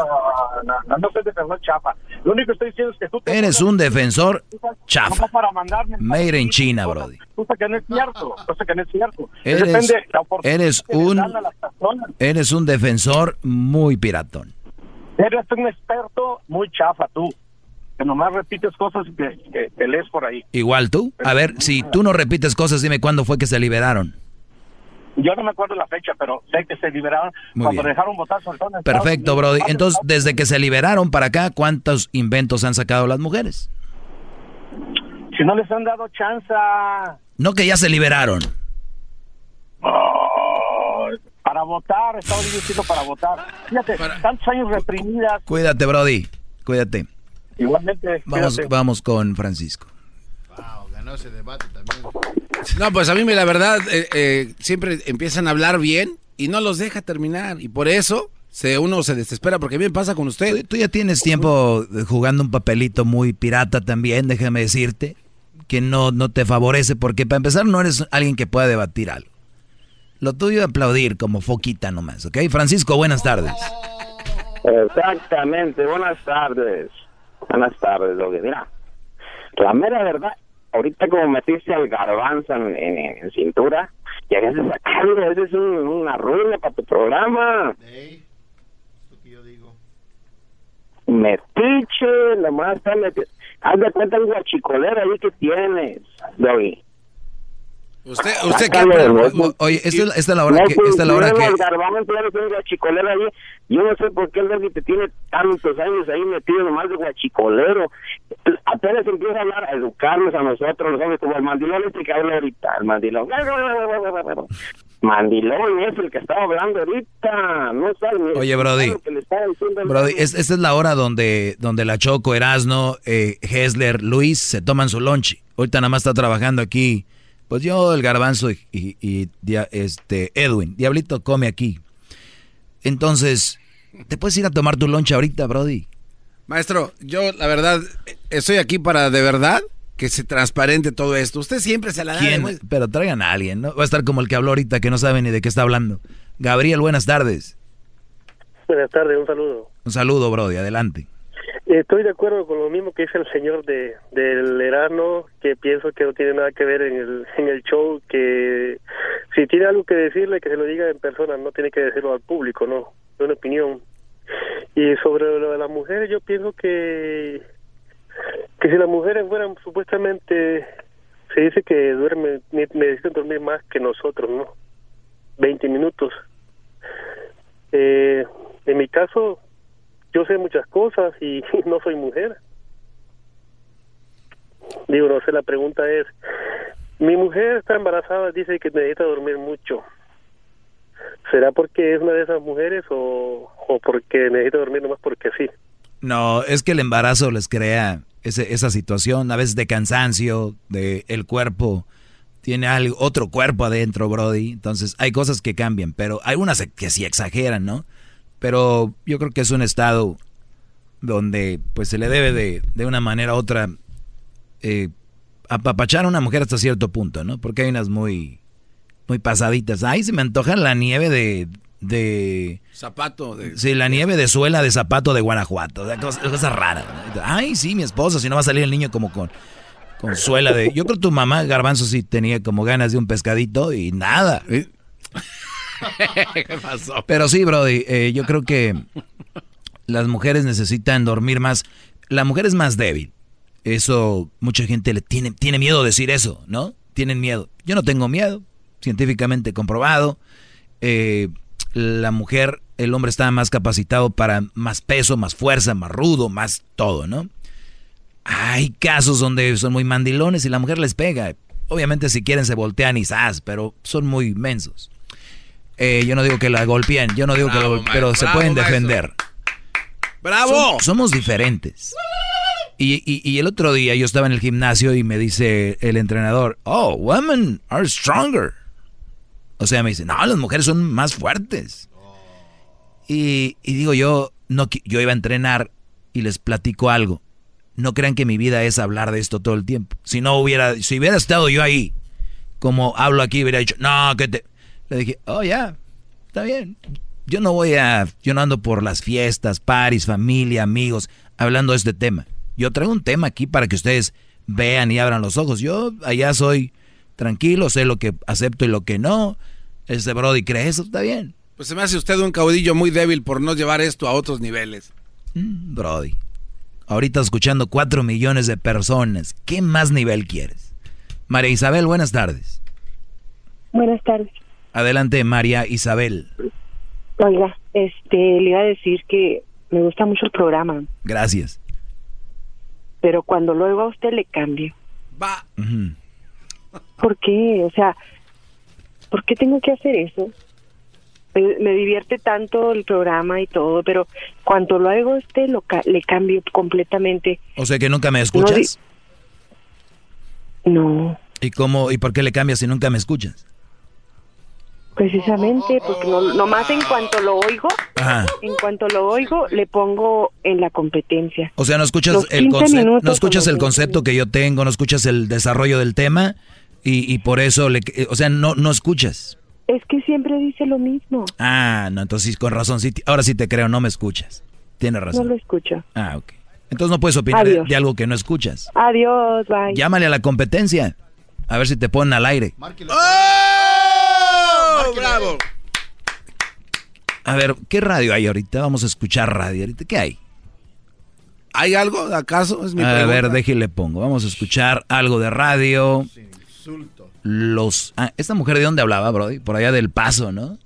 No, no, no soy defensor chapa. Lo único que estoy diciendo es que tú te Eres un defensor chafa. Para mandarme Made in China, Brody. cosa que no es cierto, cosa que no es cierto. Eres- Depende la oportunidad eres que un- dan a las personas. Eres un defensor muy piratón. Eres un experto muy chafa tú, que nomás repites cosas que, que- que lees por ahí. Igual tú. A ver, si tú no repites cosas, dime cuándo fue que se liberaron. Yo no me acuerdo la fecha, pero sé que se liberaron Muy cuando bien. dejaron votar sobre todo en Perfecto, Unidos. Brody. Entonces, desde que se liberaron para acá, ¿cuántos inventos han sacado las mujeres? Si no les han dado chance No que ya se liberaron. para votar, estaba diciendo para votar. Fíjate, tantos años reprimidas, Cuídate, Brody. Cuídate. igualmente. Vamos, vamos con Francisco. Ganó ese debate también. No, pues a mí me la verdad eh, eh, siempre empiezan a hablar bien y no los deja terminar y por eso se uno se desespera porque bien pasa con usted. Tú, tú ya tienes tiempo jugando un papelito muy pirata también, déjame decirte, que no, no te favorece porque para empezar no eres alguien que pueda debatir algo. Lo tuyo es aplaudir como foquita nomás, ¿ok? Francisco, buenas tardes. Exactamente, buenas tardes. Buenas tardes, Doggy. Mira, la mera verdad, ahorita como metiste al garbanzo en, en- en cintura, y a veces sacarlo, eso es un- una ruina para tu programa. Metiche, nomás está. Haz de cuenta el guachicolero ahí que tienes, Doggy. Usted, usted Sácalo, qué- Oye, esta es, esta es la hora no que... Esta es la hora que... ahí. Yo no sé por qué el te tiene tantos años ahí metido nomás de guachicolero. Apenas empieza a hablar, a educarnos a nosotros, los hombres, como el mandilón este que habla ahorita, el mandilón. Mandilón es el que estaba hablando ahorita, no sabes ni- Oye, Brody. que le Brody, es- esta es la hora donde, donde la Choco, Erasno, eh, Hessler, Luis se toman su lonche. Ahorita nada más está trabajando aquí. Pues yo, el garbanzo y, y- y este Edwin. Diablito come aquí. Entonces, ¿te puedes ir a tomar tu lonche ahorita, Brody? Maestro, yo la verdad estoy aquí para de verdad que se transparente todo esto. Usted siempre se la da. Pero traigan a alguien, ¿no? Va a estar como el que habló ahorita que no sabe ni de qué está hablando. Gabriel, buenas tardes. Buenas tardes, un saludo. Un saludo, Brody, adelante. Estoy de acuerdo con lo mismo que dice el señor de del Erasmo, que pienso que no tiene nada que ver en el, en el show, que si tiene algo que decirle, que se lo diga en persona, no tiene que decirlo al público, ¿no? Es una opinión. Y sobre lo de las mujeres, yo pienso que que si las mujeres fueran supuestamente, se dice que duermen, ne- necesitan dormir más que nosotros, ¿no? 20 minutos. Eh, en mi caso, yo sé muchas cosas y no soy mujer. Digo, no sé, la pregunta es, mi mujer está embarazada, dice que necesita dormir mucho. ¿Será porque es una de esas mujeres o, o porque necesita dormir nomás porque sí? No, es que el embarazo les crea ese- esa situación, a veces de cansancio, de el cuerpo tiene algo, otro cuerpo adentro, Brody. Entonces hay cosas que cambian, pero hay unas que sí exageran, ¿no? Pero yo creo que es un estado donde pues se le debe de, de una manera u otra eh, apapachar a una mujer hasta cierto punto, ¿no? Porque hay unas muy, muy pasaditas. Ay, se me antoja la nieve de... de Zapato. De... Sí, la nieve de suela de zapato de Guanajuato. O sea, cosas, cosas raras. Ay, sí, mi esposa, si no va a salir el niño como con, con suela de... Yo creo que tu mamá, Garbanzo, sí tenía como ganas de un pescadito y nada. ¿Qué pasó? Pero sí, Brody, eh, yo creo que las mujeres necesitan dormir más. La mujer es más débil. Eso, mucha gente le tiene, tiene miedo de decir eso, ¿no? Tienen miedo. Yo no tengo miedo, científicamente comprobado. Eh, la mujer, el hombre está más capacitado para más peso, más fuerza, más rudo, más todo, ¿no? Hay casos donde son muy mandilones y la mujer les pega. Obviamente si quieren se voltean y zas, pero son muy mensos. Eh, yo no digo que la golpeen, yo no digo que la Bravo, gol- pero se pueden defender. ¡Bravo! Som- somos diferentes. Y, y- y el otro día yo estaba en el gimnasio y me dice el entrenador, oh, women are stronger. O sea, me dice, no, las mujeres son más fuertes. Y, y digo yo, no, yo iba a entrenar y les platico algo. no crean que mi vida es hablar de esto todo el tiempo. Si no hubiera, si hubiera estado yo ahí, como hablo aquí, hubiera dicho, no, que te... Le dije, oh, ya, está bien. Yo no voy a, yo no ando por las fiestas, paris, familia, amigos, hablando de este tema. Yo traigo un tema aquí para que ustedes vean y abran los ojos. Yo allá soy tranquilo, sé lo que acepto y lo que no. Este Brody cree eso, está bien. Pues se me hace usted un caudillo muy débil por no llevar esto a otros niveles. Mm, brody. Ahorita escuchando cuatro millones de personas. ¿Qué más nivel quieres? María Isabel, buenas tardes. Buenas tardes. Adelante, María Isabel. Oiga, este, le iba a decir que me gusta mucho el programa. Gracias. Pero cuando luego a usted le cambio. Va. ¿Por qué? O sea, ¿por qué tengo que hacer eso? Me, divierte tanto el programa y todo, pero cuando lo hago usted lo le cambio completamente. O sea que nunca me escuchas. No. ¿Y cómo y por qué le cambias si nunca me escuchas? Precisamente porque no, nomás en cuanto lo oigo, en cuanto lo oigo le pongo en la competencia. O sea, no escuchas el concepto, no escuchas el concepto que yo tengo, no escuchas el desarrollo del tema y, y por eso le, o sea, no no escuchas. Es que siempre dice lo mismo. Ah, no, entonces con razón, sí, ahora sí te creo, no me escuchas. Tienes razón. No lo escucho. Ah, ok. Entonces no puedes opinar de, algo que no escuchas. Adiós, bye. Llámale a la competencia. A ver si te ponen al aire. ¡Oh! ¡Bravo! A ver, ¿qué radio hay ahorita? Vamos a escuchar radio ahorita. ¿Qué hay? ¿Hay algo, acaso? Es mi a ver, déjale pongo. Vamos a escuchar algo de radio. Insulto los... Ah, ¿Esta mujer de dónde hablaba, Brody? Por allá del Paso, ¿no?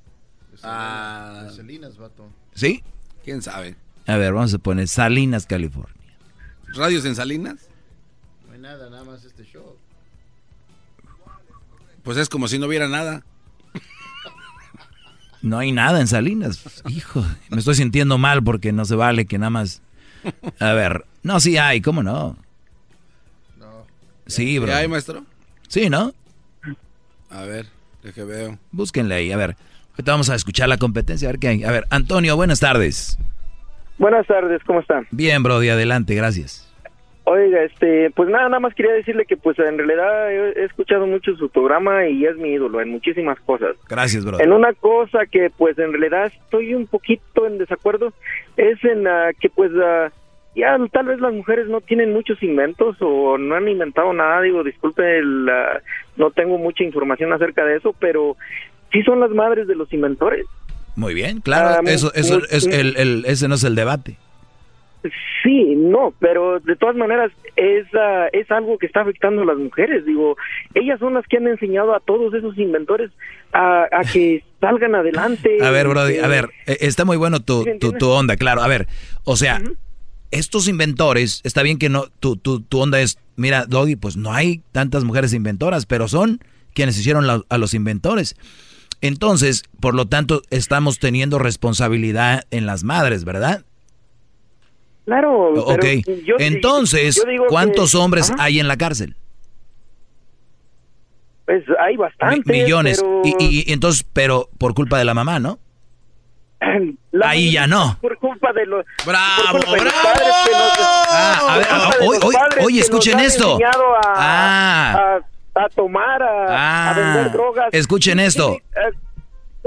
Ah, Salinas, vato. ¿Sí? ¿Quién sabe? A ver, vamos a poner Salinas, California. ¿Radios en Salinas? No hay nada, nada más este show. Pues es como si no hubiera nada. No hay nada en Salinas. Hijo, me estoy sintiendo mal porque no se vale que nada más... A ver, no, sí hay, ¿cómo no? No. Sí, bro. hay, maestro? Sí, ¿no? A ver, que veo. Búsquenle ahí, a ver. Ahorita vamos a escuchar la competencia, a ver qué hay. A ver, Antonio, buenas tardes. Buenas tardes, ¿cómo están? Bien, Brody, adelante, gracias. Oiga, este, pues nada, nada más quería decirle que pues en realidad he, escuchado mucho su programa y es mi ídolo en muchísimas cosas. Gracias, bro. En una cosa que pues en realidad estoy un poquito en desacuerdo es en que pues uh, ya tal vez las mujeres no tienen muchos inventos o no han inventado nada, digo, disculpe, no tengo mucha información acerca de eso, pero sí son las madres de los inventores. Muy bien, claro, ah, eso, eso es el, ese no es el debate. Sí, no, pero de todas maneras es, ah, es algo que está afectando a las mujeres. Digo, ellas son las que han enseñado a todos esos inventores a, que salgan adelante. A ver, Brody, a ver, e, está muy bueno tu, tu, onda, claro. A ver, o sea, estos inventores, está bien que no, tu, tu, tu onda es, mira, Doggy, pues no hay tantas mujeres inventoras, pero son quienes hicieron a los inventores. Entonces, por lo tanto, estamos teniendo responsabilidad en las madres, ¿verdad? Claro. Ok. Entonces, ¿cuántos hombres hay en la cárcel? Pues hay bastantes. millones. y, entonces, pero por culpa de la mamá, ¿no? Ahí ya no. Por culpa de los. ¡Bravo, bravo! oye, escuchen esto. A, a, tomar, a, vender ah. drogas. Escuchen esto.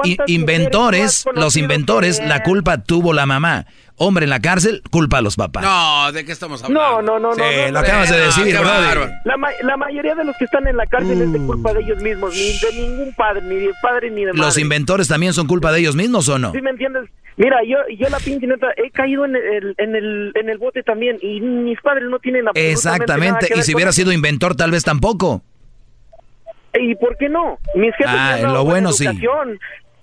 Eh, inventores, los inventores, la culpa tuvo la mamá hombre en la cárcel, culpa a los papás. No, ¿de qué estamos hablando? No, no, no. Sí, no, lo acabas de decir, La, la, mayoría de los que están en la cárcel es de culpa de ellos mismos, ni de ningún padre, ni de padre ni de madre. ¿Los inventores también son culpa de ellos mismos o no? ¿Sí me entiendes? Mira, yo, yo la pinche neta, he caído en el, en, el, en el bote también y mis padres no tienen Exactamente, y si hubiera sido inventor tal vez tampoco. ¿Y por qué no? Mis jefes ah, lo bueno sí.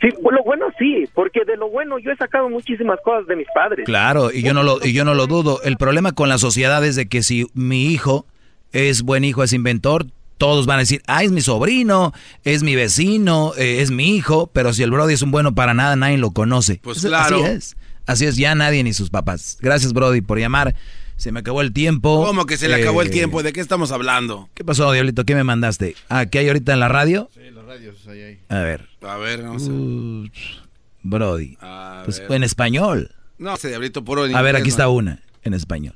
Sí, lo bueno sí, porque de lo bueno yo he sacado muchísimas cosas de mis padres. Claro, y yo no lo, y yo no lo dudo. El problema con la sociedad es de que si mi hijo es buen hijo, es inventor, todos van a decir, ah, es mi sobrino, es mi vecino, eh, es mi hijo, pero si el Brody es un bueno para nada, nadie lo conoce. Pues claro. Así es, así es, ya nadie ni sus papás. Gracias, Brody, por llamar. Se me acabó el tiempo. ¿Cómo que se le acabó el eh, tiempo? ¿De qué estamos hablando? ¿Qué pasó, Diablito? ¿Qué me mandaste? Ah, ¿qué hay ahorita en la radio? Sí, los radios hay ahí. A ver. A ver, no sé. brody. pues en español. No sé, Diablito, por A ver, aquí está una, en español.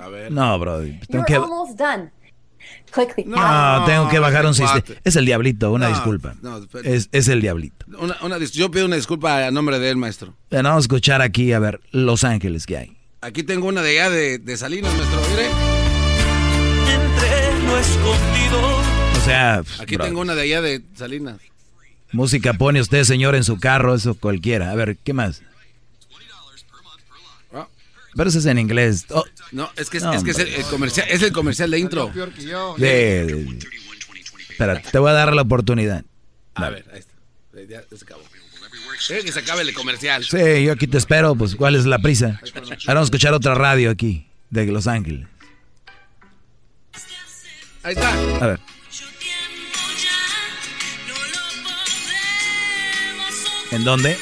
A ver. No, bro. Tengo You're que... almost done. No, tengo que bajar un sistema. Es el diablito, una No, disculpa. no, es, es el diablito. Una, una yo pido una disculpa a nombre de él, maestro. Bueno, vamos a escuchar aquí, a ver, Los Ángeles, ¿qué hay? Aquí tengo una de allá de, de Salinas, maestro. Mire. Entre lo escondido. O sea, Aquí bro, tengo una de allá de Salinas. música pone usted, señor, en su carro, eso cualquiera. A ver, ¿qué más? Ah. Pero eso es en inglés. Oh, No, es que, es, No, es que es el, comercial, es el comercial de intro. Peor que yo. de, de- Espera, te voy a dar la oportunidad. A ver, ahí está. Ya se acabó. Deja que se acabe el comercial. Sí, yo aquí te espero, pues ¿cuál es la prisa? Ahora vamos a escuchar otra radio aquí, de Los Ángeles. Ahí está. A ver. ¿En dónde?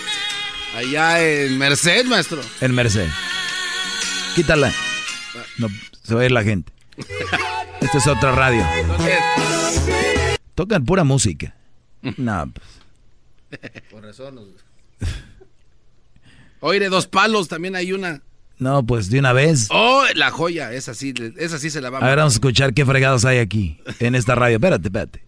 Allá en Merced, maestro. En Merced. Quítala. No, se va a ir la gente. Esta es otra radio. Tocan pura música. No, pues, Por razón. Oire, dos palos, también hay una. no, pues de una vez. Oh, la joya, esa sí, esa sí se la A vamos ver, vamos a escuchar qué fregados hay aquí, en esta radio. Espérate, espérate.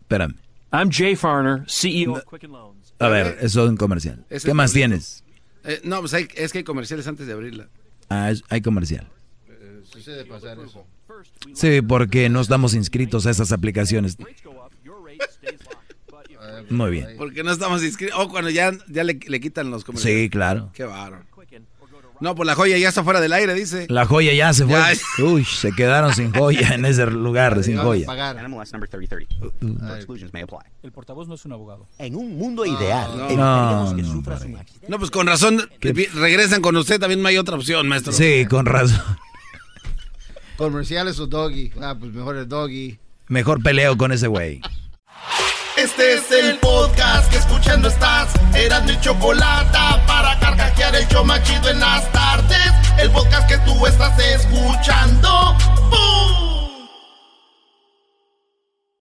Espérame. I'm Jay Farner, CEO of Quicken Loans. A ver, eso es un comercial. Es ¿Qué más comercial. tienes? Eh, no, pues hay- es que hay comerciales antes de abrirla. Ah, es- hay comercial. Eh, sucede pasar eso. Sí, porque no estamos inscritos a esas aplicaciones. Muy bien. Porque no estamos inscritos. Oh, cuando ya, ya le, le quitan los comerciales. Sí, claro. Qué bárbaro. No, pues la joya ya está fuera del aire, dice. La joya ya se fue. Ya. Uy, se quedaron sin joya en ese lugar, sin joya. NMLS number 3030. No exclusions may apply. El portavoz no es un abogado. En un mundo ideal, No. evitaríamos No, que no, sufras hombre. un accidente. No, pues con razón regresan con usted, también no hay otra opción, maestro. Sí, con razón. Comerciales o doggy. Ah, pues mejor el doggy. Mejor peleo con ese güey. Este es el podcast que escuchando estás. Eran mi chocolate para carcajear el show más chido en las tardes. El podcast que tú estás escuchando.